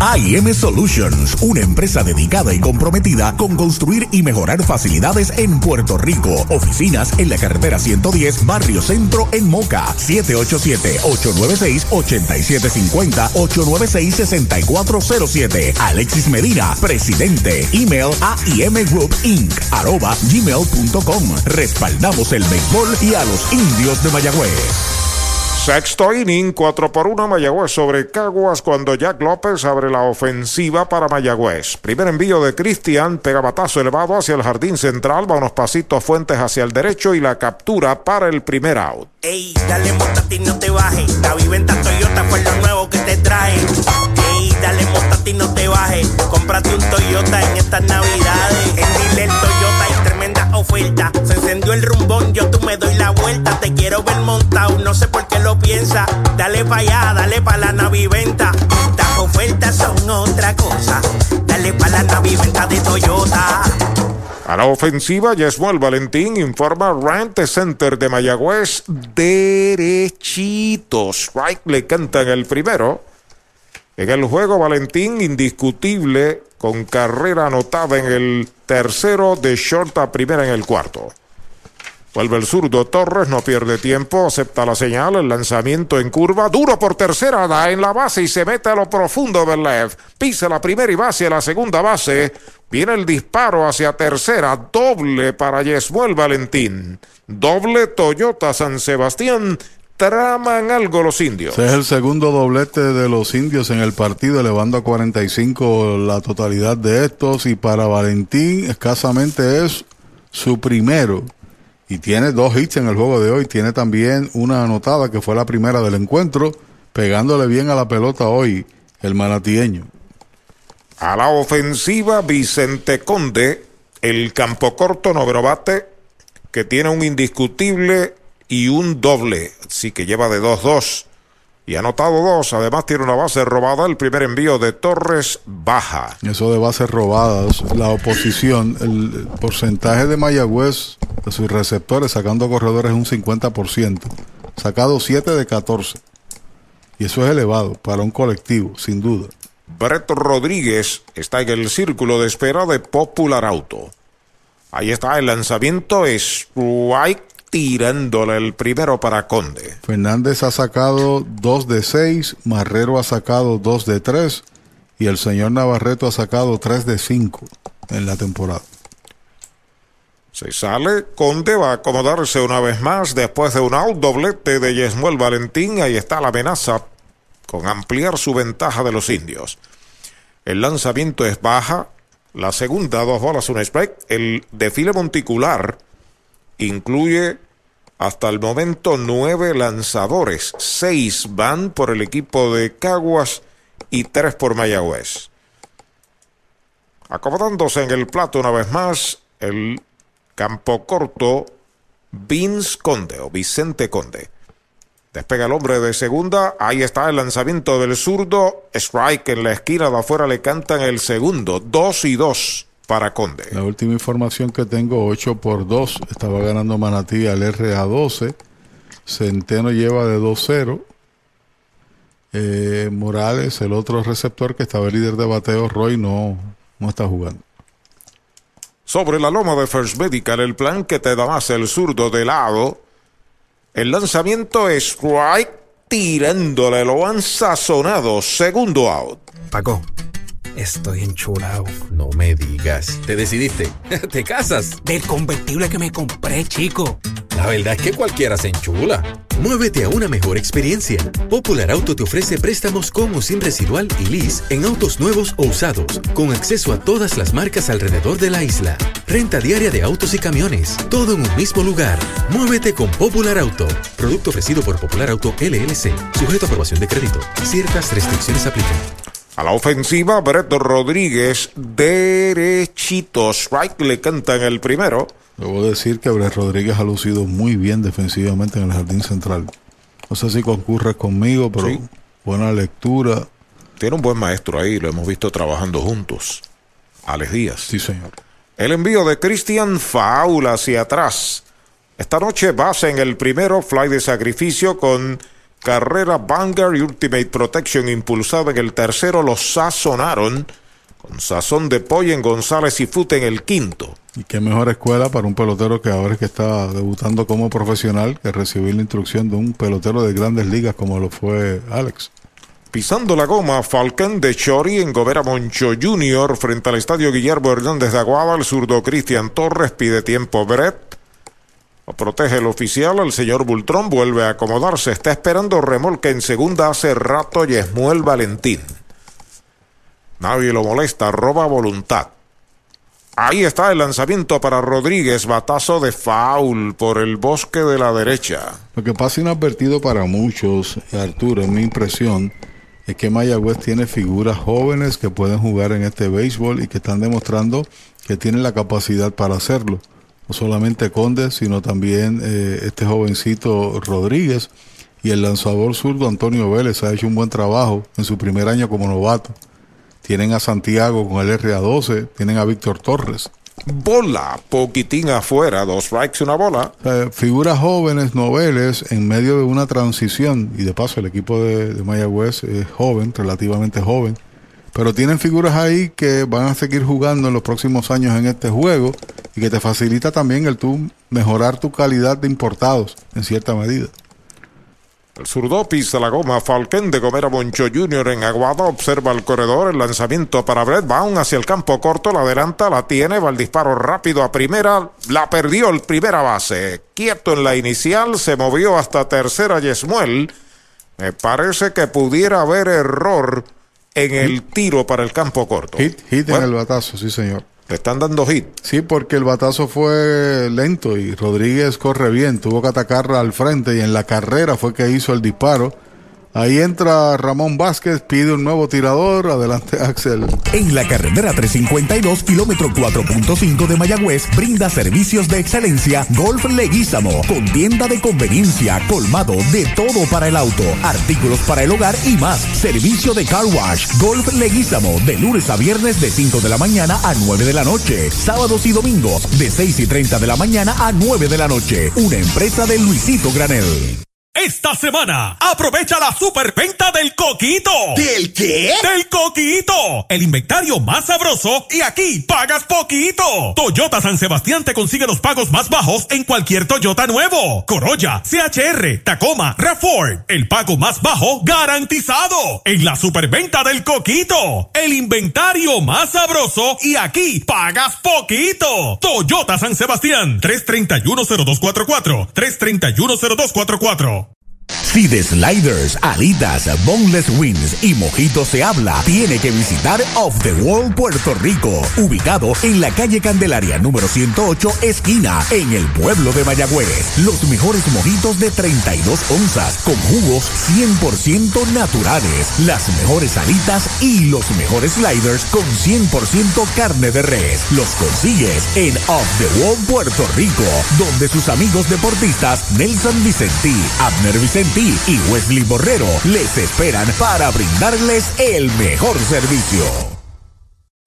AIM Solutions, una empresa dedicada y comprometida con construir y mejorar facilidades en Puerto Rico. Oficinas en la carretera 110, Barrio Centro en Moca. 787-896-8750, 896-6407. Alexis Medina, presidente. Email AIM Group Inc. arroba gmail.com. Respaldamos el béisbol y a los indios de Mayagüez. Sexto inning, 4 por 1 Mayagüez sobre Caguas cuando Jack López abre la ofensiva para Mayagüez. Primer envío de Cristian, pega batazo elevado hacia el jardín central, va unos pasitos fuentes hacia el derecho y la captura para el primer out. Ey, dale montate no te bajes. La viventa Toyota fue lo nuevo que te trae. Ey, dale montate no te bajes. Cómprate un Toyota en estas navidades. En Dile Toyota hay tremenda oferta. Se encendió el rumbón, yo tú Te quiero ver montado, no sé por qué lo piensa. Dale pa' allá, dale pa' la naviventa. Estas ofertas son otra cosa. Dale pa' la naviventa de Toyota. A la ofensiva, Yesmuel Valentín informa Rant Center de Mayagüez derechito. Strike le canta en el primero. En el juego, Valentín indiscutible con carrera anotada en el tercero de short a primera en el cuarto. Vuelve el zurdo Torres, no pierde tiempo, acepta la señal, el lanzamiento en curva, duro por tercera, da en la base y se mete a lo profundo del left. Pisa la primera y base a la segunda base. Viene el disparo hacia tercera, doble para Yesmuel Valentín. Doble Toyota San Sebastián. Traman algo los indios. Ese es el segundo doblete de los indios en el partido, elevando a 45 la totalidad de estos. Y para Valentín, escasamente es su primero y tiene dos hits en el juego de hoy. Tiene también una anotada que fue la primera del encuentro, pegándole bien a la pelota hoy el manatieño. A la ofensiva, Vicente Conde, el campo corto noveno bate, que tiene un indiscutible y un doble, así que lleva de 2-2 y ha anotado dos. Además, tiene una base robada. El primer envío de Torres baja. Eso de bases robadas, la oposición, el porcentaje de Mayagüez de sus receptores sacando corredores es un 50%. Sacado 7 de 14. Y eso es elevado para un colectivo, sin duda. Brett Rodríguez está en el círculo de espera de Popular Auto. Ahí está el lanzamiento, strike tirándole el primero para Conde. Fernández ha sacado 2 de 6, Marrero ha sacado 2 de 3 y el señor Navarreto ha sacado 3 de 5 en la temporada. Se sale, Conde va a acomodarse una vez más después de un out doblete de Yesmuel Valentín. Ahí está la amenaza con ampliar su ventaja de los indios. El lanzamiento es baja. La segunda, dos bolas, un strike. El desfile monticular incluye hasta el momento nueve lanzadores. Seis van por el equipo de Caguas y tres por Mayagüez. Acomodándose en el plato una vez más, el campo corto, Vince Conde o Vicente Conde. Despega el hombre de segunda. Ahí está el lanzamiento del zurdo. Strike en la esquina de afuera le cantan el segundo. Dos y dos para Conde. La última información que tengo, 8 por 2. Estaba ganando Manatí al RA12. Centeno lleva de 2-0. Eh, Morales, el otro receptor que estaba el líder de bateo, Roy, no, no está jugando. Sobre la loma de First Medical, el plan que te da más el zurdo de lado. El lanzamiento es strike, tirándole, lo han sazonado. Segundo out. Paco, estoy enchulado. No me digas. ¿Te decidiste? ¿Te casas? Del convertible que me compré, chico. La verdad es que cualquiera se enchula. Muévete a una mejor experiencia. Popular Auto te ofrece préstamos con o sin residual y lease en autos nuevos o usados, con acceso a todas las marcas alrededor de la isla. Renta diaria de autos y camiones, todo en un mismo lugar. Muévete con Popular Auto. Producto ofrecido por Popular Auto LLC, sujeto a aprobación de crédito. Ciertas restricciones aplican. A la ofensiva, Breto Rodríguez, derechito. Strike le cantan el primero. Debo decir que Brett Rodríguez ha lucido muy bien defensivamente en el jardín central. No sé si concurres conmigo, pero Sí. buena lectura. Tiene un buen maestro ahí, lo hemos visto trabajando juntos. Alex Díaz. Sí, señor. El envío de Cristian Faula hacia atrás. Esta noche base en el primero, fly de sacrificio con carrera Vanguard y Ultimate Protection impulsada en el tercero. Los sazonaron con sazón de pollo en González y Fute en el quinto. Y qué mejor escuela para un pelotero que ahora es que está debutando como profesional que recibir la instrucción de un pelotero de grandes ligas como lo fue Alex. Pisando la goma, Falcón de Chori en Gobera Moncho Jr. frente al estadio Guillermo Hernández de Aguada. El zurdo Cristian Torres pide tiempo Brett. Protege el oficial. El señor Bultrón vuelve a acomodarse. Está esperando remolque en segunda hace rato Yesmuel Valentín. Nadie lo molesta. Roba voluntad. Ahí está el lanzamiento para Rodríguez. Batazo de foul por el bosque de la derecha. Lo que pasa inadvertido para muchos, Arturo, en mi impresión, es que Mayagüez tiene figuras jóvenes que pueden jugar en este béisbol y que están demostrando que tienen la capacidad para hacerlo. No solamente Conde, sino también eh, este jovencito Rodríguez y el lanzador zurdo Antonio Vélez ha hecho un buen trabajo en su primer año como novato. Tienen a Santiago con el RA12, tienen a Víctor Torres. Bola, poquitín afuera, dos strikes, una bola. Eh, figuras jóvenes, noveles, en medio de una transición, y de paso el equipo de, de Mayagüez es joven, relativamente joven, pero tienen figuras ahí que van a seguir jugando en los próximos años en este juego y que te facilita también el tú mejorar tu calidad de importados en cierta medida. El zurdo pisa la goma. Falcón de Gomera Moncho Jr. en Aguada observa el corredor. El lanzamiento para Brett Baum hacia el campo corto. La adelanta, la tiene. Va el disparo rápido a primera. La perdió el primera base. Quieto en la inicial. Se movió hasta tercera Yesmuel. Me parece que pudiera haber error en el tiro para el campo corto. Hit, hit Bueno, en el batazo, sí señor. Le están dando hit. Sí, porque el batazo fue lento y Rodríguez corre bien, tuvo que atacarla al frente y en la carrera fue que hizo el disparo. Ahí entra Ramón Vázquez, pide un nuevo tirador, adelante Axel. En la carretera 352, kilómetro 4.5 de Mayagüez, brinda servicios de excelencia Golf Leguízamo, con tienda de conveniencia, colmado de todo para el auto, artículos para el hogar y más. Servicio de car wash, Golf Leguízamo, de lunes a viernes de 5 de la mañana a 9 de la noche, sábados y domingos de 6 y 30 de la mañana a 9 de la noche. Una empresa de Luisito Granel. Esta semana, aprovecha la superventa del coquito. ¿Del qué? Del coquito. El inventario más sabroso y aquí pagas poquito. Toyota San Sebastián te consigue los pagos más bajos en cualquier Toyota nuevo. Corolla, CHR, Tacoma, RAV4. El pago más bajo garantizado. En la superventa del coquito. El inventario más sabroso y aquí pagas poquito. Toyota San Sebastián. 3310244. 3310244. Si de sliders, alitas, boneless wings y mojitos se habla, tiene que visitar Off the Wall Puerto Rico, ubicado en la calle Candelaria número 108, esquina, en el pueblo de Mayagüez. Los mejores mojitos de 32 onzas, con jugos 100% naturales, las mejores alitas y los mejores sliders con 100% carne de res. Los consigues en Off the Wall Puerto Rico, donde sus amigos deportistas Nelson Vicentí, Abner Vicentí, y Wesley Borrero les esperan para brindarles el mejor servicio.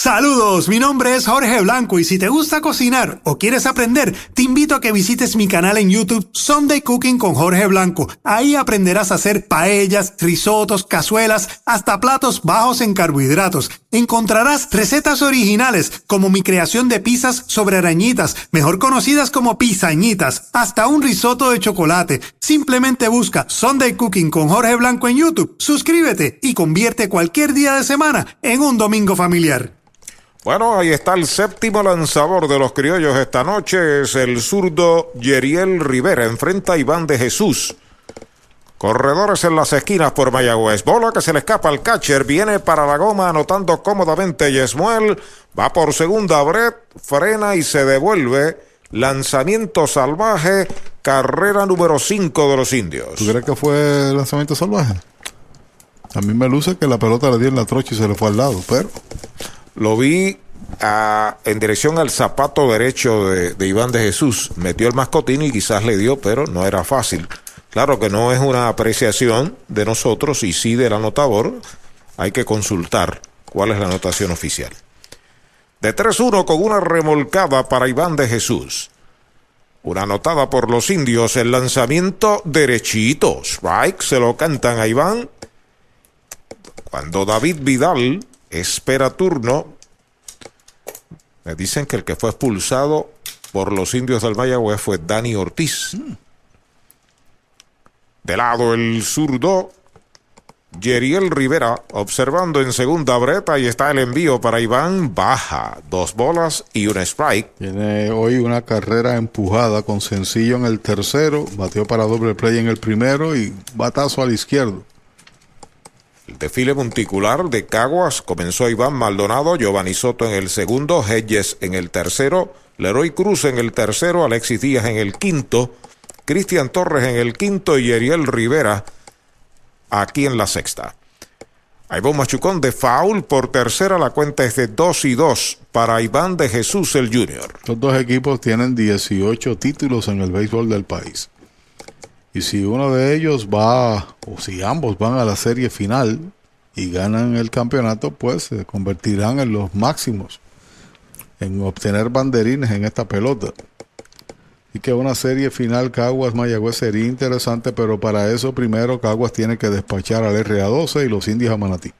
Saludos, mi nombre es Jorge Blanco y si te gusta cocinar o quieres aprender, te invito a que visites mi canal en YouTube Sunday Cooking con Jorge Blanco. Ahí aprenderás a hacer paellas, risotos, cazuelas, hasta platos bajos en carbohidratos. Encontrarás recetas originales como mi creación de pizzas sobre arañitas, mejor conocidas como pizañitas, hasta un risotto de chocolate. Simplemente busca Sunday Cooking con Jorge Blanco en YouTube, suscríbete y convierte cualquier día de semana en un domingo familiar. Bueno, ahí está el séptimo lanzador de los criollos esta noche. Es el zurdo Yeriel Rivera. Enfrenta a Iván de Jesús. Corredores en las esquinas por Mayagüez. Bola que se le escapa al catcher. Viene para la goma anotando cómodamente Yesmuel. Va por segunda Brett. Frena y se devuelve. Lanzamiento salvaje. Carrera número 5 de los indios. ¿Tú crees que fue lanzamiento salvaje? A mí me luce que la pelota le dio en la trocha y se le fue al lado, pero... Lo vi en dirección al zapato derecho de, de, Iván de Jesús. Metió el mascotín y quizás le dio, pero no era fácil. Claro que no es una apreciación de nosotros y sí del anotador. Hay que consultar cuál es la anotación oficial. De 3-1 con una remolcada para Iván de Jesús. Una anotada por los indios, el lanzamiento derechito. Strike, se lo cantan a Iván. Cuando David Vidal espera turno. Me dicen que el que fue expulsado por los indios del Mayagüez fue Dani Ortiz. Mm. De lado el zurdo, Yeriel Rivera, observando en segunda breta y está el envío para Iván Baja. Dos bolas y un strike. Tiene hoy una carrera empujada con sencillo en el tercero, batió para doble play en el primero y batazo al izquierdo. El desfile monticular de Caguas comenzó Iván Maldonado, Giovanni Soto en el segundo, Hedges en el tercero, Leroy Cruz en el tercero, Alexis Díaz en el quinto, Cristian Torres en el quinto y Ariel Rivera aquí en la sexta. Un machucón de foul por tercera, la cuenta es de 2 y 2 para Iván de Jesús el Junior. Estos dos equipos tienen 18 títulos en el béisbol del país. Y si uno de ellos va, o si ambos van a la serie final y ganan el campeonato, pues se convertirán en los máximos en obtener banderines en esta pelota. Y que una serie final Caguas Mayagüez sería interesante, pero para eso primero Caguas tiene que despachar al RA12 y los indios a Manatí.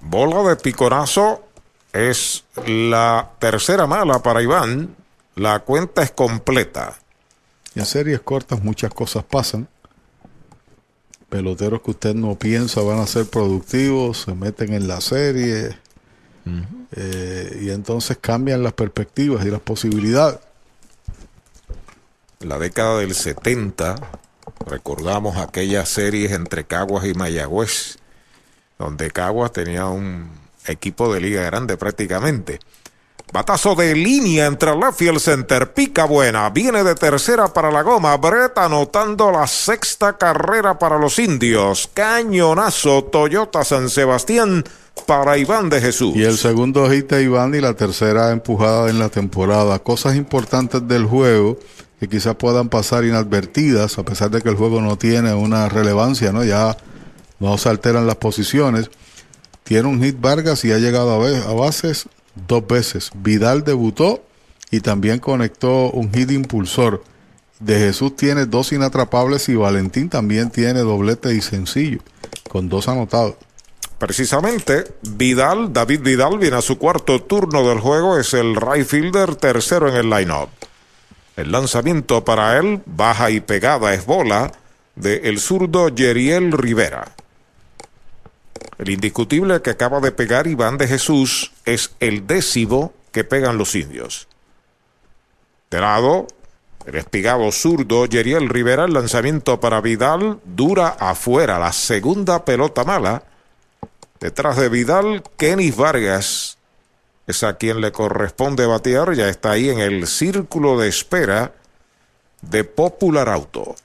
Bola de picorazo es la tercera mala para Iván. La cuenta es completa. Y en series cortas muchas cosas pasan. Peloteros que usted no piensa van a ser productivos, se meten en la serie. Uh -huh. eh, y entonces cambian las perspectivas y las posibilidades. La década del 70, recordamos aquellas series entre Caguas y Batazo de línea entre left y el center. Pica buena. Viene de tercera para la goma. Brett anotando la sexta carrera para los indios. Cañonazo Toyota San Sebastián para Iván de Jesús. Y el segundo hit de Iván y la tercera empujada en la temporada. Cosas importantes del juego que quizás puedan pasar inadvertidas, a pesar de que el juego no tiene una relevancia, ¿no? Ya no se alteran las posiciones. Tiene un hit Vargas y ha llegado a, a bases dos veces. Vidal debutó y también conectó un hit impulsor. De Jesús tiene dos inatrapables y Valentín también tiene doblete y sencillo, con dos anotados. Precisamente, Vidal, David Vidal, viene a su cuarto turno del juego, es el right fielder tercero en el line-up. El lanzamiento para él, baja y pegada, es bola de el zurdo Yeriel Rivera. El indiscutible que acaba de pegar Iván de Jesús es el décimo que pegan los indios. De lado, el espigado zurdo Yeriel Rivera, el lanzamiento para Vidal dura afuera, la segunda pelota mala. Detrás de Vidal, Kenis Vargas es a quien le corresponde batear, ya está ahí en el círculo de espera de Popular Auto.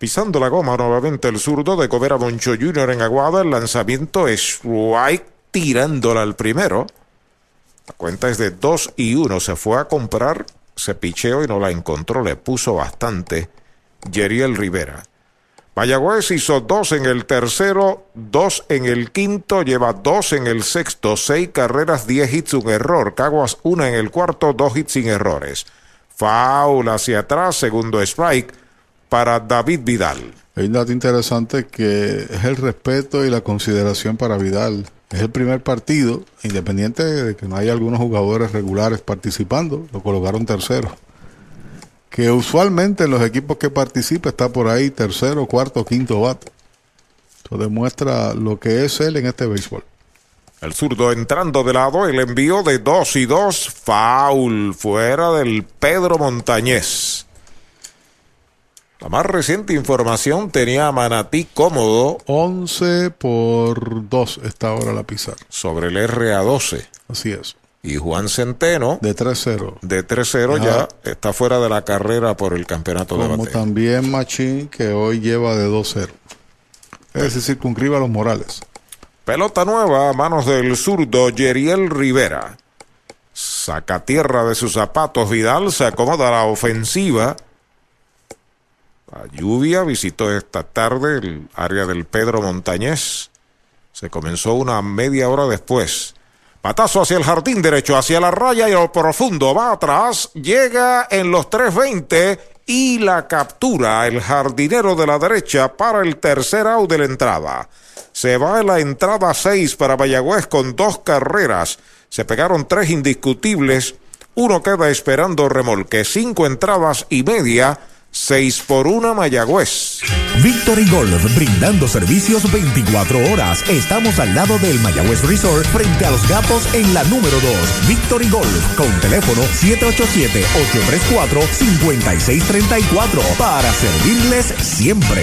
Pisando la goma nuevamente el zurdo de Cobera Moncho Jr. en Aguada. El lanzamiento es tirándola al primero. La cuenta es de 2 y 1. Se fue a comprar, se picheó y no la encontró. Le puso bastante Yeriel Rivera. Mayagüez hizo dos en el tercero, dos en el quinto, lleva dos en el sexto, seis carreras, diez hits, un error. Caguas una en el cuarto, dos hits sin errores. Foul hacia atrás, segundo strike para David Vidal. Hay un dato interesante que es el respeto y la consideración para Vidal. Es el primer partido, independiente de que no haya algunos jugadores regulares participando, lo colocaron tercero. Que usualmente en los equipos que participa está por ahí tercero, cuarto, quinto bate. Eso demuestra lo que es él en este béisbol. El zurdo entrando de lado, el envío de dos y dos, foul fuera del Pedro Montañez. La más reciente información tenía a Manatí cómodo. 11 por 2 está ahora la pizarra. Sobre el RA12. Así es. Y Juan Centeno. De 3-0. De 3-0 ya está fuera de la carrera por el campeonato Como de bateo. también Machín, que hoy lleva de 2-0. Es decir, circunscribe a los Morales. Pelota nueva a manos del zurdo Yeriel Rivera. Saca tierra de sus zapatos. Vidal se acomoda a la ofensiva. La lluvia visitó esta tarde el área del Pedro Montañés. Se comenzó una media hora después. Patazo hacia el jardín derecho, hacia la raya y al profundo. Va atrás, llega en los 3.20 y la captura el jardinero de la derecha para el tercer out de la entrada. Se va en la entrada 6 para Mayagüez con dos carreras. Se pegaron tres indiscutibles. Uno queda esperando remolque. Cinco entradas y media. 6 por 1 Mayagüez. Victory Golf, brindando servicios 24 horas. Estamos al lado del Mayagüez Resort, frente a los gatos en la número 2. Victory Golf, con teléfono 787-834-5634, para servirles siempre.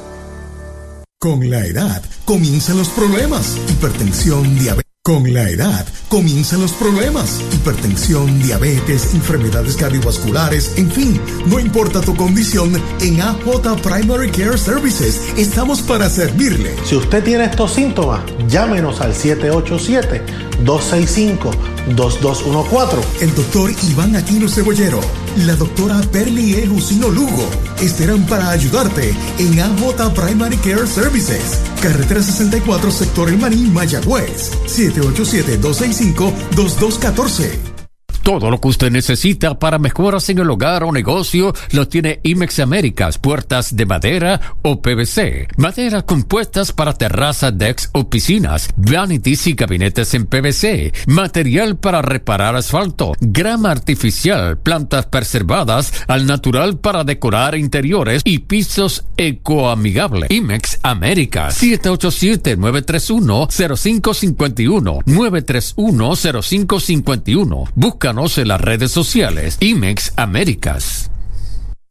Con la edad comienzan los problemas. Hipertensión, diabetes. Con la edad comienzan los problemas. Hipertensión, diabetes, enfermedades cardiovasculares, en fin, no importa tu condición, en AJ Primary Care Services estamos para servirle. Si usted tiene estos síntomas, llámenos al 265-2214. El doctor Iván Aquino Cebollero, la doctora Perli E. Jusino Lugo estarán para ayudarte en AJ Primary Care Services. Carretera 64, sector El Maní, Mayagüez. 787-265-2214. Todo lo que usted necesita para mejoras en el hogar o negocio lo tiene IMEX Américas, puertas de madera o PVC, maderas compuestas para terrazas, decks o piscinas, vanities y gabinetes en PVC, material para reparar asfalto, grama artificial, plantas preservadas al natural para decorar interiores y pisos ecoamigables. IMEX Américas, 787-931-0551, 931-0551. Busca en las redes sociales. IMEX Américas.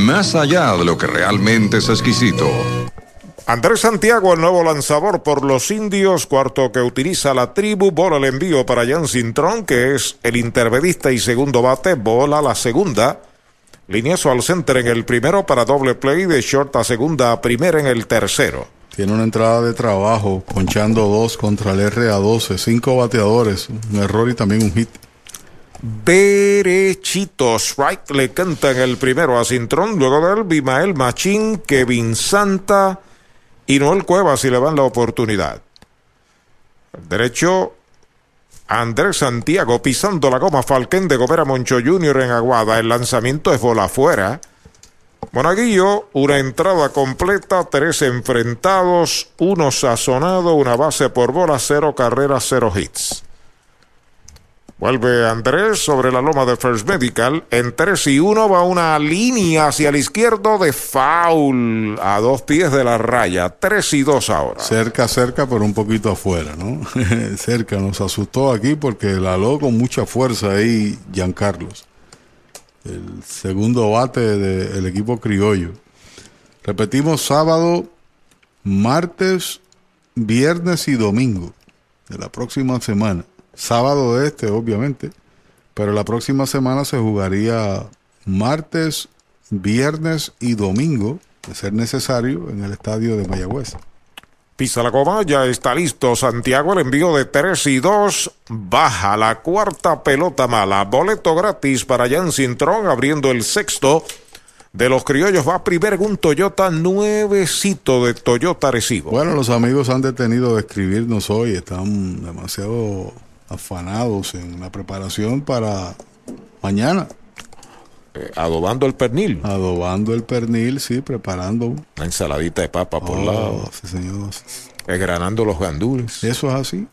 más allá de lo que realmente es exquisito. Andrés Santiago, el nuevo lanzador por los indios, cuarto que utiliza la tribu, bola el envío para Jan Cintrón, que es el intervedista y segundo bate, bola la segunda. Lineazo al center en el primero para doble play, de short a segunda a primera en el tercero. Tiene una entrada de trabajo, ponchando dos contra el RA12, cinco bateadores, un error y también un hit. Derechito, strike le canta en el primero a Cintrón, luego de él Bimael Machín, Kevin Santa y Noel Cuevas si le dan la oportunidad. Derecho, Andrés Santiago pisando la goma Falquén de Gobera Moncho Jr. en Aguada. El lanzamiento es bola afuera. Monaguillo, una entrada completa, tres enfrentados, uno sazonado, una base por bola, cero carreras, cero hits. Vuelve Andrés sobre la loma de First Medical. En 3 y 1 va una línea hacia el izquierdo de foul a dos pies de la raya. 3 y 2 ahora. Cerca, cerca, pero un poquito afuera, ¿no? cerca. Nos asustó aquí porque la aló con mucha fuerza ahí Giancarlos. El segundo bate del equipo criollo. Repetimos sábado, martes, viernes y domingo de la próxima semana sábado este, obviamente, pero la próxima semana se jugaría martes, viernes y domingo, de ser necesario, en el estadio de Mayagüez. Pisa la goma, ya está listo Santiago, el envío de 3 y 2, baja la cuarta pelota mala, boleto gratis para Jan Cintrón, abriendo el sexto de los criollos va primero un Toyota nuevecito de Toyota Recibo. Bueno, los amigos han detenido de escribirnos hoy, están demasiado afanados en la preparación para mañana. Eh, adobando el pernil. Adobando el pernil, sí, preparando. Una ensaladita de papa por oh, lado. Sí, señor. Desgranando los gandules. Eso es así.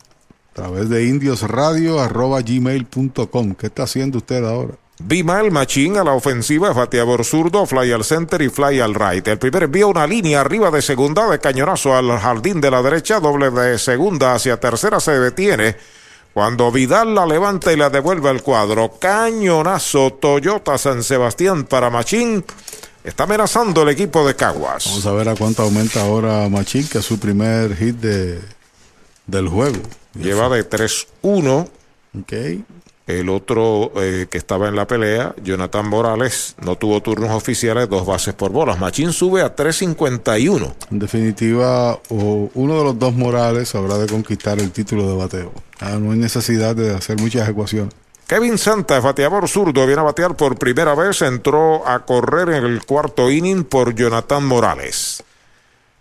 A través de indiosradio.gmail.com. ¿Qué está haciendo usted ahora? Bimal Machín a la ofensiva, bateador zurdo, fly al center y fly al right. El primer envía una línea arriba de segunda de cañonazo al jardín de la derecha, doble de segunda hacia tercera se detiene cuando Vidal la levanta y la devuelve al cuadro, cañonazo Toyota San Sebastián para Machín. Está amenazando el equipo de Caguas. Vamos a ver a cuánto aumenta ahora Machín, que es su primer hit de, del juego. Lleva de 3-1. Ok. El otro eh, que estaba en la pelea, Jonathan Morales, no tuvo turnos oficiales, dos bases por bolas. Machín sube a 3.51. En definitiva, uno de los dos Morales habrá de conquistar el título de bateo. Ah, no hay necesidad de hacer muchas ecuaciones. Kevin Santa, bateador zurdo, viene a batear por primera vez, entró a correr en el cuarto inning por Jonathan Morales.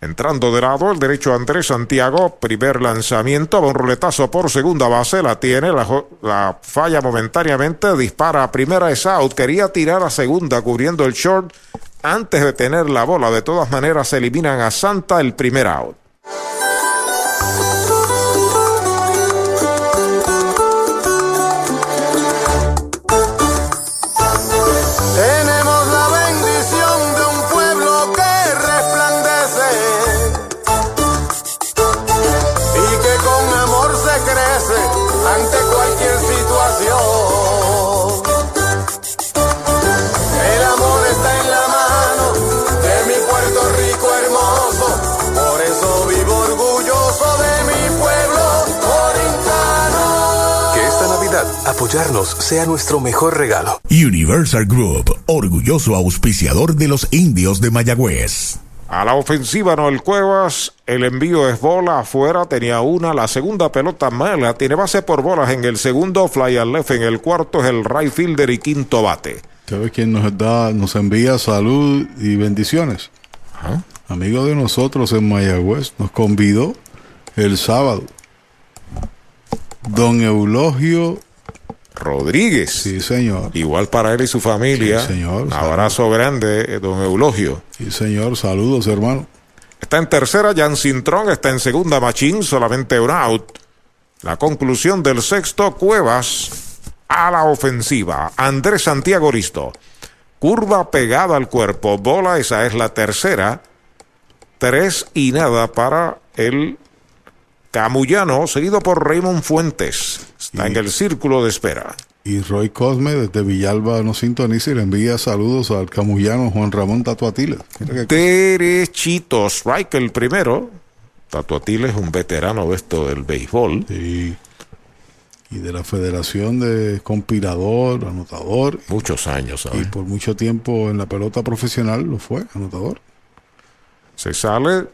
Entrando de lado, el derecho Andrés Santiago, primer lanzamiento, va un ruletazo por segunda base, la tiene, la, falla momentáneamente, dispara a primera, es out, quería tirar a segunda cubriendo el short antes de tener la bola, de todas maneras eliminan a Santa el primer out. Apoyarnos sea nuestro mejor regalo. Universal Group, orgulloso auspiciador de los indios de Mayagüez. A la ofensiva Noel Cuevas, el envío es bola afuera, tenía una, la segunda pelota mala, tiene base por bolas en el segundo, fly al left en el cuarto, es el right fielder y quinto bate. ¿Sabes quién nos da, nos envía salud y bendiciones? Amigo de nosotros en Mayagüez, nos convidó el sábado. Don Eulogio Rodríguez. Sí, señor. Igual para él y su familia. Sí, señor. Un abrazo grande, eh, don Eulogio. Sí, señor. Saludos, hermano. Está en tercera, Jan Cintrón. Está en segunda, Machín. Solamente un out. La conclusión del sexto, Cuevas a la ofensiva. Andrés Santiago Risto. Curva pegada al cuerpo. Bola, esa es la tercera. Tres y nada para el Camullano, seguido por Raymond Fuentes. Está en el círculo de espera. Y Roy Cosme desde Villalba nos sintoniza y le envía saludos al camullano Juan Ramón Tatuatiles. Derechito, strike el primero. Tatuatiles es un veterano de esto del béisbol. Sí. Y de la Federación de Compilador, Anotador. Muchos años, ¿sabes? Y por mucho tiempo en la pelota profesional lo fue, anotador. Se sale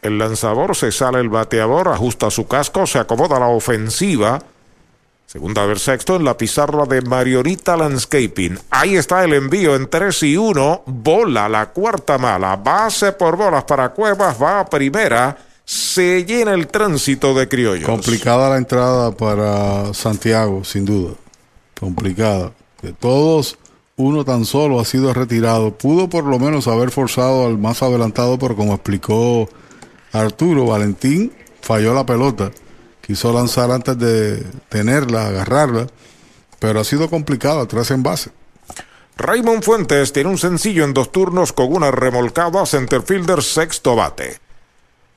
el lanzador, se sale el bateador, ajusta su casco, se acomoda la ofensiva. Segunda del sexto en la pizarra de Mariorita Landscaping. Ahí está el envío en 3 y 1. Bola, la cuarta mala. Base por bolas para Cuevas. Va a primera. Se llena el tránsito de criollos. Complicada la entrada para Santiago, sin duda. Complicada. De todos, uno tan solo ha sido retirado. Pudo por lo menos haber forzado al más adelantado, pero como explicó Arturo, Valentín falló la pelota quiso lanzar antes de tenerla, agarrarla, pero ha sido complicado atrás en base. Raymond Fuentes tiene un sencillo en dos turnos con una remolcada centerfielder sexto bate.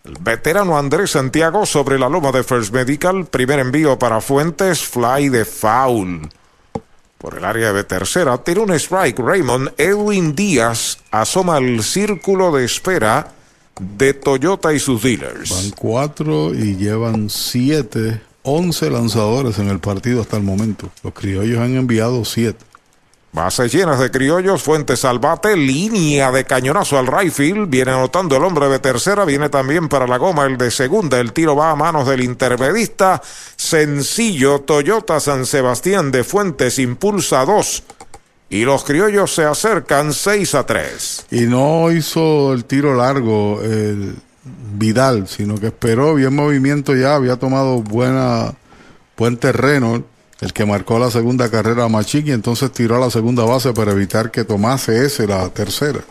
El veterano Andrés Santiago sobre la loma de First Medical, primer envío para Fuentes, fly de foul. Por el área de tercera, tiene un strike Raymond. Edwin Díaz asoma al círculo de espera de Toyota y sus dealers. Van cuatro y llevan siete, once lanzadores en el partido hasta el momento. Los criollos han enviado siete. Bases llenas de criollos, Fuentes al bate, línea de cañonazo al right field, viene anotando el hombre de tercera, viene también para la goma el de segunda, el tiro va a manos del intermedista, sencillo, Toyota San Sebastián de Fuentes impulsa dos, y los criollos se acercan 6 a 3. Y no hizo el tiro largo el Vidal, sino que esperó bien movimiento ya, había tomado buena, buen terreno el que marcó la segunda carrera a Machín y entonces tiró a la segunda base para evitar que tomase ese la tercera.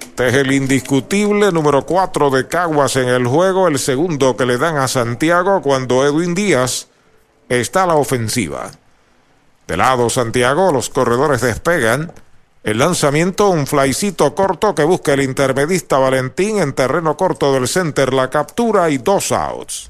Este es el indiscutible número 4 de Caguas en el juego, el segundo que le dan a Santiago cuando Edwin Díaz está a la ofensiva. De lado Santiago, los corredores despegan. El lanzamiento, un flycito corto que busca el intermedista Valentín en terreno corto del center, la captura y dos outs.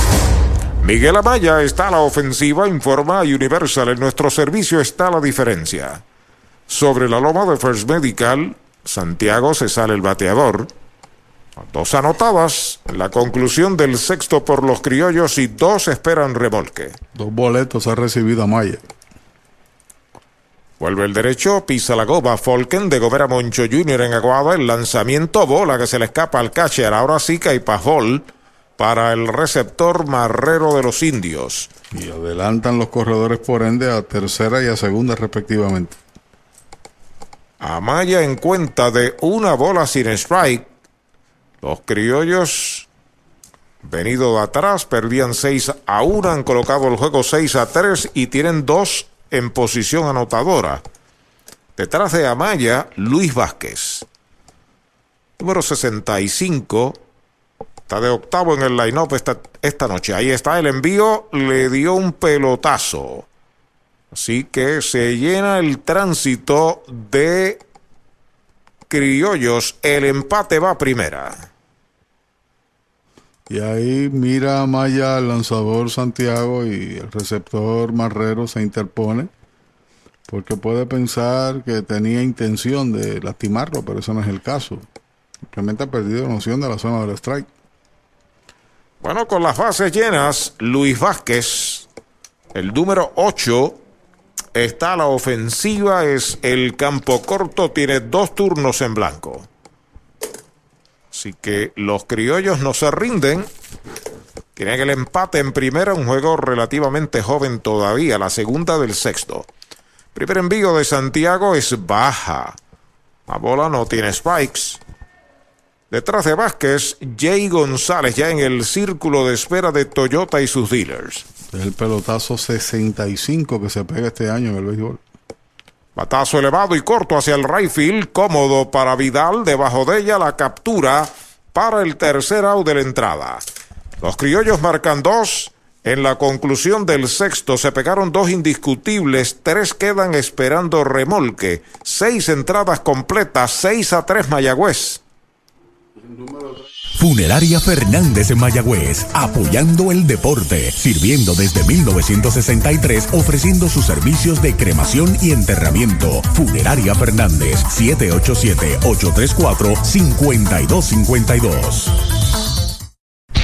Miguel Amaya está a la ofensiva, informa Universal. En nuestro servicio está la diferencia. Sobre la loma de First Medical, Santiago se sale el bateador. Dos anotadas. La conclusión del sexto por los criollos y dos esperan remolque. Dos boletos ha recibido Amaya. Vuelve el derecho, pisa la goma. Folken de Gobera Moncho Jr. en Aguada. El lanzamiento bola que se le escapa al catcher. Ahora sí que hay pajol para el receptor marrero de los indios. Y adelantan los corredores por ende a tercera y a segunda respectivamente. Amaya en cuenta de una bola sin strike. Los criollos, venido de atrás, perdían 6 a 1, han colocado el juego 6 a 3 y tienen dos en posición anotadora. Detrás de Amaya, Luis Vázquez. Número 65 Está de octavo en el line-up esta, esta noche. Ahí está el envío. Le dio un pelotazo. Así que se llena el tránsito de criollos. El empate va primera. Y ahí mira Maya el lanzador Santiago y el receptor Marrero se interpone porque puede pensar que tenía intención de lastimarlo, pero eso no es el caso. Simplemente ha perdido noción de la zona del strike. Bueno, con las bases llenas, Luis Vázquez, el número 8, está a la ofensiva, es el campo corto, tiene dos turnos en blanco. Así que los criollos no se rinden. Tienen el empate en primera, un juego relativamente joven todavía, la segunda del sexto. Primer envío de Santiago es baja. La bola no tiene spikes. Detrás de Vázquez, Jay González ya en el círculo de espera de Toyota y sus dealers. El pelotazo 65 que se pega este año en el béisbol. Batazo elevado y corto hacia el right field, cómodo para Vidal, debajo de ella la captura para el tercer out de la entrada. Los criollos marcan dos. En la conclusión del sexto se pegaron dos indiscutibles, tres quedan esperando remolque, seis entradas completas, seis a tres Mayagüez. Funeraria Fernández en Mayagüez, apoyando el deporte, sirviendo desde 1963, ofreciendo sus servicios de cremación y enterramiento. Funeraria Fernández, 787-834-5252.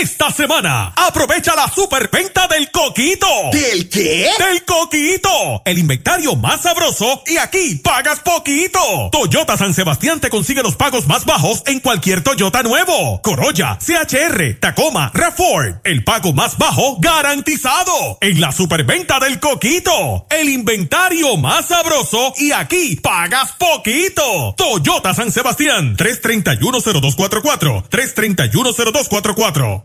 Esta semana, aprovecha la superventa del Coquito. ¿Del qué? Del Coquito. El inventario más sabroso y aquí pagas poquito. Toyota San Sebastián te consigue los pagos más bajos en cualquier Toyota nuevo. Corolla, CHR, Tacoma, RAV4. El pago más bajo garantizado. En la superventa del Coquito. El inventario más sabroso y aquí pagas poquito. Toyota San Sebastián. 3310244. 3310244.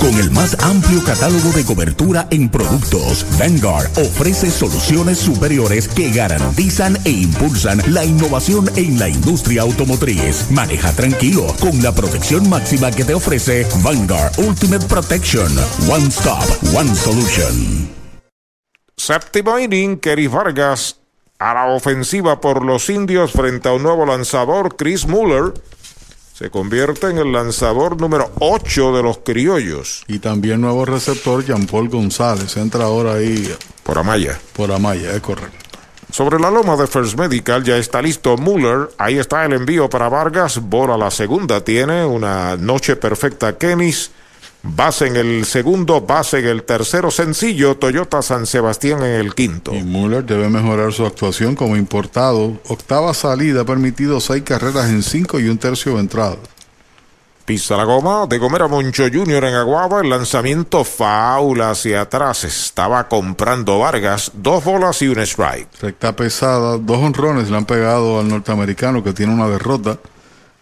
Con el más amplio catálogo de cobertura en productos, Vanguard ofrece soluciones superiores que garantizan e impulsan la innovación en la industria automotriz. Maneja tranquilo con la protección máxima que te ofrece Vanguard Ultimate Protection. One Stop, One Solution. Séptimo inning, Keris Vargas a la ofensiva por los indios frente a un nuevo lanzador, Chris Muller se convierte en el lanzador número 8 de los criollos. Y también nuevo receptor Jean Paul González. Entra ahora ahí. Por Amaya. Por Amaya, es correcto. Sobre la loma de First Medical ya está listo Muller. Ahí está el envío para Vargas. Bola la segunda. Tiene una noche perfecta Kenis. Base en el segundo, base en el tercero sencillo, Toyota San Sebastián en el quinto. Y Muller debe mejorar su actuación como importado. Octava salida, ha permitido seis carreras en cinco y un tercio entrada. Pisa la goma de Gomera Moncho Jr. en Aguaba. El lanzamiento faula hacia atrás. Estaba comprando Vargas. Dos bolas y un strike. Recta pesada. Dos honrones le han pegado al norteamericano que tiene una derrota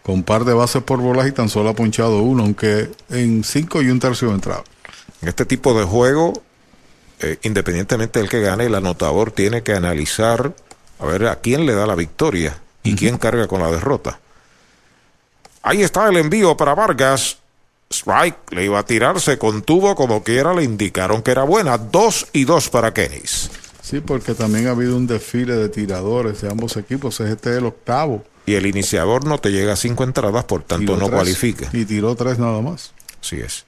con par de bases por bolas y tan solo ha ponchado uno, aunque en cinco y un tercio de entrada. En este tipo de juego, eh, independientemente del que gane, el anotador tiene que analizar a ver a quién le da la victoria y quién carga con la derrota. Ahí está el envío para Vargas. Strike le iba a tirar, se contuvo como quiera, le indicaron que era buena. Dos y dos para Kennis. Sí, porque también ha habido un desfile de tiradores de ambos equipos. Este es el octavo. Y el iniciador no te llega a cinco entradas, por tanto Tiró no tres. cualifica. Y tiró tres nada más. Así es.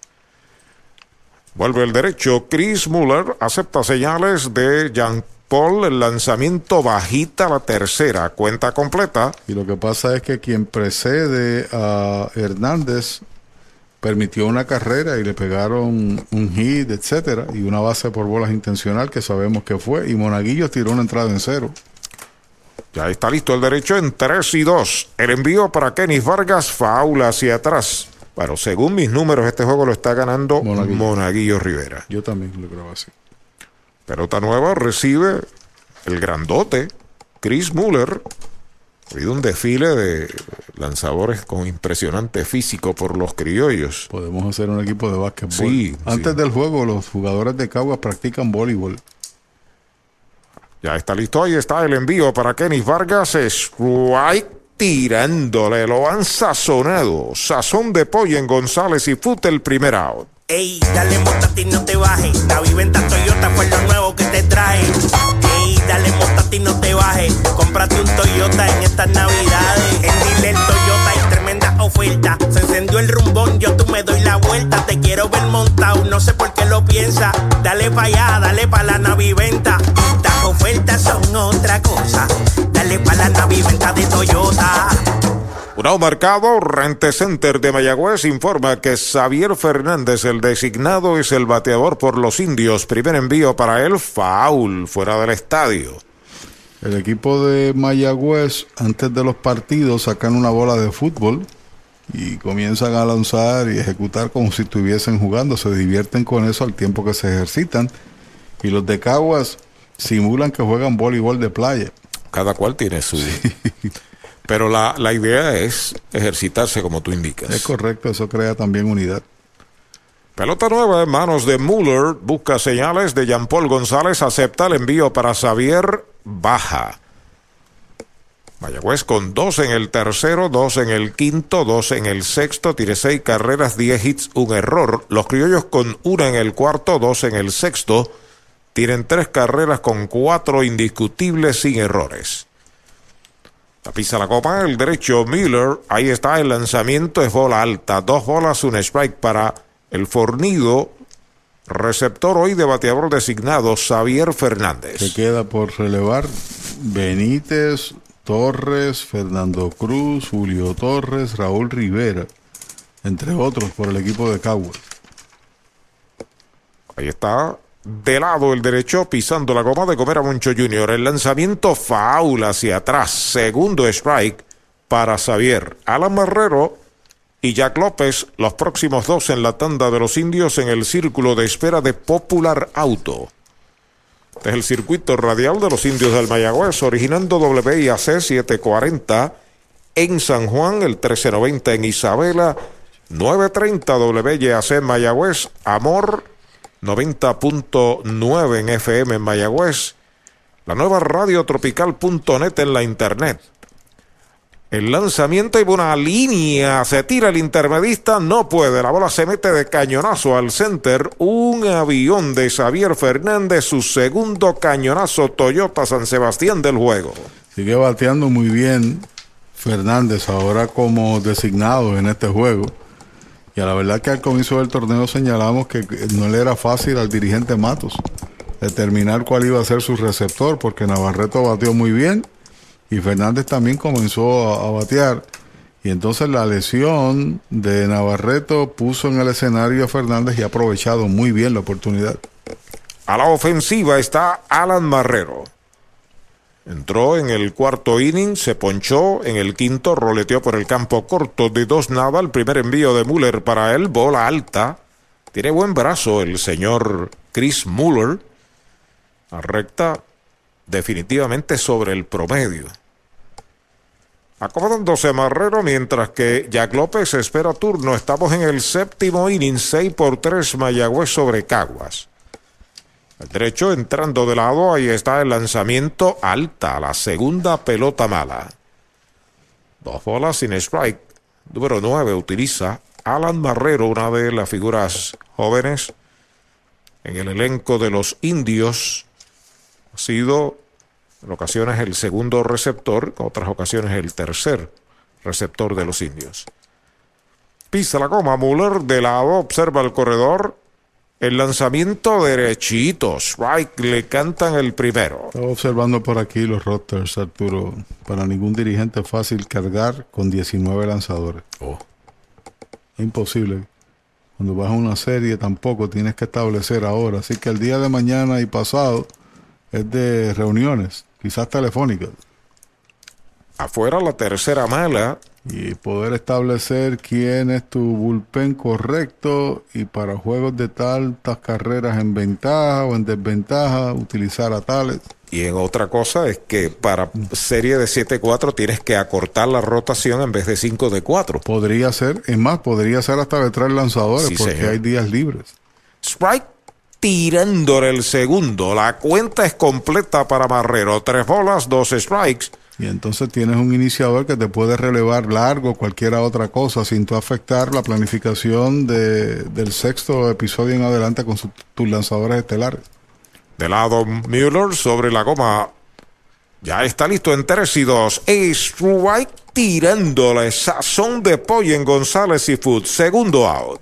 Vuelve el derecho. Chris Muller acepta señales de Jean Paul. El lanzamiento bajita la tercera. Cuenta completa. Y lo que pasa es que quien precede a Hernández permitió una carrera y le pegaron un hit, etcétera, y una base por bolas intencional que sabemos que fue. Y Monaguillo tiró una entrada en cero. Ya está listo el derecho en 3 y 2. El envío para Kenny Vargas, faula hacia atrás. Bueno, según mis números, este juego lo está ganando Monaguillo, Rivera. Yo también lo creo así. Pelota nueva recibe el grandote Chris Muller. Ha habido un desfile de lanzadores con impresionante físico por los criollos. Podemos hacer un equipo de básquetbol. Sí, Antes del juego, los jugadores de Caguas practican voleibol. Ya está listo, ahí está el envío para Kenny Vargas. Strike tirándole, lo han sazonado. Sazón de pollo en González y Fute el primer out. Ey, dale montate y no te bajes. La viventa Toyota fue lo nuevo que te trae. Ey, dale montate y no te bajes. Cómprate un Toyota en estas navidades. En Dile Toyota hay tremenda oferta. Se encendió el rumbón, yo tú me doy la vuelta. Te quiero ver montado, no sé por qué lo piensa. Dale pa' allá, dale pa' la naviventa. Estas ofertas son otra cosa. Dale pa' la naviventa de Toyota. Un marcado, Rente Center de Mayagüez informa que Xavier Fernández, el designado, es el bateador por los indios. Primer envío para él, foul, fuera del estadio. El equipo de Mayagüez, antes de los partidos, sacan una bola de fútbol y comienzan a lanzar y ejecutar como si estuviesen jugando. Se divierten con eso al tiempo que se ejercitan. Y los de Caguas simulan que juegan voleibol de playa. Cada cual tiene su... Pero la, la idea es ejercitarse como tú indicas. Es correcto, eso crea también unidad. Pelota nueva en manos de Muller. Busca señales de Jean Paul González. Acepta el envío para Xavier. Baja. Mayagüez con dos en el tercero, dos en el quinto, dos en el sexto. Tiene seis carreras, diez hits, un error. Los criollos con una en el cuarto, dos en el sexto. Tienen tres carreras con cuatro indiscutibles sin errores. La pisa la copa, el derecho Miller. Ahí está el lanzamiento, es bola alta. Dos bolas, un strike para el fornido receptor hoy de bateador designado, Xavier Fernández. Se queda por relevar Benítez, Torres, Fernando Cruz, Julio Torres, Raúl Rivera, entre otros por el equipo de Caguas. Ahí está de lado el derecho pisando la goma de comer a Moncho Junior. El lanzamiento foul hacia atrás. Segundo strike para Xavier. Alan Marrero y Jack López, los próximos dos en la tanda de los indios en el círculo de espera de Popular Auto. Este es el circuito radial de los indios del Mayagüez, originando WIAC 740 en San Juan, el 1390 en Isabela, 930 WIAC Mayagüez, Amor 90.9 en FM en Mayagüez, la nueva radiotropical.net en la internet. El lanzamiento y una línea, se tira el intermedista, no puede, la bola se mete de cañonazo al center, un avión de Xavier Fernández, su segundo cañonazo Toyota San Sebastián del juego. Sigue bateando muy bien Fernández ahora como designado en este juego. Y a la verdad que al comienzo del torneo señalamos que no le era fácil al dirigente Matos determinar cuál iba a ser su receptor, porque Navarreto bateó muy bien y Fernández también comenzó a, batear. Y entonces la lesión de Navarreto puso en el escenario a Fernández y ha aprovechado muy bien la oportunidad. A la ofensiva está Alan Marrero. Entró en el cuarto inning, se ponchó, en el quinto roleteó por el campo corto de dos nada, el primer envío de Muller para él, bola alta. Tiene buen brazo el señor Chris Muller. A recta definitivamente sobre el promedio. Acomodándose Marrero mientras que Jack López espera turno. Estamos en el séptimo inning, 6 por 3 Mayagüez sobre Caguas. El derecho entrando de lado, ahí está el lanzamiento alta, la segunda pelota mala. Dos bolas sin strike. Número 9 utiliza Alan Marrero, una de las figuras jóvenes en el elenco de los indios. Ha sido en ocasiones el segundo receptor, en otras ocasiones el tercer receptor de los indios. Pisa la goma, Muller de lado, observa el corredor. El lanzamiento derechito, strike, le cantan el primero. Estaba observando por aquí los rosters, Arturo. Para ningún dirigente es fácil cargar con 19 lanzadores. Oh. Imposible. Cuando vas a una serie tampoco tienes que establecer ahora. Así que el día de mañana y pasado es de reuniones, quizás telefónicas. Afuera la tercera mala. Y poder establecer quién es tu bullpen correcto y para juegos de tantas carreras en ventaja o en desventaja, utilizar a tales. Y en otra cosa es que para serie de 7-4 tienes que acortar la rotación en vez de 5 de 4. Podría ser, es más, podría ser hasta de tres lanzadores Sí, porque señor. hay días libres. Strike tirándole el segundo. La cuenta es completa para Marrero. Tres bolas, dos strikes. Y entonces tienes un iniciador que te puede relevar largo, cualquier otra cosa, sin tú afectar la planificación de- del sexto episodio en adelante con su- tus lanzadores estelares. De lado Müller sobre la goma. Ya está listo en 3 y 2. Strike tirándole sazón de pollo en González y Food. Segundo out.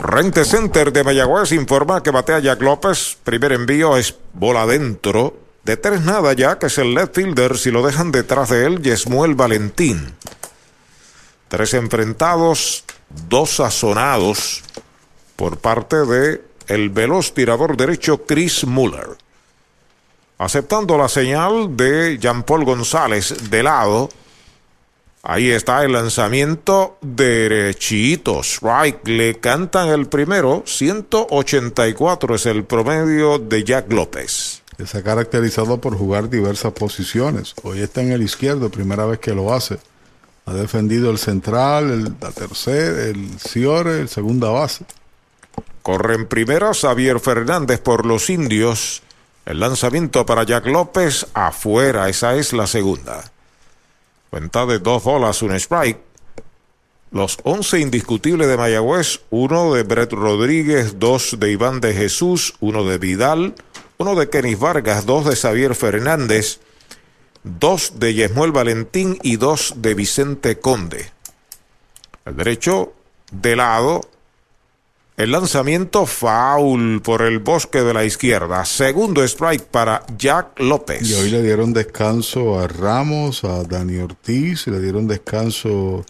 Rente Center de Mayagüez informa que batea Jack López. Primer envío es bola adentro. De tres nada ya, que es el left fielder. Si lo dejan detrás de él, Yesmuel Valentín. Tres enfrentados, dos sazonados por parte de el veloz tirador derecho Chris Muller. Aceptando la señal de Jean Paul González de lado. Ahí está el lanzamiento derechito. Strike. Le cantan el primero. 184 es el promedio de Jack López. se ha caracterizado por jugar diversas posiciones. Hoy está en el izquierdo, primera vez que lo hace. Ha defendido el central, el, la tercera, el Ciore, el segunda base. Corre en primera Xavier Fernández por los indios. El lanzamiento para Jack López afuera. Esa es la segunda. Cuenta de dos bolas, un strike. Los 11 indiscutibles de Mayagüez, uno de Brett Rodríguez, dos de Iván de Jesús, uno de Vidal, uno de Kenis Vargas, dos de Xavier Fernández, dos de Yesmuel Valentín y dos de Vicente Conde. El derecho de lado, el lanzamiento foul por el bosque de la izquierda. Segundo strike para Jack López. Y hoy le dieron descanso a Ramos, a Dani Ortiz, y le dieron descanso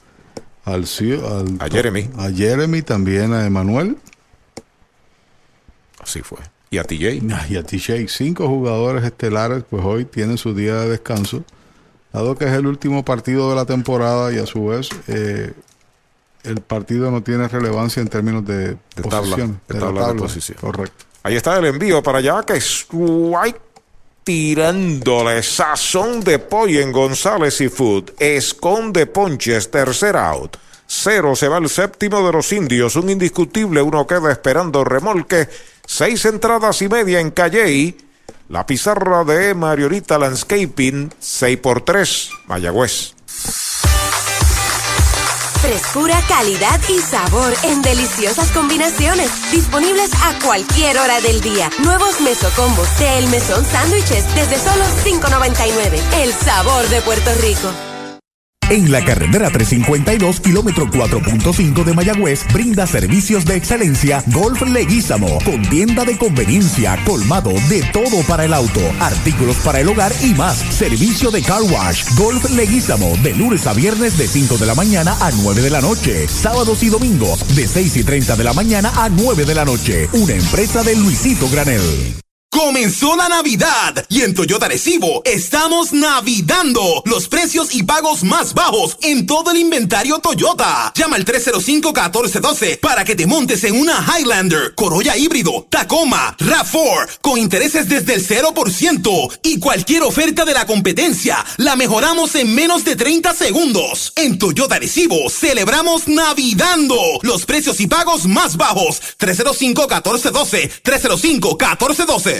al, al- A Jeremy. a Jeremy, también a Emanuel. Así fue. Y a TJ. Y a TJ. Cinco jugadores estelares, pues hoy tienen su día de descanso. Dado que es el último partido de la temporada y a su vez eh, el partido no tiene relevancia en términos de, De tabla, de la tabla de posición. Correcto. Ahí está el envío para allá que Strike tirándole sazón de pollo en González y Food. Esconde ponches, tercer out. Cero se va el séptimo de los indios. Un indiscutible, uno queda esperando remolque. Seis entradas y media en Calley. La pizarra de Mariorita Landscaping, 6 por 3, Mayagüez. Frescura, calidad y sabor en deliciosas combinaciones. Disponibles a cualquier hora del día. Nuevos mesocombos de El Mesón Sándwiches desde solo $5.99. El sabor de Puerto Rico. En la carretera 352, kilómetro 4.5 de Mayagüez, brinda servicios de excelencia Golf Leguízamo, con tienda de conveniencia, colmado de todo para el auto, artículos para el hogar y más. Servicio de car wash, Golf Leguízamo, de lunes a viernes de 5 de la mañana a 9 de la noche, sábados y domingos de 6 y 30 de la mañana a 9 de la noche. Una empresa de Luisito Granel. Comenzó la Navidad y en Toyota Recibo estamos navidando los precios y pagos más bajos en todo el inventario Toyota. Llama al 305-1412 para que te montes en una Highlander, Corolla híbrido, Tacoma, RAV4 con intereses desde el 0% y cualquier oferta de la competencia la mejoramos en menos de 30 segundos. En Toyota Recibo celebramos navidando los precios y pagos más bajos. 305-1412, 305-1412.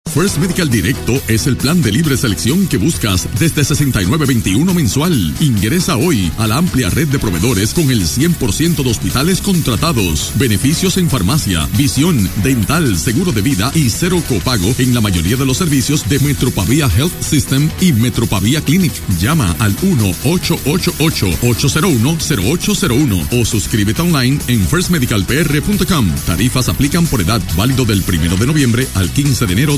First Medical Directo es el plan de libre selección que buscas desde 69.21 mensual. Ingresa hoy a la amplia red de proveedores con el 100% de hospitales contratados, beneficios en farmacia, visión, dental, seguro de vida y cero copago en la mayoría de los servicios de Metropavia Health System y Metropavia Clinic. Llama al 1-888-801-0801 o suscríbete online en firstmedicalpr.com. Tarifas aplican por edad válido del 1 de noviembre al 15 de enero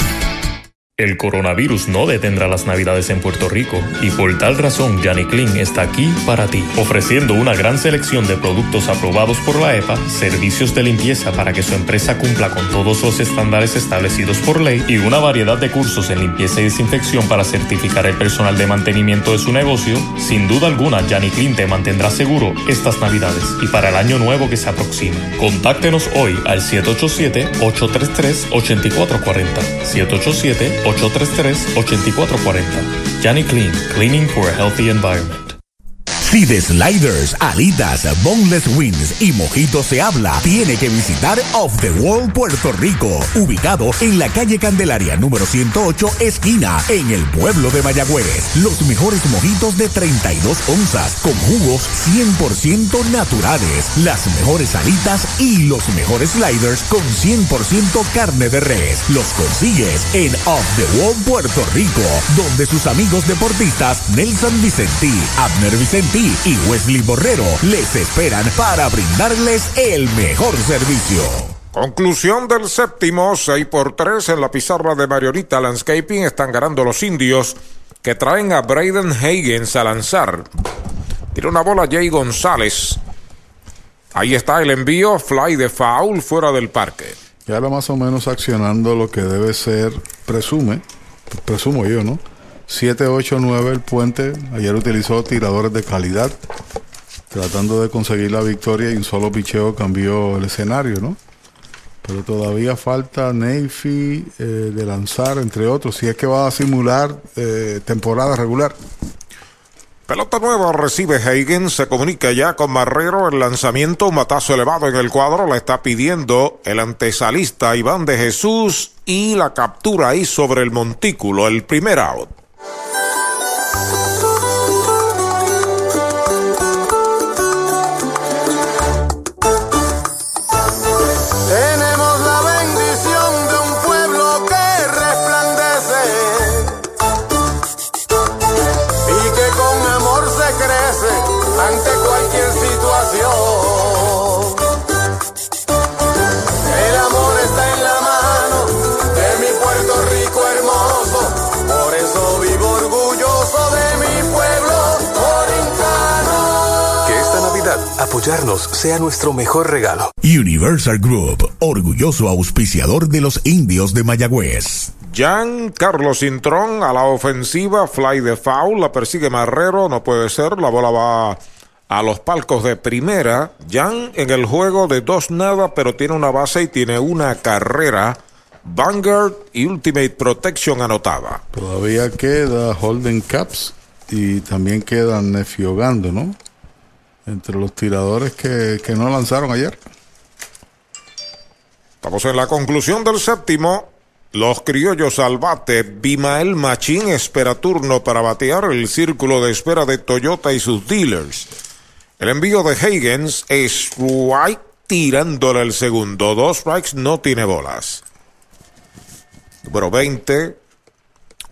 El coronavirus no detendrá las navidades en Puerto Rico y por tal razón Yanni Clean está aquí para ti, ofreciendo una gran selección de productos aprobados por la EPA, servicios de limpieza para que su empresa cumpla con todos los estándares establecidos por ley y una variedad de cursos en limpieza y desinfección para certificar el personal de mantenimiento de su negocio. Sin duda alguna, Yanni Clean te mantendrá seguro estas navidades y para el año nuevo que se aproxima. Contáctenos hoy al 787-833-8440. 787 833-8440. Johnny Clean, Cleaning for a Healthy Environment. Si de sliders, alitas, boneless wings y mojitos se habla, tiene que visitar Off the World Puerto Rico, ubicado en la calle Candelaria número 108, esquina, en el pueblo de Mayagüez. Los mejores mojitos de 32 onzas, con jugos 100% naturales, las mejores alitas y los mejores sliders con 100% carne de res. Los consigues en Off the World Puerto Rico, donde sus amigos deportistas Nelson Vicentí, Abner Vicentí, y Wesley Borrero les esperan para brindarles el mejor servicio. Conclusión del séptimo, 6 por 3 en la pizarra de Mariorita Landscaping. Están ganando los indios que traen a Braden Higgins a lanzar. Tira una bola Jay González. Ahí está el envío, fly de foul fuera del parque. Ya ahora más o menos accionando lo que debe ser, presume, presumo yo, ¿no? 7, 8, 9 el puente. Ayer utilizó tiradores de calidad, tratando de conseguir la victoria y un solo picheo cambió el escenario, ¿no? Pero todavía falta Neyfi eh, de lanzar, entre otros, si es que va a simular eh, temporada regular. Pelota nueva recibe Higgins, se comunica ya con Marrero, el lanzamiento, un matazo elevado en el cuadro, la está pidiendo el antesalista Iván de Jesús y la captura ahí sobre el montículo, el primer out. Tenemos apoyarnos sea nuestro mejor regalo. Universal Group, orgulloso auspiciador de los indios de Mayagüez. Jan Carlos Intrón a la ofensiva, fly de foul, la persigue Marrero, no puede ser, la bola va a los palcos de primera. Jan en el juego de dos nada, pero tiene una base y tiene una carrera. Vanguard y Ultimate Protection anotada. Todavía queda Holden Caps y también queda Nefiogando, ¿no? Entre los tiradores que, que no lanzaron ayer. Estamos en la conclusión del séptimo. Los criollos al bate, Bimael Machín espera turno para batear el círculo de espera de Toyota y sus dealers. El envío de Higgins es strike tirándole el segundo. Dos strikes, no tiene bolas. Número 20,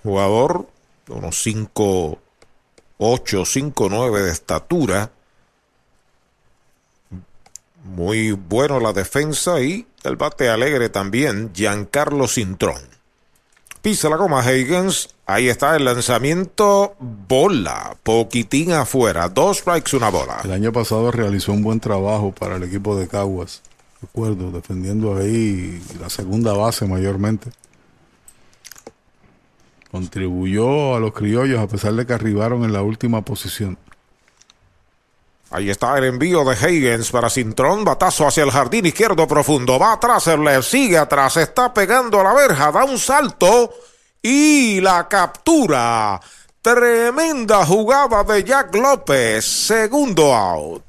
jugador unos 5, 8, 5, 9 de estatura. Muy bueno la defensa y el bate alegre también, Giancarlo Cintrón. Pisa la goma Higgins. Ahí está el lanzamiento. Bola. Poquitín afuera. Dos strikes, una bola. El año pasado realizó un buen trabajo para el equipo de Caguas. Recuerdo, defendiendo ahí la segunda base mayormente. Contribuyó a los criollos a pesar de que arribaron en la última posición. Ahí está el envío de Higgins para Cintrón. Batazo hacia el jardín izquierdo profundo. Va atrás left, sigue atrás. Está pegando a la verja. Da un salto y la captura. Tremenda jugada de Jack López. Segundo out.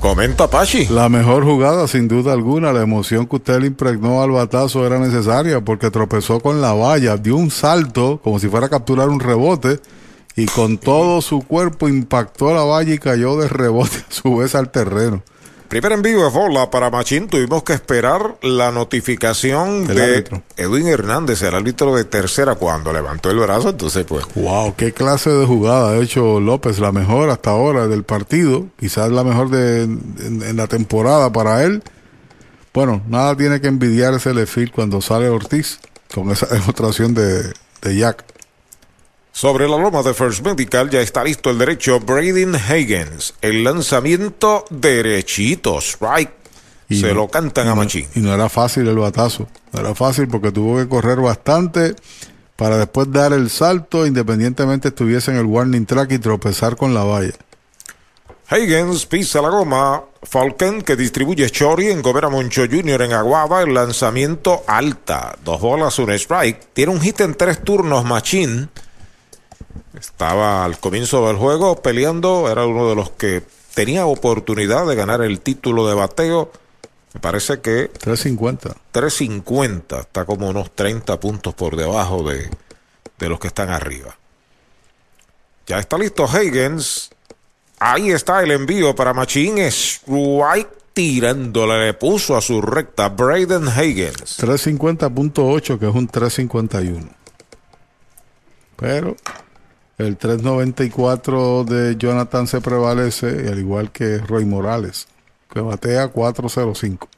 Comenta Pachi. La mejor jugada, sin duda alguna, la emoción que usted le impregnó al batazo era necesaria porque tropezó con la valla, dio un salto como si fuera a capturar un rebote y con todo su cuerpo impactó la valla y cayó de rebote a su vez al terreno. Primer envío de bola para Machín. Tuvimos que esperar la notificación El de árbitro. Edwin Hernández, el árbitro de tercera, cuando levantó el brazo. Entonces, pues, Wow, qué clase de jugada ha hecho López, la mejor hasta ahora del partido, quizás la mejor de, en, en la temporada para él. Bueno, nada tiene que envidiar ese Lefil cuando sale Ortiz con esa demostración de, de Jack. Sobre la loma de First Medical ya está listo el derecho Braden Higgins. El lanzamiento derechito, strike. Y Se no- lo cantan a Machín. Y no era fácil el batazo. No era fácil porque tuvo que correr bastante para después dar el salto, independientemente estuviese en el warning track y tropezar con la valla. Higgins pisa la goma. Falcon que distribuye Chori en Gobera Moncho Jr. en Aguada. El lanzamiento alta. Dos bolas, un strike. Tiene un hit en tres turnos Machín. Estaba al comienzo del juego peleando. Era uno de los que tenía oportunidad de ganar el título de bateo. Me parece que 350. 350. Está como unos 30 puntos por debajo de, de los que están arriba. Ya está listo Higgins. Ahí está el envío para Machín. Strike tirándole. Le puso a su recta Braden Higgins. 350.8, que es un 351. Pero el 394 de Jonathan se prevalece, al igual que Roy Morales, que batea 405.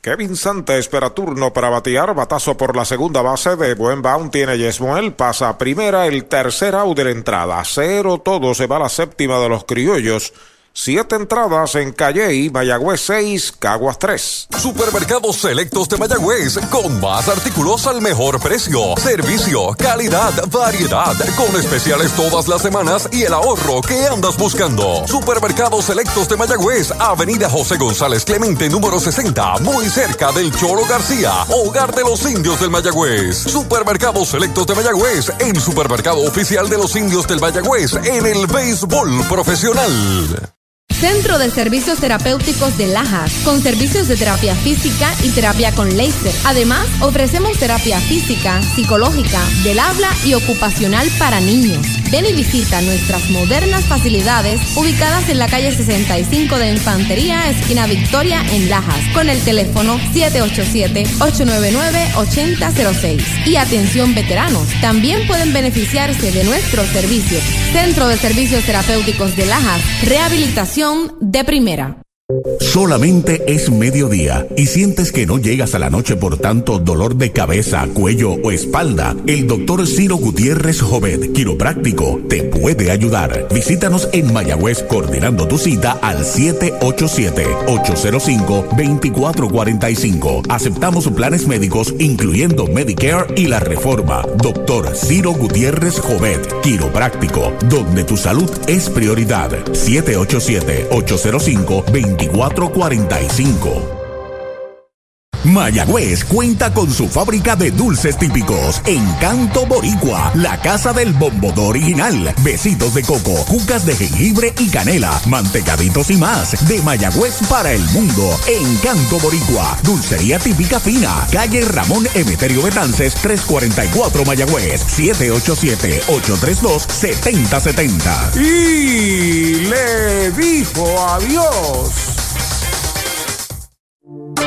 Kevin Santa espera turno para batear. Batazo por la segunda base de buen bound tiene Yesmuel. Pasa a primera el tercer out de la entrada. Cero todo se va a la séptima de los criollos. Siete entradas en Calle Mayagüez 6, Caguas 3. Supermercados Selectos de Mayagüez, con más artículos al mejor precio, servicio, calidad, variedad, con especiales todas las semanas y el ahorro que andas buscando. Supermercados Selectos de Mayagüez, Avenida José González Clemente, número 60, muy cerca del Cholo García, hogar de los indios del Mayagüez. Supermercados Selectos de Mayagüez, el supermercado oficial de los indios del Mayagüez en el béisbol profesional. Centro de Servicios Terapéuticos de Lajas, con servicios de terapia física y terapia con láser. Además, ofrecemos terapia física, psicológica, del habla y ocupacional para niños. Ven y visita nuestras modernas facilidades ubicadas en la calle 65 de Infantería, esquina Victoria, en Lajas, con el teléfono 787-899-8006. Y atención veteranos, también pueden beneficiarse de nuestros servicios. Centro de Servicios Terapéuticos de Lajas, rehabilitación de primera. Solamente es mediodía y sientes que no llegas a la noche por tanto dolor de cabeza, cuello o espalda. El doctor Ciro Gutiérrez Jovet, quiropráctico, te puede ayudar. Visítanos en Mayagüez coordinando tu cita al 787-805-2445. Aceptamos planes médicos incluyendo Medicare y la reforma. Doctor Ciro Gutiérrez Jovet, quiropráctico, donde tu salud es prioridad. 787-805-2445. 2445. Mayagüez cuenta con su fábrica de dulces típicos. Encanto Boricua, la casa del bombodo original. Besitos de coco, cucas de jengibre y canela, mantecaditos y más. De Mayagüez para el mundo. Encanto Boricua, dulcería típica fina. Calle Ramón Emeterio Betances, 344 Mayagüez, 787-832-7070. Y le dijo adiós.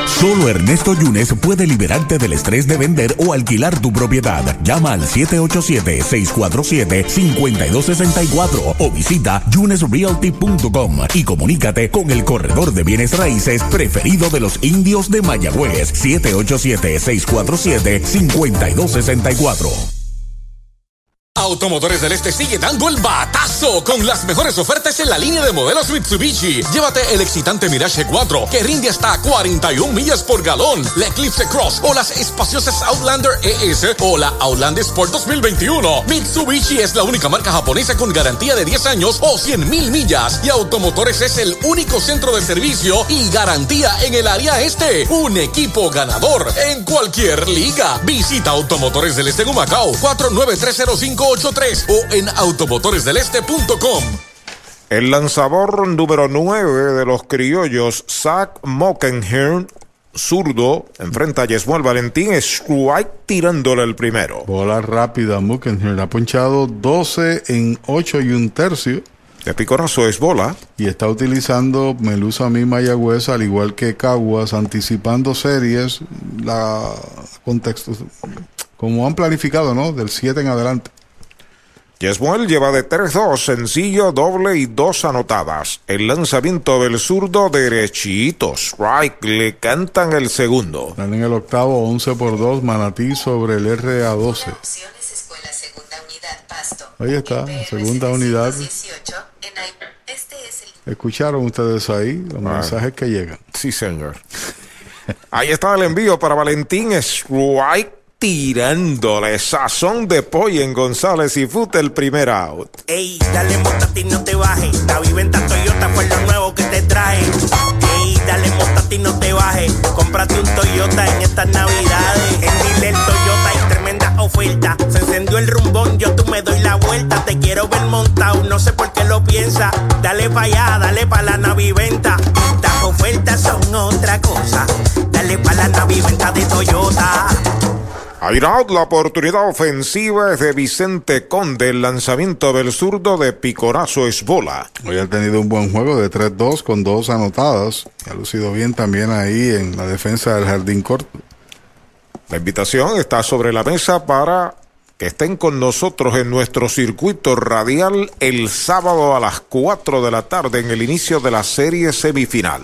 Solo Ernesto Yunes puede liberarte del estrés de vender o alquilar tu propiedad. Llama al 787-647-5264 o visita yunesrealty.com y comunícate con el corredor de bienes raíces preferido de los indios de Mayagüez. 787-647-5264. Automotores del Este sigue dando el batazo con las mejores ofertas en la línea de modelos Mitsubishi. Llévate el excitante Mirage 4 que rinde hasta 41 millas por galón, la Eclipse Cross o las espaciosas Outlander ES o la Outlander Sport 2021. Mitsubishi es la única marca japonesa con garantía de 10 años o 100 mil millas y Automotores es el único centro de servicio y garantía en el área este. Un equipo ganador en cualquier liga. Visita Automotores del Este en Humacao 49305 83 o en automotoresdeleste.com. El lanzador número 9 de los criollos, Zach Mockenhirn, zurdo, enfrenta a Yesmuel Valentín, strike tirándole el primero. Bola rápida, Mockenhirn ha ponchado 12 en 8 y un tercio. De picorazo es bola. Y está utilizando Melusa Mi Mayagüez, al igual que Caguas, anticipando series, la contexto, como han planificado, ¿no? Del 7 en adelante. Yesmuel lleva de 3-2, sencillo, doble y dos anotadas. El lanzamiento del zurdo derechito. Strike, le cantan el segundo. Están en el octavo, 11 por 2, Manatí sobre el RA12. Ahí está, segunda unidad. ¿Escucharon ustedes ahí los mensajes que llegan? Sí, señor. Ahí está el envío para Valentín Strike tirándole sazón de pollo en González y Fute el primer out. Ey, dale ti no te bajes. La viventa Toyota fue lo nuevo que te trae. Ey, dale ti no te bajes. Cómprate un Toyota en estas navidades. En Dile Toyota hay tremenda oferta. Se encendió el rumbón, yo tú me doy la vuelta. Te quiero ver montado, no sé por qué lo piensa. Dale pa' allá, dale pa' la naviventa. Estas ofertas son otra cosa. Dale pa' la naviventa de Toyota. Out, la oportunidad ofensiva es de Vicente Conde, el lanzamiento del zurdo de Picorazo es bola. Hoy ha tenido un buen juego de 3-2 con dos anotadas. Ha lucido bien también ahí en la defensa del jardín corto. La invitación está sobre la mesa para que estén con nosotros en nuestro circuito radial el sábado a las 4 de la tarde en el inicio de la serie semifinal.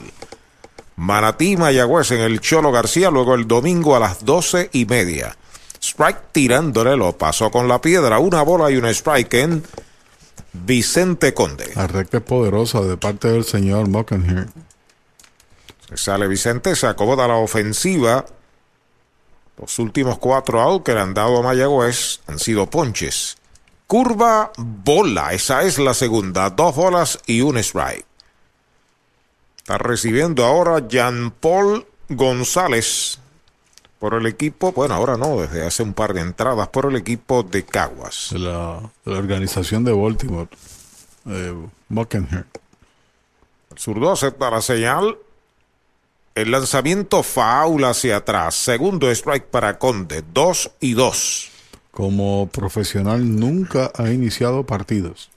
Manatí Mayagüez en el Cholo García, luego el domingo a las 12 y media. Strike tirándole, lo pasó con la piedra, una bola y un strike en Vicente Conde. La recta es poderosa de parte del señor Mockenhir. Sale Vicente, se acomoda la ofensiva. Los últimos cuatro outs que le han dado a Mayagüez han sido ponches. Curva, bola, esa es la segunda. Dos bolas y un strike. Está recibiendo ahora Jean Paul González por el equipo, bueno, ahora no, desde hace un par de entradas, por el equipo de Caguas. De la, organización de Baltimore, eh, Mockenhirn. El zurdo acepta la señal. El lanzamiento faula hacia atrás. Segundo strike para Conde. Dos y dos. Como profesional nunca ha iniciado partidos.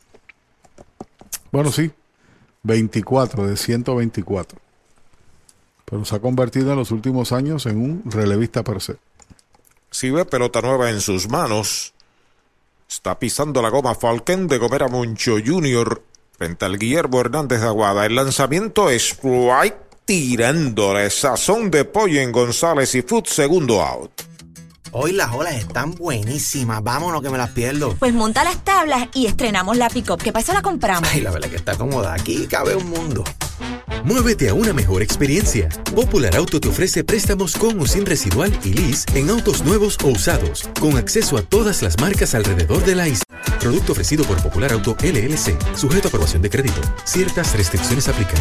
Bueno, sí. 24 de 124 pero se ha convertido en los últimos años en un relevista per se. Si ve pelota nueva en sus manos, está pisando la goma Falken de Gomera Moncho Jr. frente al Guillermo Hernández de Aguada. El lanzamiento es right tirándole sazón de pollo en González y Food, segundo out. Hoy las olas están buenísimas. Vámonos que me las pierdo. Pues monta las tablas y estrenamos la pick-up. ¿Qué pasa? La compramos. Ay, la verdad que está cómoda. Aquí cabe un mundo. Muévete a una mejor experiencia. Popular Auto te ofrece préstamos con o sin residual y lease en autos nuevos o usados, con acceso a todas las marcas alrededor de la isla. Producto ofrecido por Popular Auto LLC, sujeto a aprobación de crédito. Ciertas restricciones aplican.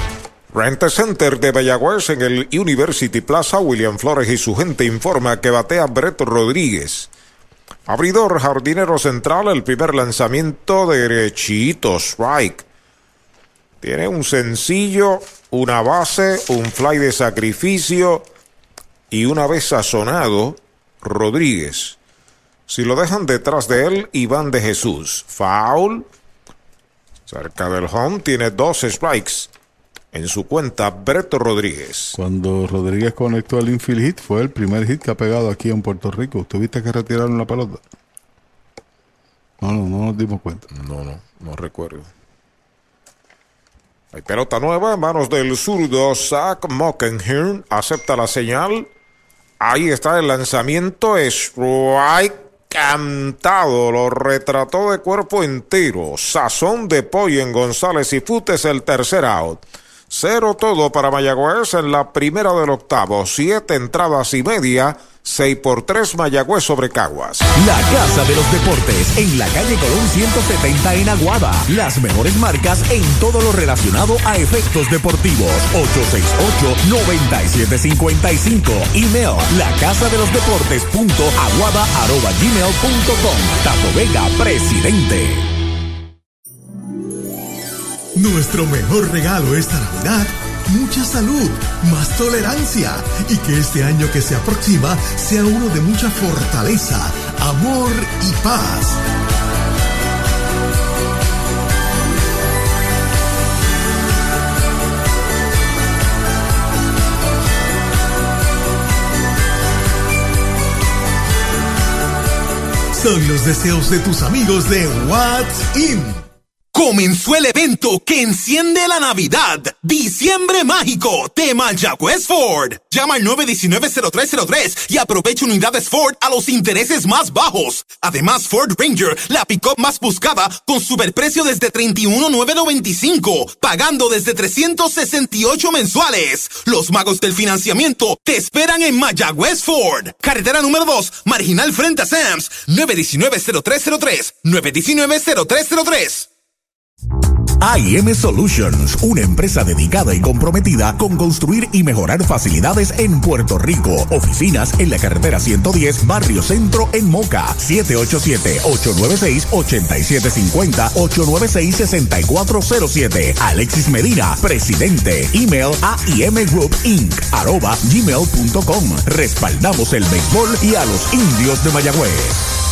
Rent Center de Mayagüez en el University Plaza, William Flores y su gente informa que batea Brett Rodríguez. Abridor, jardinero central, el primer lanzamiento derechito, strike. Tiene un sencillo, una base, un fly de sacrificio y una vez sazonado, Rodríguez. Si lo dejan detrás de él, Iván de Jesús. Foul. Cerca del home tiene dos strikes. En su cuenta, Breto Rodríguez. Cuando Rodríguez conectó el infield hit, fue el primer hit que ha pegado aquí en Puerto Rico. ¿Usted viste que retiraron la pelota? No, no, no nos dimos cuenta. No, no, no recuerdo. Hay pelota nueva en manos del zurdo Zach Mockenhirn. Acepta la señal. Ahí está el lanzamiento. Strike cantado. Lo retrató de cuerpo entero. Sazón de pollo en González y Futes el tercer out. Cero todo para Mayagüez en la primera del octavo. Siete entradas y media. 6 por 3 Mayagüez sobre Caguas. La Casa de los Deportes en la calle Colón 170 en Aguada. Las mejores marcas en todo lo relacionado a efectos deportivos. 868-9755. Email la casa de los deportes punto aguada arroba gmail punto com. Tato Vega, presidente. Nuestro mejor regalo esta Navidad, mucha salud, más tolerancia y que este año que se aproxima sea uno de mucha fortaleza, amor y paz. Son los deseos de tus amigos de What's In. Comenzó el evento que enciende la Navidad. Diciembre Mágico de Mayagüez Ford. Llama al 919-0303 y aprovecha unidades Ford a los intereses más bajos. Además, Ford Ranger, la pick-up más buscada, con superprecio desde 31,995, pagando desde 368 mensuales. Los magos del financiamiento te esperan en Mayagüez Ford. Carretera número 2, marginal frente a Sams. 919-0303. 919-0303. AIM Solutions, una empresa dedicada y comprometida con construir y mejorar facilidades en Puerto Rico. Oficinas en la carretera 110, Barrio Centro, en Moca. 787-896-8750, 896-6407. Alexis Medina, presidente. Email AIM Group Inc. arroba gmail.com. Respaldamos el béisbol y a los indios de Mayagüez.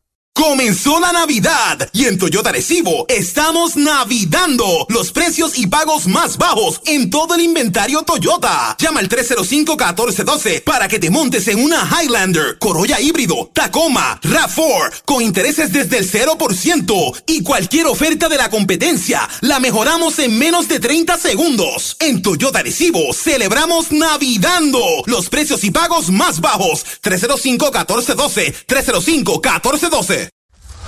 Comenzó la Navidad y en Toyota Recibo estamos navidando los precios y pagos más bajos en todo el inventario Toyota. Llama al 305-1412 para que te montes en una Highlander, Corolla híbrido, Tacoma, RAV4 con intereses desde el 0% y cualquier oferta de la competencia la mejoramos en menos de 30 segundos. En Toyota Recibo celebramos navidando los precios y pagos más bajos. 305-1412, 305-1412.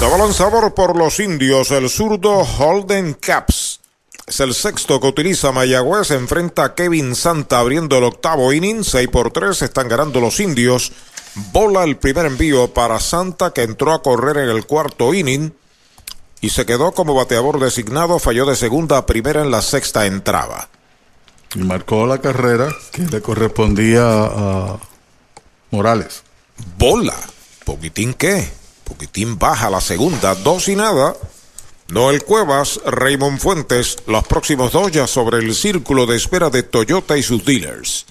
Daba sabor por los indios, el zurdo Holden Caps. Es el sexto que utiliza Mayagüez. Enfrenta a Kevin Santa abriendo el octavo inning. 6 por 3 están ganando los indios. Bola el primer envío para Santa que entró a correr en el cuarto inning y se quedó como bateador designado. Falló de segunda a primera en la sexta entrada. Y marcó la carrera que le correspondía a Morales. Bola. ¿Poquitín qué? Poquitín baja la segunda, dos y nada. Noel Cuevas, Raymond Fuentes, los próximos dos ya sobre el círculo de espera de Toyota y sus dealers.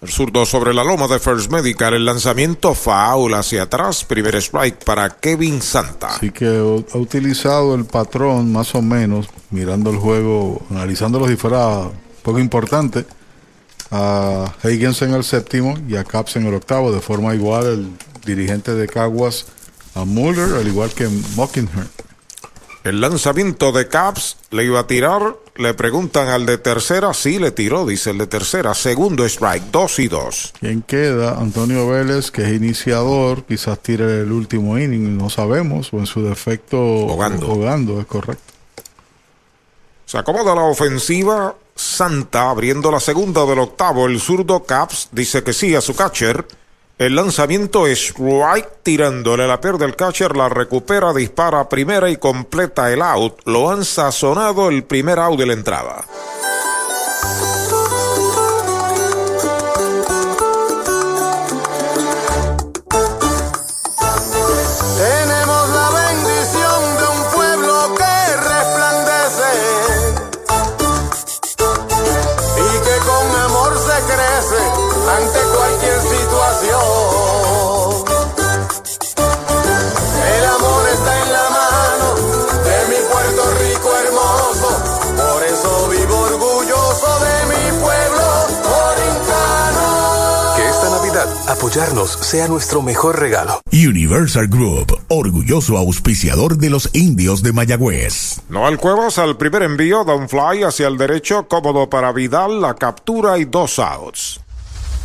El zurdo sobre la loma de First Medical, el lanzamiento foul hacia atrás, primer strike para Kevin Santa. Así que ha utilizado el patrón más o menos, mirando el juego, analizándolo si fuera poco importante, a Higgins en el séptimo y a Caps en el octavo, de forma igual el dirigente de Caguas a Muller, al igual que Mockingham. El lanzamiento de Caps le iba a tirar. Le preguntan al de tercera. Sí, le tiró, dice el de tercera. Segundo strike, dos y dos. ¿Quién queda? Antonio Vélez, que es iniciador. Quizás tire el último inning, no sabemos. O en su defecto, jugando, es correcto. Se acomoda la ofensiva. Santa abriendo la segunda del octavo. El zurdo Caps dice que sí a su catcher. El lanzamiento es right tirándole la pierde el catcher, la recupera, dispara primera y completa el out. Lo han sazonado el primer out de la entrada. Apoyarnos sea nuestro mejor regalo. Universal Group, orgulloso auspiciador de los indios de Mayagüez. Noel Cuevas al primer envío, da un fly hacia el derecho, cómodo para Vidal, la captura y dos outs.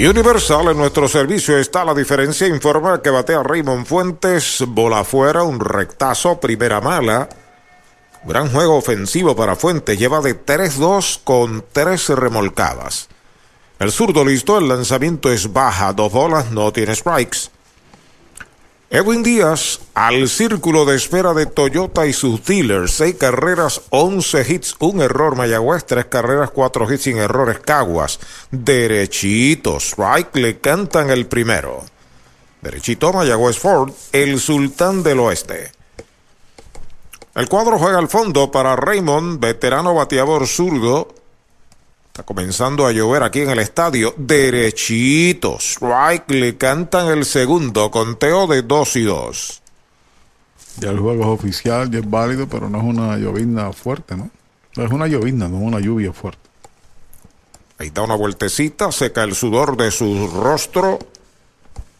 Universal en nuestro servicio está la diferencia. Informa que batea Raymond Fuentes, bola afuera, un rectazo, primera mala. Gran juego ofensivo para Fuentes, lleva de 3-2 con 13 remolcadas. El zurdo listo, el lanzamiento es baja, dos bolas, no tiene strikes. Edwin Díaz al círculo de espera de Toyota y sus dealers. Seis carreras, once hits, un error Mayagüez, tres carreras, cuatro hits sin errores Caguas. Derechito, strike, le cantan el primero. Derechito Mayagüez Ford, el sultán del oeste. El cuadro juega al fondo para Raymond, veterano bateador zurdo. Está comenzando a llover aquí en el estadio. Derechito. Strike. Le cantan el segundo. Conteo de 2 y 2. Ya el juego es oficial, ya es válido, pero no es una llovizna fuerte, ¿no? Es una llovizna, no es una lluvia fuerte. Ahí da una vueltecita, seca el sudor de su rostro.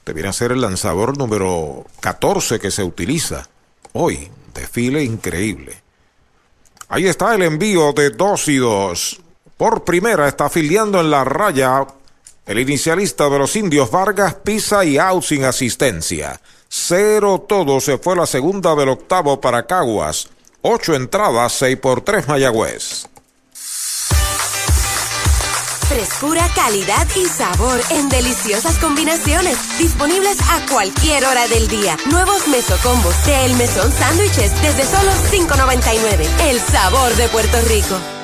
Debería ser el lanzador número 14 que se utiliza hoy. Desfile increíble. Ahí está el envío de 2 y 2. Por primera está afiliando en la raya el inicialista de los indios Vargas pisa y out sin asistencia. Cero todo se fue la segunda del octavo para Caguas. Ocho entradas, seis por tres Mayagüez. Frescura, calidad y sabor en deliciosas combinaciones. Disponibles a cualquier hora del día. Nuevos mesocombos de El Mesón Sándwiches desde solo $5.99. El sabor de Puerto Rico.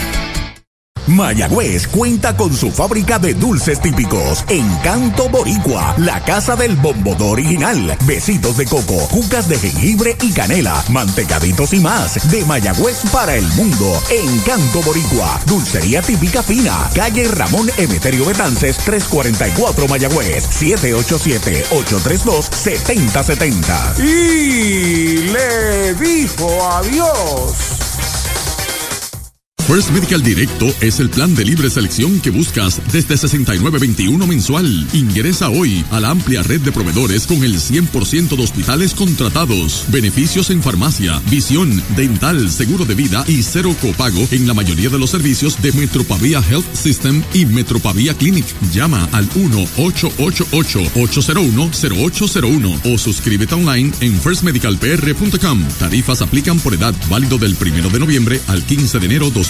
Mayagüez cuenta con su fábrica de dulces típicos. Encanto Boricua, la casa del bombodo original. Besitos de coco, cucas de jengibre y canela, mantecaditos y más. De Mayagüez para el mundo. Encanto Boricua, dulcería típica fina. Calle Ramón Emeterio Betances, 344 Mayagüez, 787-832-7070. Y le dijo adiós. First Medical Directo es el plan de libre selección que buscas desde 69.21 mensual. Ingresa hoy a la amplia red de proveedores con el 100% de hospitales contratados, beneficios en farmacia, visión, dental, seguro de vida y cero copago en la mayoría de los servicios de Metropavia Health System y Metropavia Clinic. Llama al 1-888-801-0801 o suscríbete online en firstmedicalpr.com. Tarifas aplican por edad válido del 1 de noviembre al 15 de enero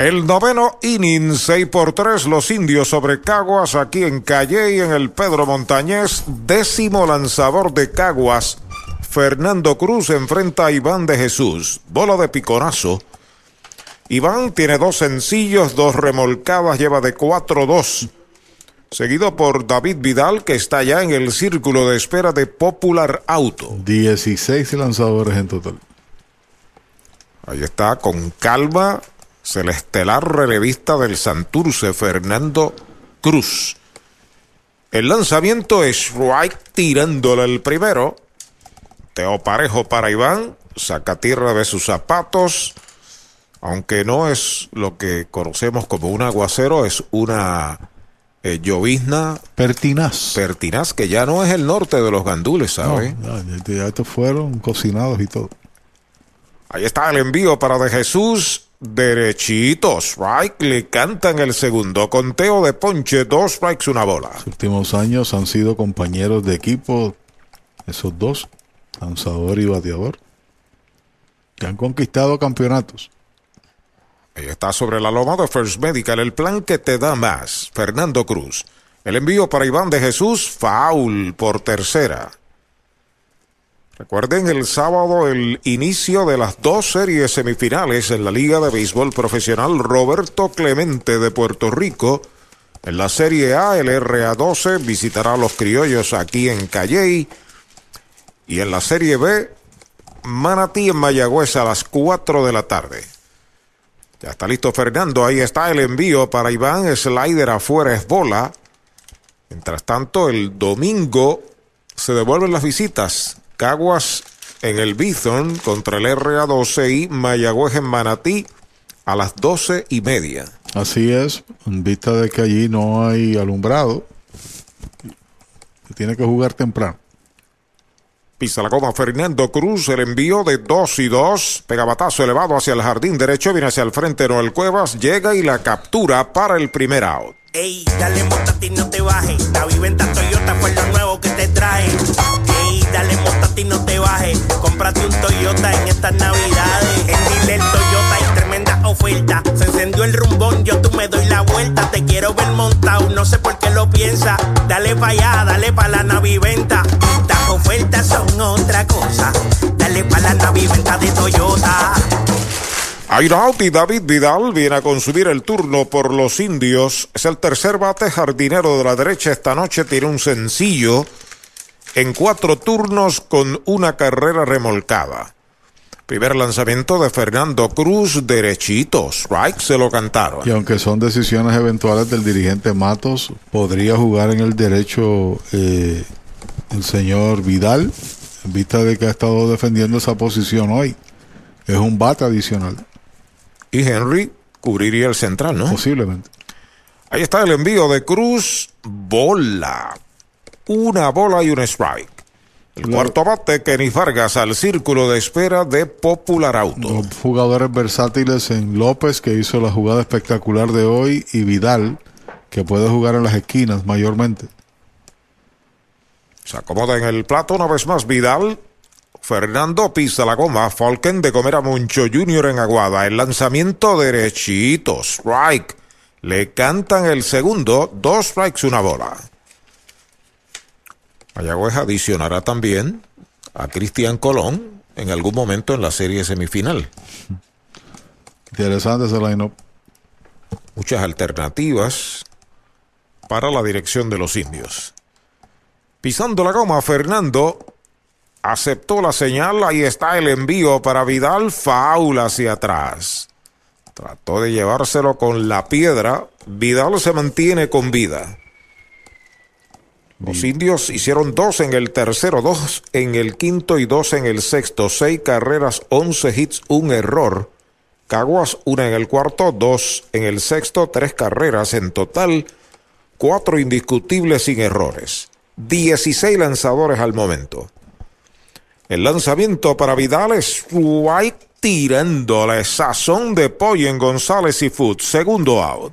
El noveno inning, 6 por 3, los indios sobre Caguas, aquí en Calle en el Pedro Montañés, décimo lanzador de Caguas, Fernando Cruz enfrenta a Iván de Jesús, bola de piconazo. Iván tiene dos sencillos, dos remolcadas, lleva de 4-2. Seguido por David Vidal, que está ya en el círculo de espera de Popular Auto. 16 lanzadores en total. Ahí está, con calma, el estelar relevista del Santurce, Fernando Cruz. El lanzamiento es Wright tirándole el primero. Teo Parejo para Iván. Saca tierra de sus zapatos. Aunque no es lo que conocemos como un aguacero, es una eh, llovizna. Pertinaz. Pertinaz, que ya no es el norte de los gandules, ¿sabes? No, ya, ya estos fueron cocinados y todo. Ahí está el envío para De Jesús derechitos. Strike le cantan el segundo conteo de ponche, dos strikes, una bola. Los últimos años han sido compañeros de equipo, esos dos, lanzador y bateador, que han conquistado campeonatos. Ahí está sobre la loma de First Medical, el plan que te da más. Fernando Cruz. El envío para Iván de Jesús, foul por tercera. Recuerden el sábado el inicio de las dos series semifinales en la Liga de Béisbol Profesional Roberto Clemente de Puerto Rico. En la Serie A, el RA12 visitará a los criollos aquí en Calley. Y en la Serie B, Manatí en Mayagüez a las 4 de la tarde. Ya está listo Fernando, ahí está el envío para Iván, slider afuera es bola. Mientras tanto, el domingo se devuelven las visitas Caguas en el Bison contra el RA12 y Mayagüez en Manatí a las doce y media. Así es, en vista de que allí no hay alumbrado, tiene que jugar temprano. Pisa la goma Fernando Cruz, el envío de 2 y 2, pegabatazo elevado hacia el jardín derecho, viene hacia el frente Noel Cuevas, llega y la captura para el primer out. Ey, dale ti no te bajes, la viventa Toyota fue lo nuevo que te trae dale montate y no te bajes. Cómprate un Toyota en estas navidades. En Dile Toyota hay tremenda oferta. Se encendió el rumbón, yo tú me doy la vuelta. Te quiero ver montado, no sé por qué lo piensa. Dale pa' allá, dale pa' la naviventa. Estas ofertas son otra cosa. Dale pa' la naviventa de Toyota. Airaut y David Vidal viene a consumir el turno por los indios. Es el tercer bate jardinero de la derecha esta noche. Tiene un sencillo en cuatro turnos con una carrera remolcada. Primer lanzamiento de Fernando Cruz, derechito. Strike se lo cantaron. Y aunque son decisiones eventuales del dirigente Matos, podría jugar en el derecho eh, el señor Vidal, en vista de que ha estado defendiendo esa posición hoy. Es un bate adicional. Y Henry cubriría el central, ¿no? Posiblemente. Ahí está el envío de Cruz. Bola. Una bola y un strike. El cuarto bate, Kenny Vargas al círculo de espera de Popular Auto. Los jugadores versátiles en López, que hizo la jugada espectacular de hoy, y Vidal, que puede jugar en las esquinas mayormente. Se acomoda en el plato una vez más Vidal. Fernando pisa la goma. Falken de comer a Moncho Junior en Aguada. El lanzamiento derechito. Strike. Le cantan el segundo. Dos strikes, una bola. Mayagüez adicionará también a Cristian Colón en algún momento en la serie semifinal. Interesante ese line-up. Muchas alternativas para la dirección de los indios. Pisando la goma, Fernando aceptó la señal. Ahí está el envío para Vidal. Faula hacia atrás. Trató de llevárselo con la piedra. Vidal se mantiene con vida. Los indios hicieron dos en el tercero, dos en el quinto y dos en el sexto. Seis carreras, once hits, un error. Caguas, una en el cuarto, dos en el sexto, tres carreras en total, cuatro indiscutibles sin errores. 16 lanzadores al momento. El lanzamiento para Vidal es White tirándole sazón de pollo en González y Food. Segundo out.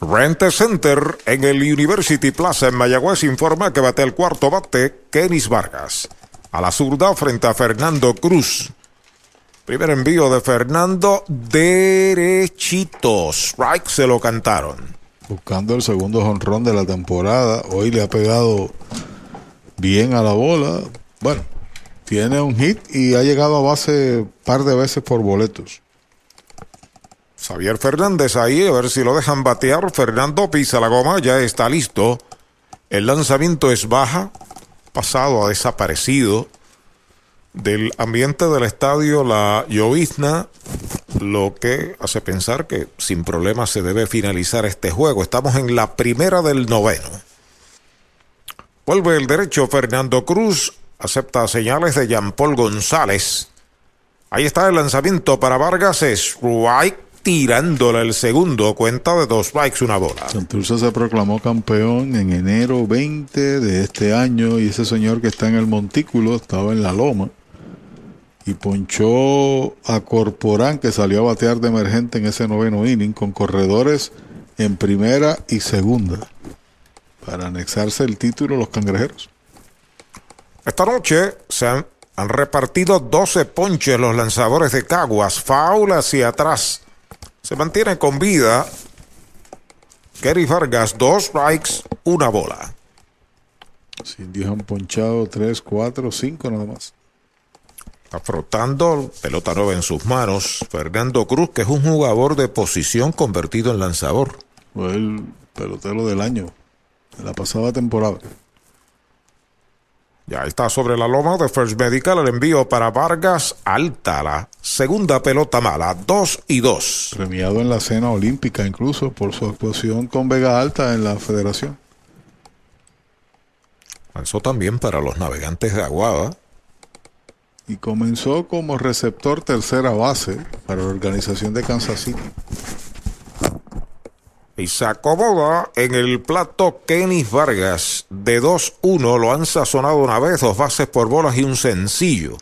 Rent Center en el University Plaza en Mayagüez informa que bate el cuarto bate Kenis Vargas. A la zurda frente a Fernando Cruz. Primer envío de Fernando derechito. Strike se lo cantaron. Buscando el segundo jonrón de la temporada. Hoy le ha pegado bien a la bola. Bueno, tiene un hit y ha llegado a base par de veces por boletos. Xavier Fernández ahí, a ver si lo dejan batear. Fernando pisa la goma, ya está listo. El lanzamiento es baja, pasado a desaparecido del ambiente del estadio La Llovizna, lo que hace pensar que sin problema se debe finalizar este juego. Estamos en la primera del noveno. Vuelve el derecho Fernando Cruz, acepta señales de Jean Paul González. Ahí está el lanzamiento para Vargas, strike tirándole el segundo, cuenta de dos strikes, una bola. Santurce se proclamó campeón en enero 20 de este año y ese señor que está en el montículo estaba en la loma y ponchó a Corporán que salió a batear de emergente en ese noveno inning con corredores en primera y segunda para anexarse el título los cangrejeros. Esta noche se han, han repartido 12 ponches los lanzadores de Caguas, faula hacia atrás. Se mantiene con vida. Kerry Vargas, dos strikes, una bola. Los indios han ponchado 3, 4, 5 nada más. Está frotando pelota nueva en sus manos. Fernando Cruz, que es un jugador de posición convertido en lanzador. Fue el pelotero del año, de la pasada temporada. Ya está sobre la loma de First Medical el envío para Vargas alta la segunda pelota mala, 2 y 2. Premiado en la cena olímpica incluso por su actuación con Vega Alta en la federación. Lanzó también para los navegantes de Aguada. Y comenzó como receptor tercera base para la organización de Kansas City. Y se acomoda en el plato Kenny Vargas de 2-1. Lo han sazonado una vez, dos bases por bolas y un sencillo.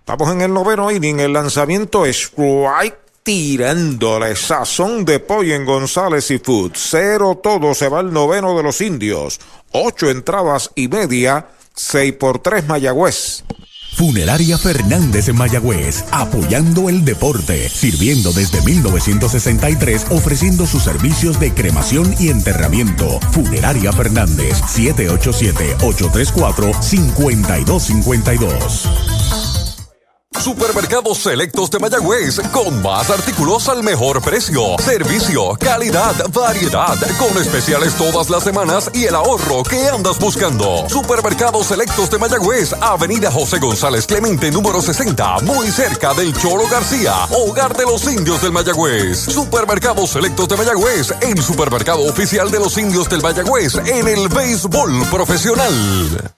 Estamos en el noveno inning. El lanzamiento es strike tirándole sazón de pollo en González y Food. Cero todo se va al noveno de los indios. Ocho entradas y media. Seis por tres Mayagüez. Funeraria Fernández en Mayagüez, apoyando el deporte, sirviendo desde 1963, ofreciendo sus servicios de cremación y enterramiento. Funeraria Fernández, 787-834-5252. Supermercados Selectos de Mayagüez, con más artículos al mejor precio, servicio, calidad, variedad, con especiales todas las semanas y el ahorro que andas buscando. Supermercados Selectos de Mayagüez, Avenida José González Clemente, número 60, muy cerca del Choro García, hogar de los indios del Mayagüez. Supermercados Selectos de Mayagüez, el supermercado oficial de los indios del Mayagüez en el béisbol profesional.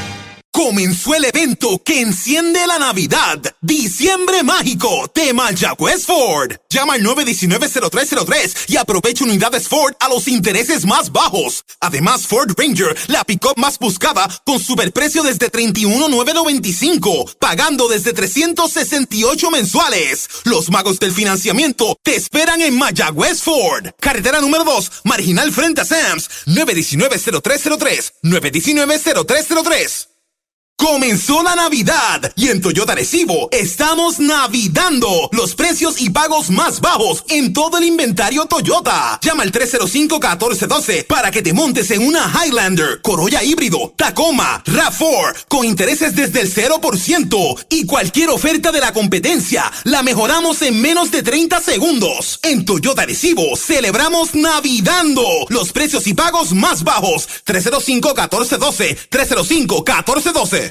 Comenzó el evento que enciende la Navidad. Diciembre Mágico de Mayagüez Ford. Llama al 919-0303 y aprovecha unidades Ford a los intereses más bajos. Además, Ford Ranger, la pick-up más buscada, con superprecio desde 31,995, pagando desde 368 mensuales. Los magos del financiamiento te esperan en Mayagüez Ford. Carretera número 2, marginal frente a Sams. 919-0303. 919-0303. Comenzó la Navidad y en Toyota Recibo estamos navidando los precios y pagos más bajos en todo el inventario Toyota. Llama al 305-1412 para que te montes en una Highlander, Corolla híbrido, Tacoma, RAV4 con intereses desde el 0% y cualquier oferta de la competencia la mejoramos en menos de 30 segundos. En Toyota Recibo celebramos navidando los precios y pagos más bajos. 305-1412, 305-1412.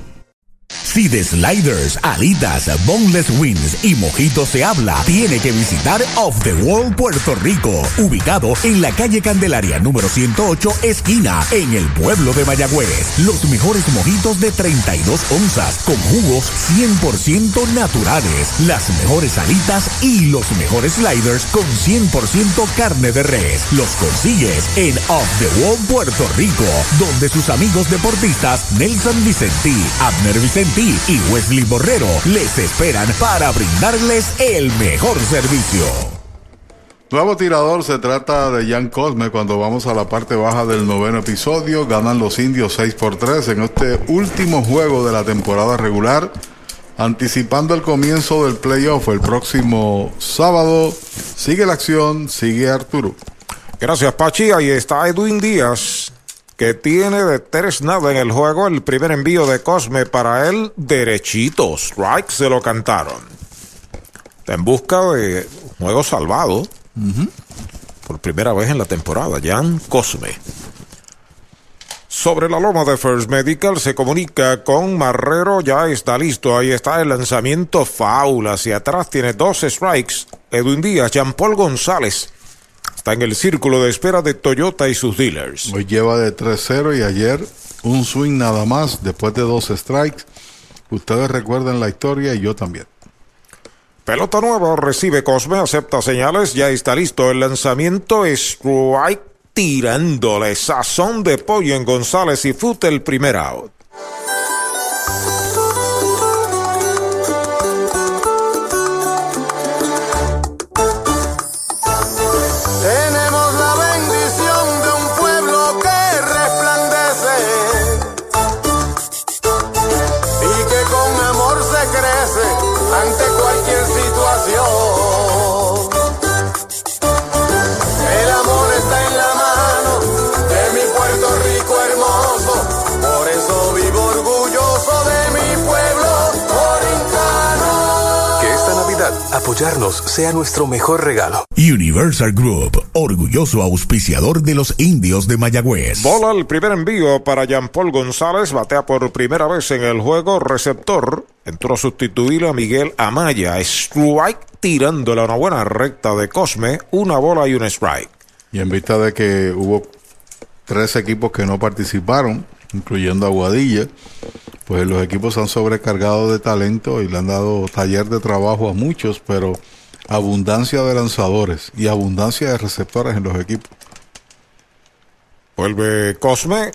Si de sliders, alitas, boneless wings y mojitos se habla, tiene que visitar Off the Wall Puerto Rico, ubicado en la calle Candelaria número 108, esquina, en el pueblo de Mayagüez. Los mejores mojitos de 32 onzas, con jugos 100% naturales, las mejores alitas y los mejores sliders con 100% carne de res. Los consigues en Off the Wall Puerto Rico, donde sus amigos deportistas Nelson Vicentí, Abner Vicentí, y Wesley Borrero les esperan para brindarles el mejor servicio. Nuevo tirador se trata de Jan Cosme cuando vamos a la parte baja del noveno episodio. Ganan los indios 6 por 3 en este último juego de la temporada regular. Anticipando el comienzo del playoff el próximo sábado. Sigue la acción, sigue Arturo. Gracias Pachi, ahí está Edwin Díaz que tiene de tres nada en el juego. El primer envío de Cosme para él, derechito. Strike se lo cantaron. Está en busca de juego salvado. Por primera vez en la temporada. Jan Cosme. Sobre la loma de First Medical se comunica con Marrero, ya está listo, ahí está el lanzamiento foul, hacia atrás tiene dos strikes, Edwin Díaz, Jean Paul González, Está en el círculo de espera de Toyota y sus dealers. Hoy lleva de 3-0 y ayer un swing nada más después de dos strikes. Ustedes recuerdan la historia y yo también. Pelota nueva, recibe Cosme, acepta señales, ya está listo el lanzamiento, strike tirándole sazón de pollo en González y Fute el primer out. Apoyarnos sea nuestro mejor regalo. Universal Group, orgulloso auspiciador de los indios de Mayagüez. Bola el primer envío para Jean Paul González, batea por primera vez en el juego, receptor, entró a sustituir a Miguel Amaya, strike tirándole una buena recta de Cosme, una bola y un strike. Y en vista de que hubo tres equipos que no participaron, incluyendo Aguadilla, pues los equipos han sobrecargado de talento y le han dado taller de trabajo a muchos, pero abundancia de lanzadores y abundancia de receptores en los equipos. Vuelve Cosme.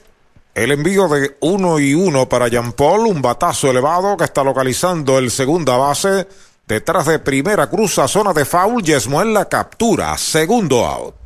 El envío de uno y uno para Jean Paul, un batazo elevado que está localizando el segunda base. Detrás de primera cruza zona de foul, Yesmuel la captura. Segundo out.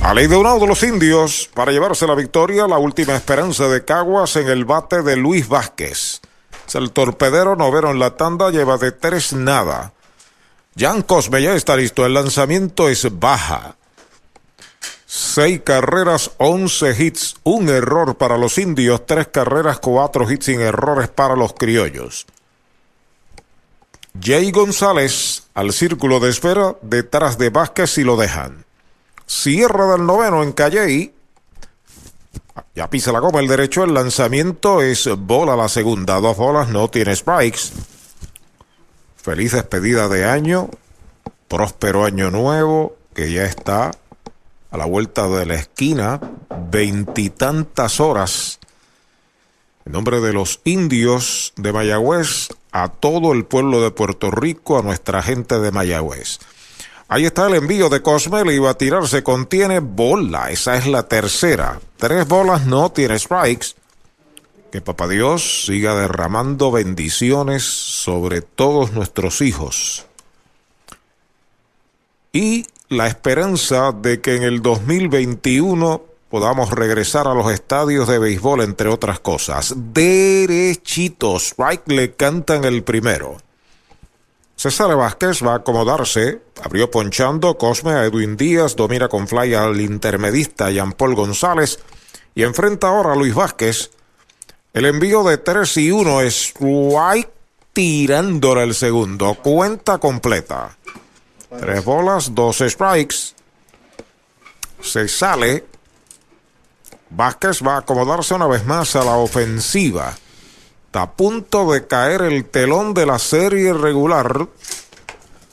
A ley de uno de los indios para llevarse la victoria, la última esperanza de Caguas en el bate de Luis Vázquez. El torpedero novero en la tanda, lleva de tres nada. Jan Cosme ya está listo, el lanzamiento es baja. Seis carreras, once hits, un error para los indios, tres carreras, cuatro hits sin errores para los criollos. Jay González al círculo de espera detrás de Vázquez y lo dejan. Cierra del noveno en Calley. Ya pisa la goma el derecho. El lanzamiento es bola la segunda. Dos bolas, no tiene strikes. Feliz despedida de año. Próspero año nuevo que ya está a la vuelta de la esquina. Veintitantas horas. En nombre de los indios de Mayagüez, a todo el pueblo de Puerto Rico, a nuestra gente de Mayagüez. Ahí está el envío de Cosme, le iba a tirarse, contiene bola, esa es la tercera. Tres bolas, no tiene strikes. Que Papá Dios siga derramando bendiciones sobre todos nuestros hijos. Y la esperanza de que en el 2021 podamos regresar a los estadios de béisbol, entre otras cosas. Derechitos, strike le cantan el primero. César Vázquez va a acomodarse. Abrió ponchando Cosme a Edwin Díaz. Domina con fly al intermedista Jean Paul González. Y enfrenta ahora a Luis Vázquez. El envío de 3 y 1 es White tirándole el segundo. Cuenta completa. Tres bolas, dos strikes. Se sale. Vázquez va a acomodarse una vez más a la ofensiva. Está a punto de caer el telón de la serie regular.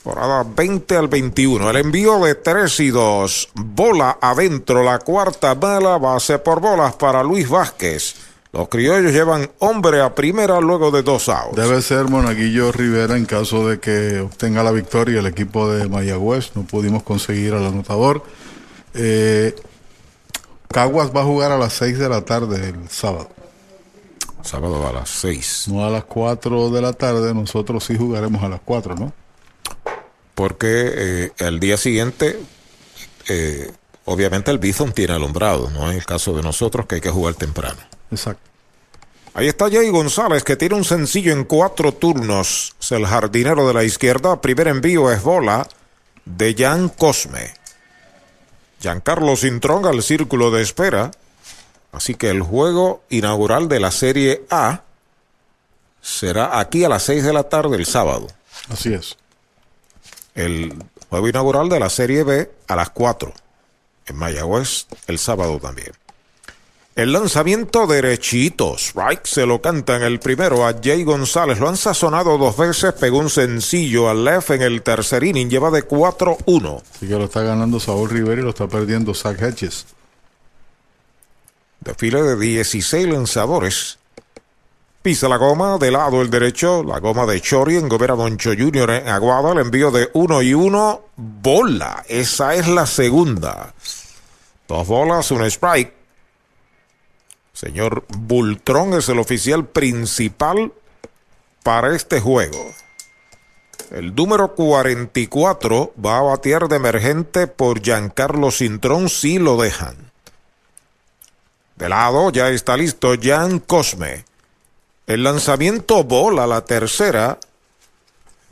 Temporada 20 al 21. El envío de 3 y 2. Bola adentro. La cuarta bala. Base por bolas para Luis Vázquez. Los criollos llevan hombre a primera luego de dos outs. Debe ser Monaguillo Rivera en caso de que obtenga la victoria el equipo de Mayagüez. No pudimos conseguir al anotador. Eh, Caguas va a jugar a las 6 de la tarde el sábado. Sábado a las 6. No a las 4 de la tarde, nosotros sí jugaremos a las 4, ¿no? Porque eh, el día siguiente, eh, obviamente el Bison tiene alumbrado, no es el caso de nosotros que hay que jugar temprano. Exacto. Ahí está Jay González que tiene un sencillo en cuatro turnos. Es el jardinero de la izquierda. Primer envío es bola de Jan Cosme. Giancarlo Cintrón al círculo de espera. Así que el juego inaugural de la Serie A será aquí a las 6 de la tarde el sábado. Así es. El juego inaugural de la Serie B a las 4 en Mayagüez el sábado también. El lanzamiento derechito, strike, se lo canta en el primero a Jay González. Lo han sazonado dos veces, pegó un sencillo al left en el tercer inning, lleva de 4-1. Así que lo está ganando Saúl Rivera y lo está perdiendo Zach Hedges. Desfile de 16 lanzadores. Pisa la goma de lado el derecho, la goma de Chori en Gobera Moncho Jr. en Aguada, el envío de 1 y 1, bola. Esa es la segunda. Dos bolas, un strike. Señor Bultrón es el oficial principal para este juego. El número 44 va a batear de emergente por Giancarlo Cintrón si lo dejan. De lado ya está listo Jan Cosme. El lanzamiento bola la tercera.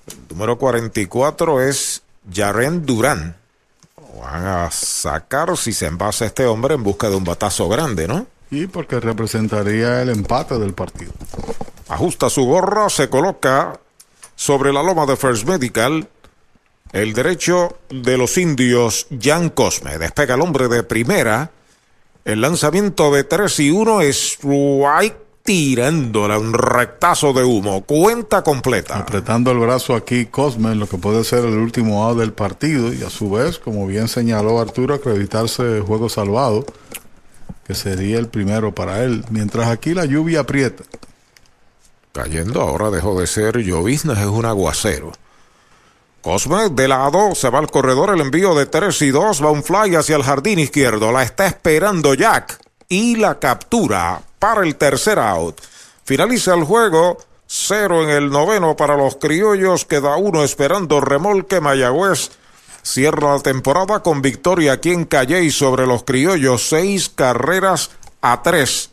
El número 44 es Jaren Durán. Van a sacar si se envasa este hombre en busca de un batazo grande, ¿no? Y porque representaría el empate del partido. Ajusta su gorra, se coloca sobre la loma de First Medical. El derecho de los indios, Jan Cosme. Despega el hombre de primera. El lanzamiento de 3 y 1 es White tirándole un rectazo de humo. Cuenta completa. Apretando el brazo aquí Cosme en lo que puede ser el último out del partido y a su vez, como bien señaló Arturo, acreditarse juego salvado, que sería el primero para él. Mientras aquí la lluvia aprieta. Cayendo ahora dejó de ser llovizna, es un aguacero. Cosme de lado, se va al corredor, el envío de 3 y 2, va un fly hacia el jardín izquierdo, la está esperando Jack y la captura para el tercer out. Finaliza el juego, cero en el noveno para los criollos, queda uno esperando remolque Mayagüez. Cierra la temporada con victoria aquí en sobre los criollos, seis carreras a tres.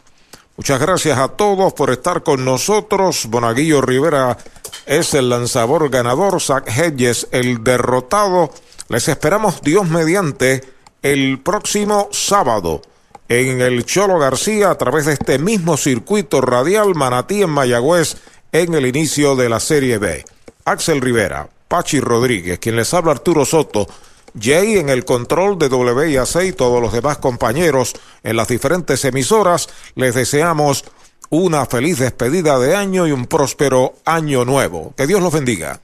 Muchas gracias a todos por estar con nosotros. Bonaguillo Rivera es el lanzador ganador, Zach Hedges el derrotado. Les esperamos Dios mediante el próximo sábado en el Cholo García a través de este mismo circuito radial Manatí en Mayagüez en el inicio de la Serie B. Axel Rivera, Pachi Rodríguez, quien les habla Arturo Soto, Jay en el control de WIAC y todos los demás compañeros en las diferentes emisoras, les deseamos una feliz despedida de año y un próspero año nuevo. Que Dios los bendiga.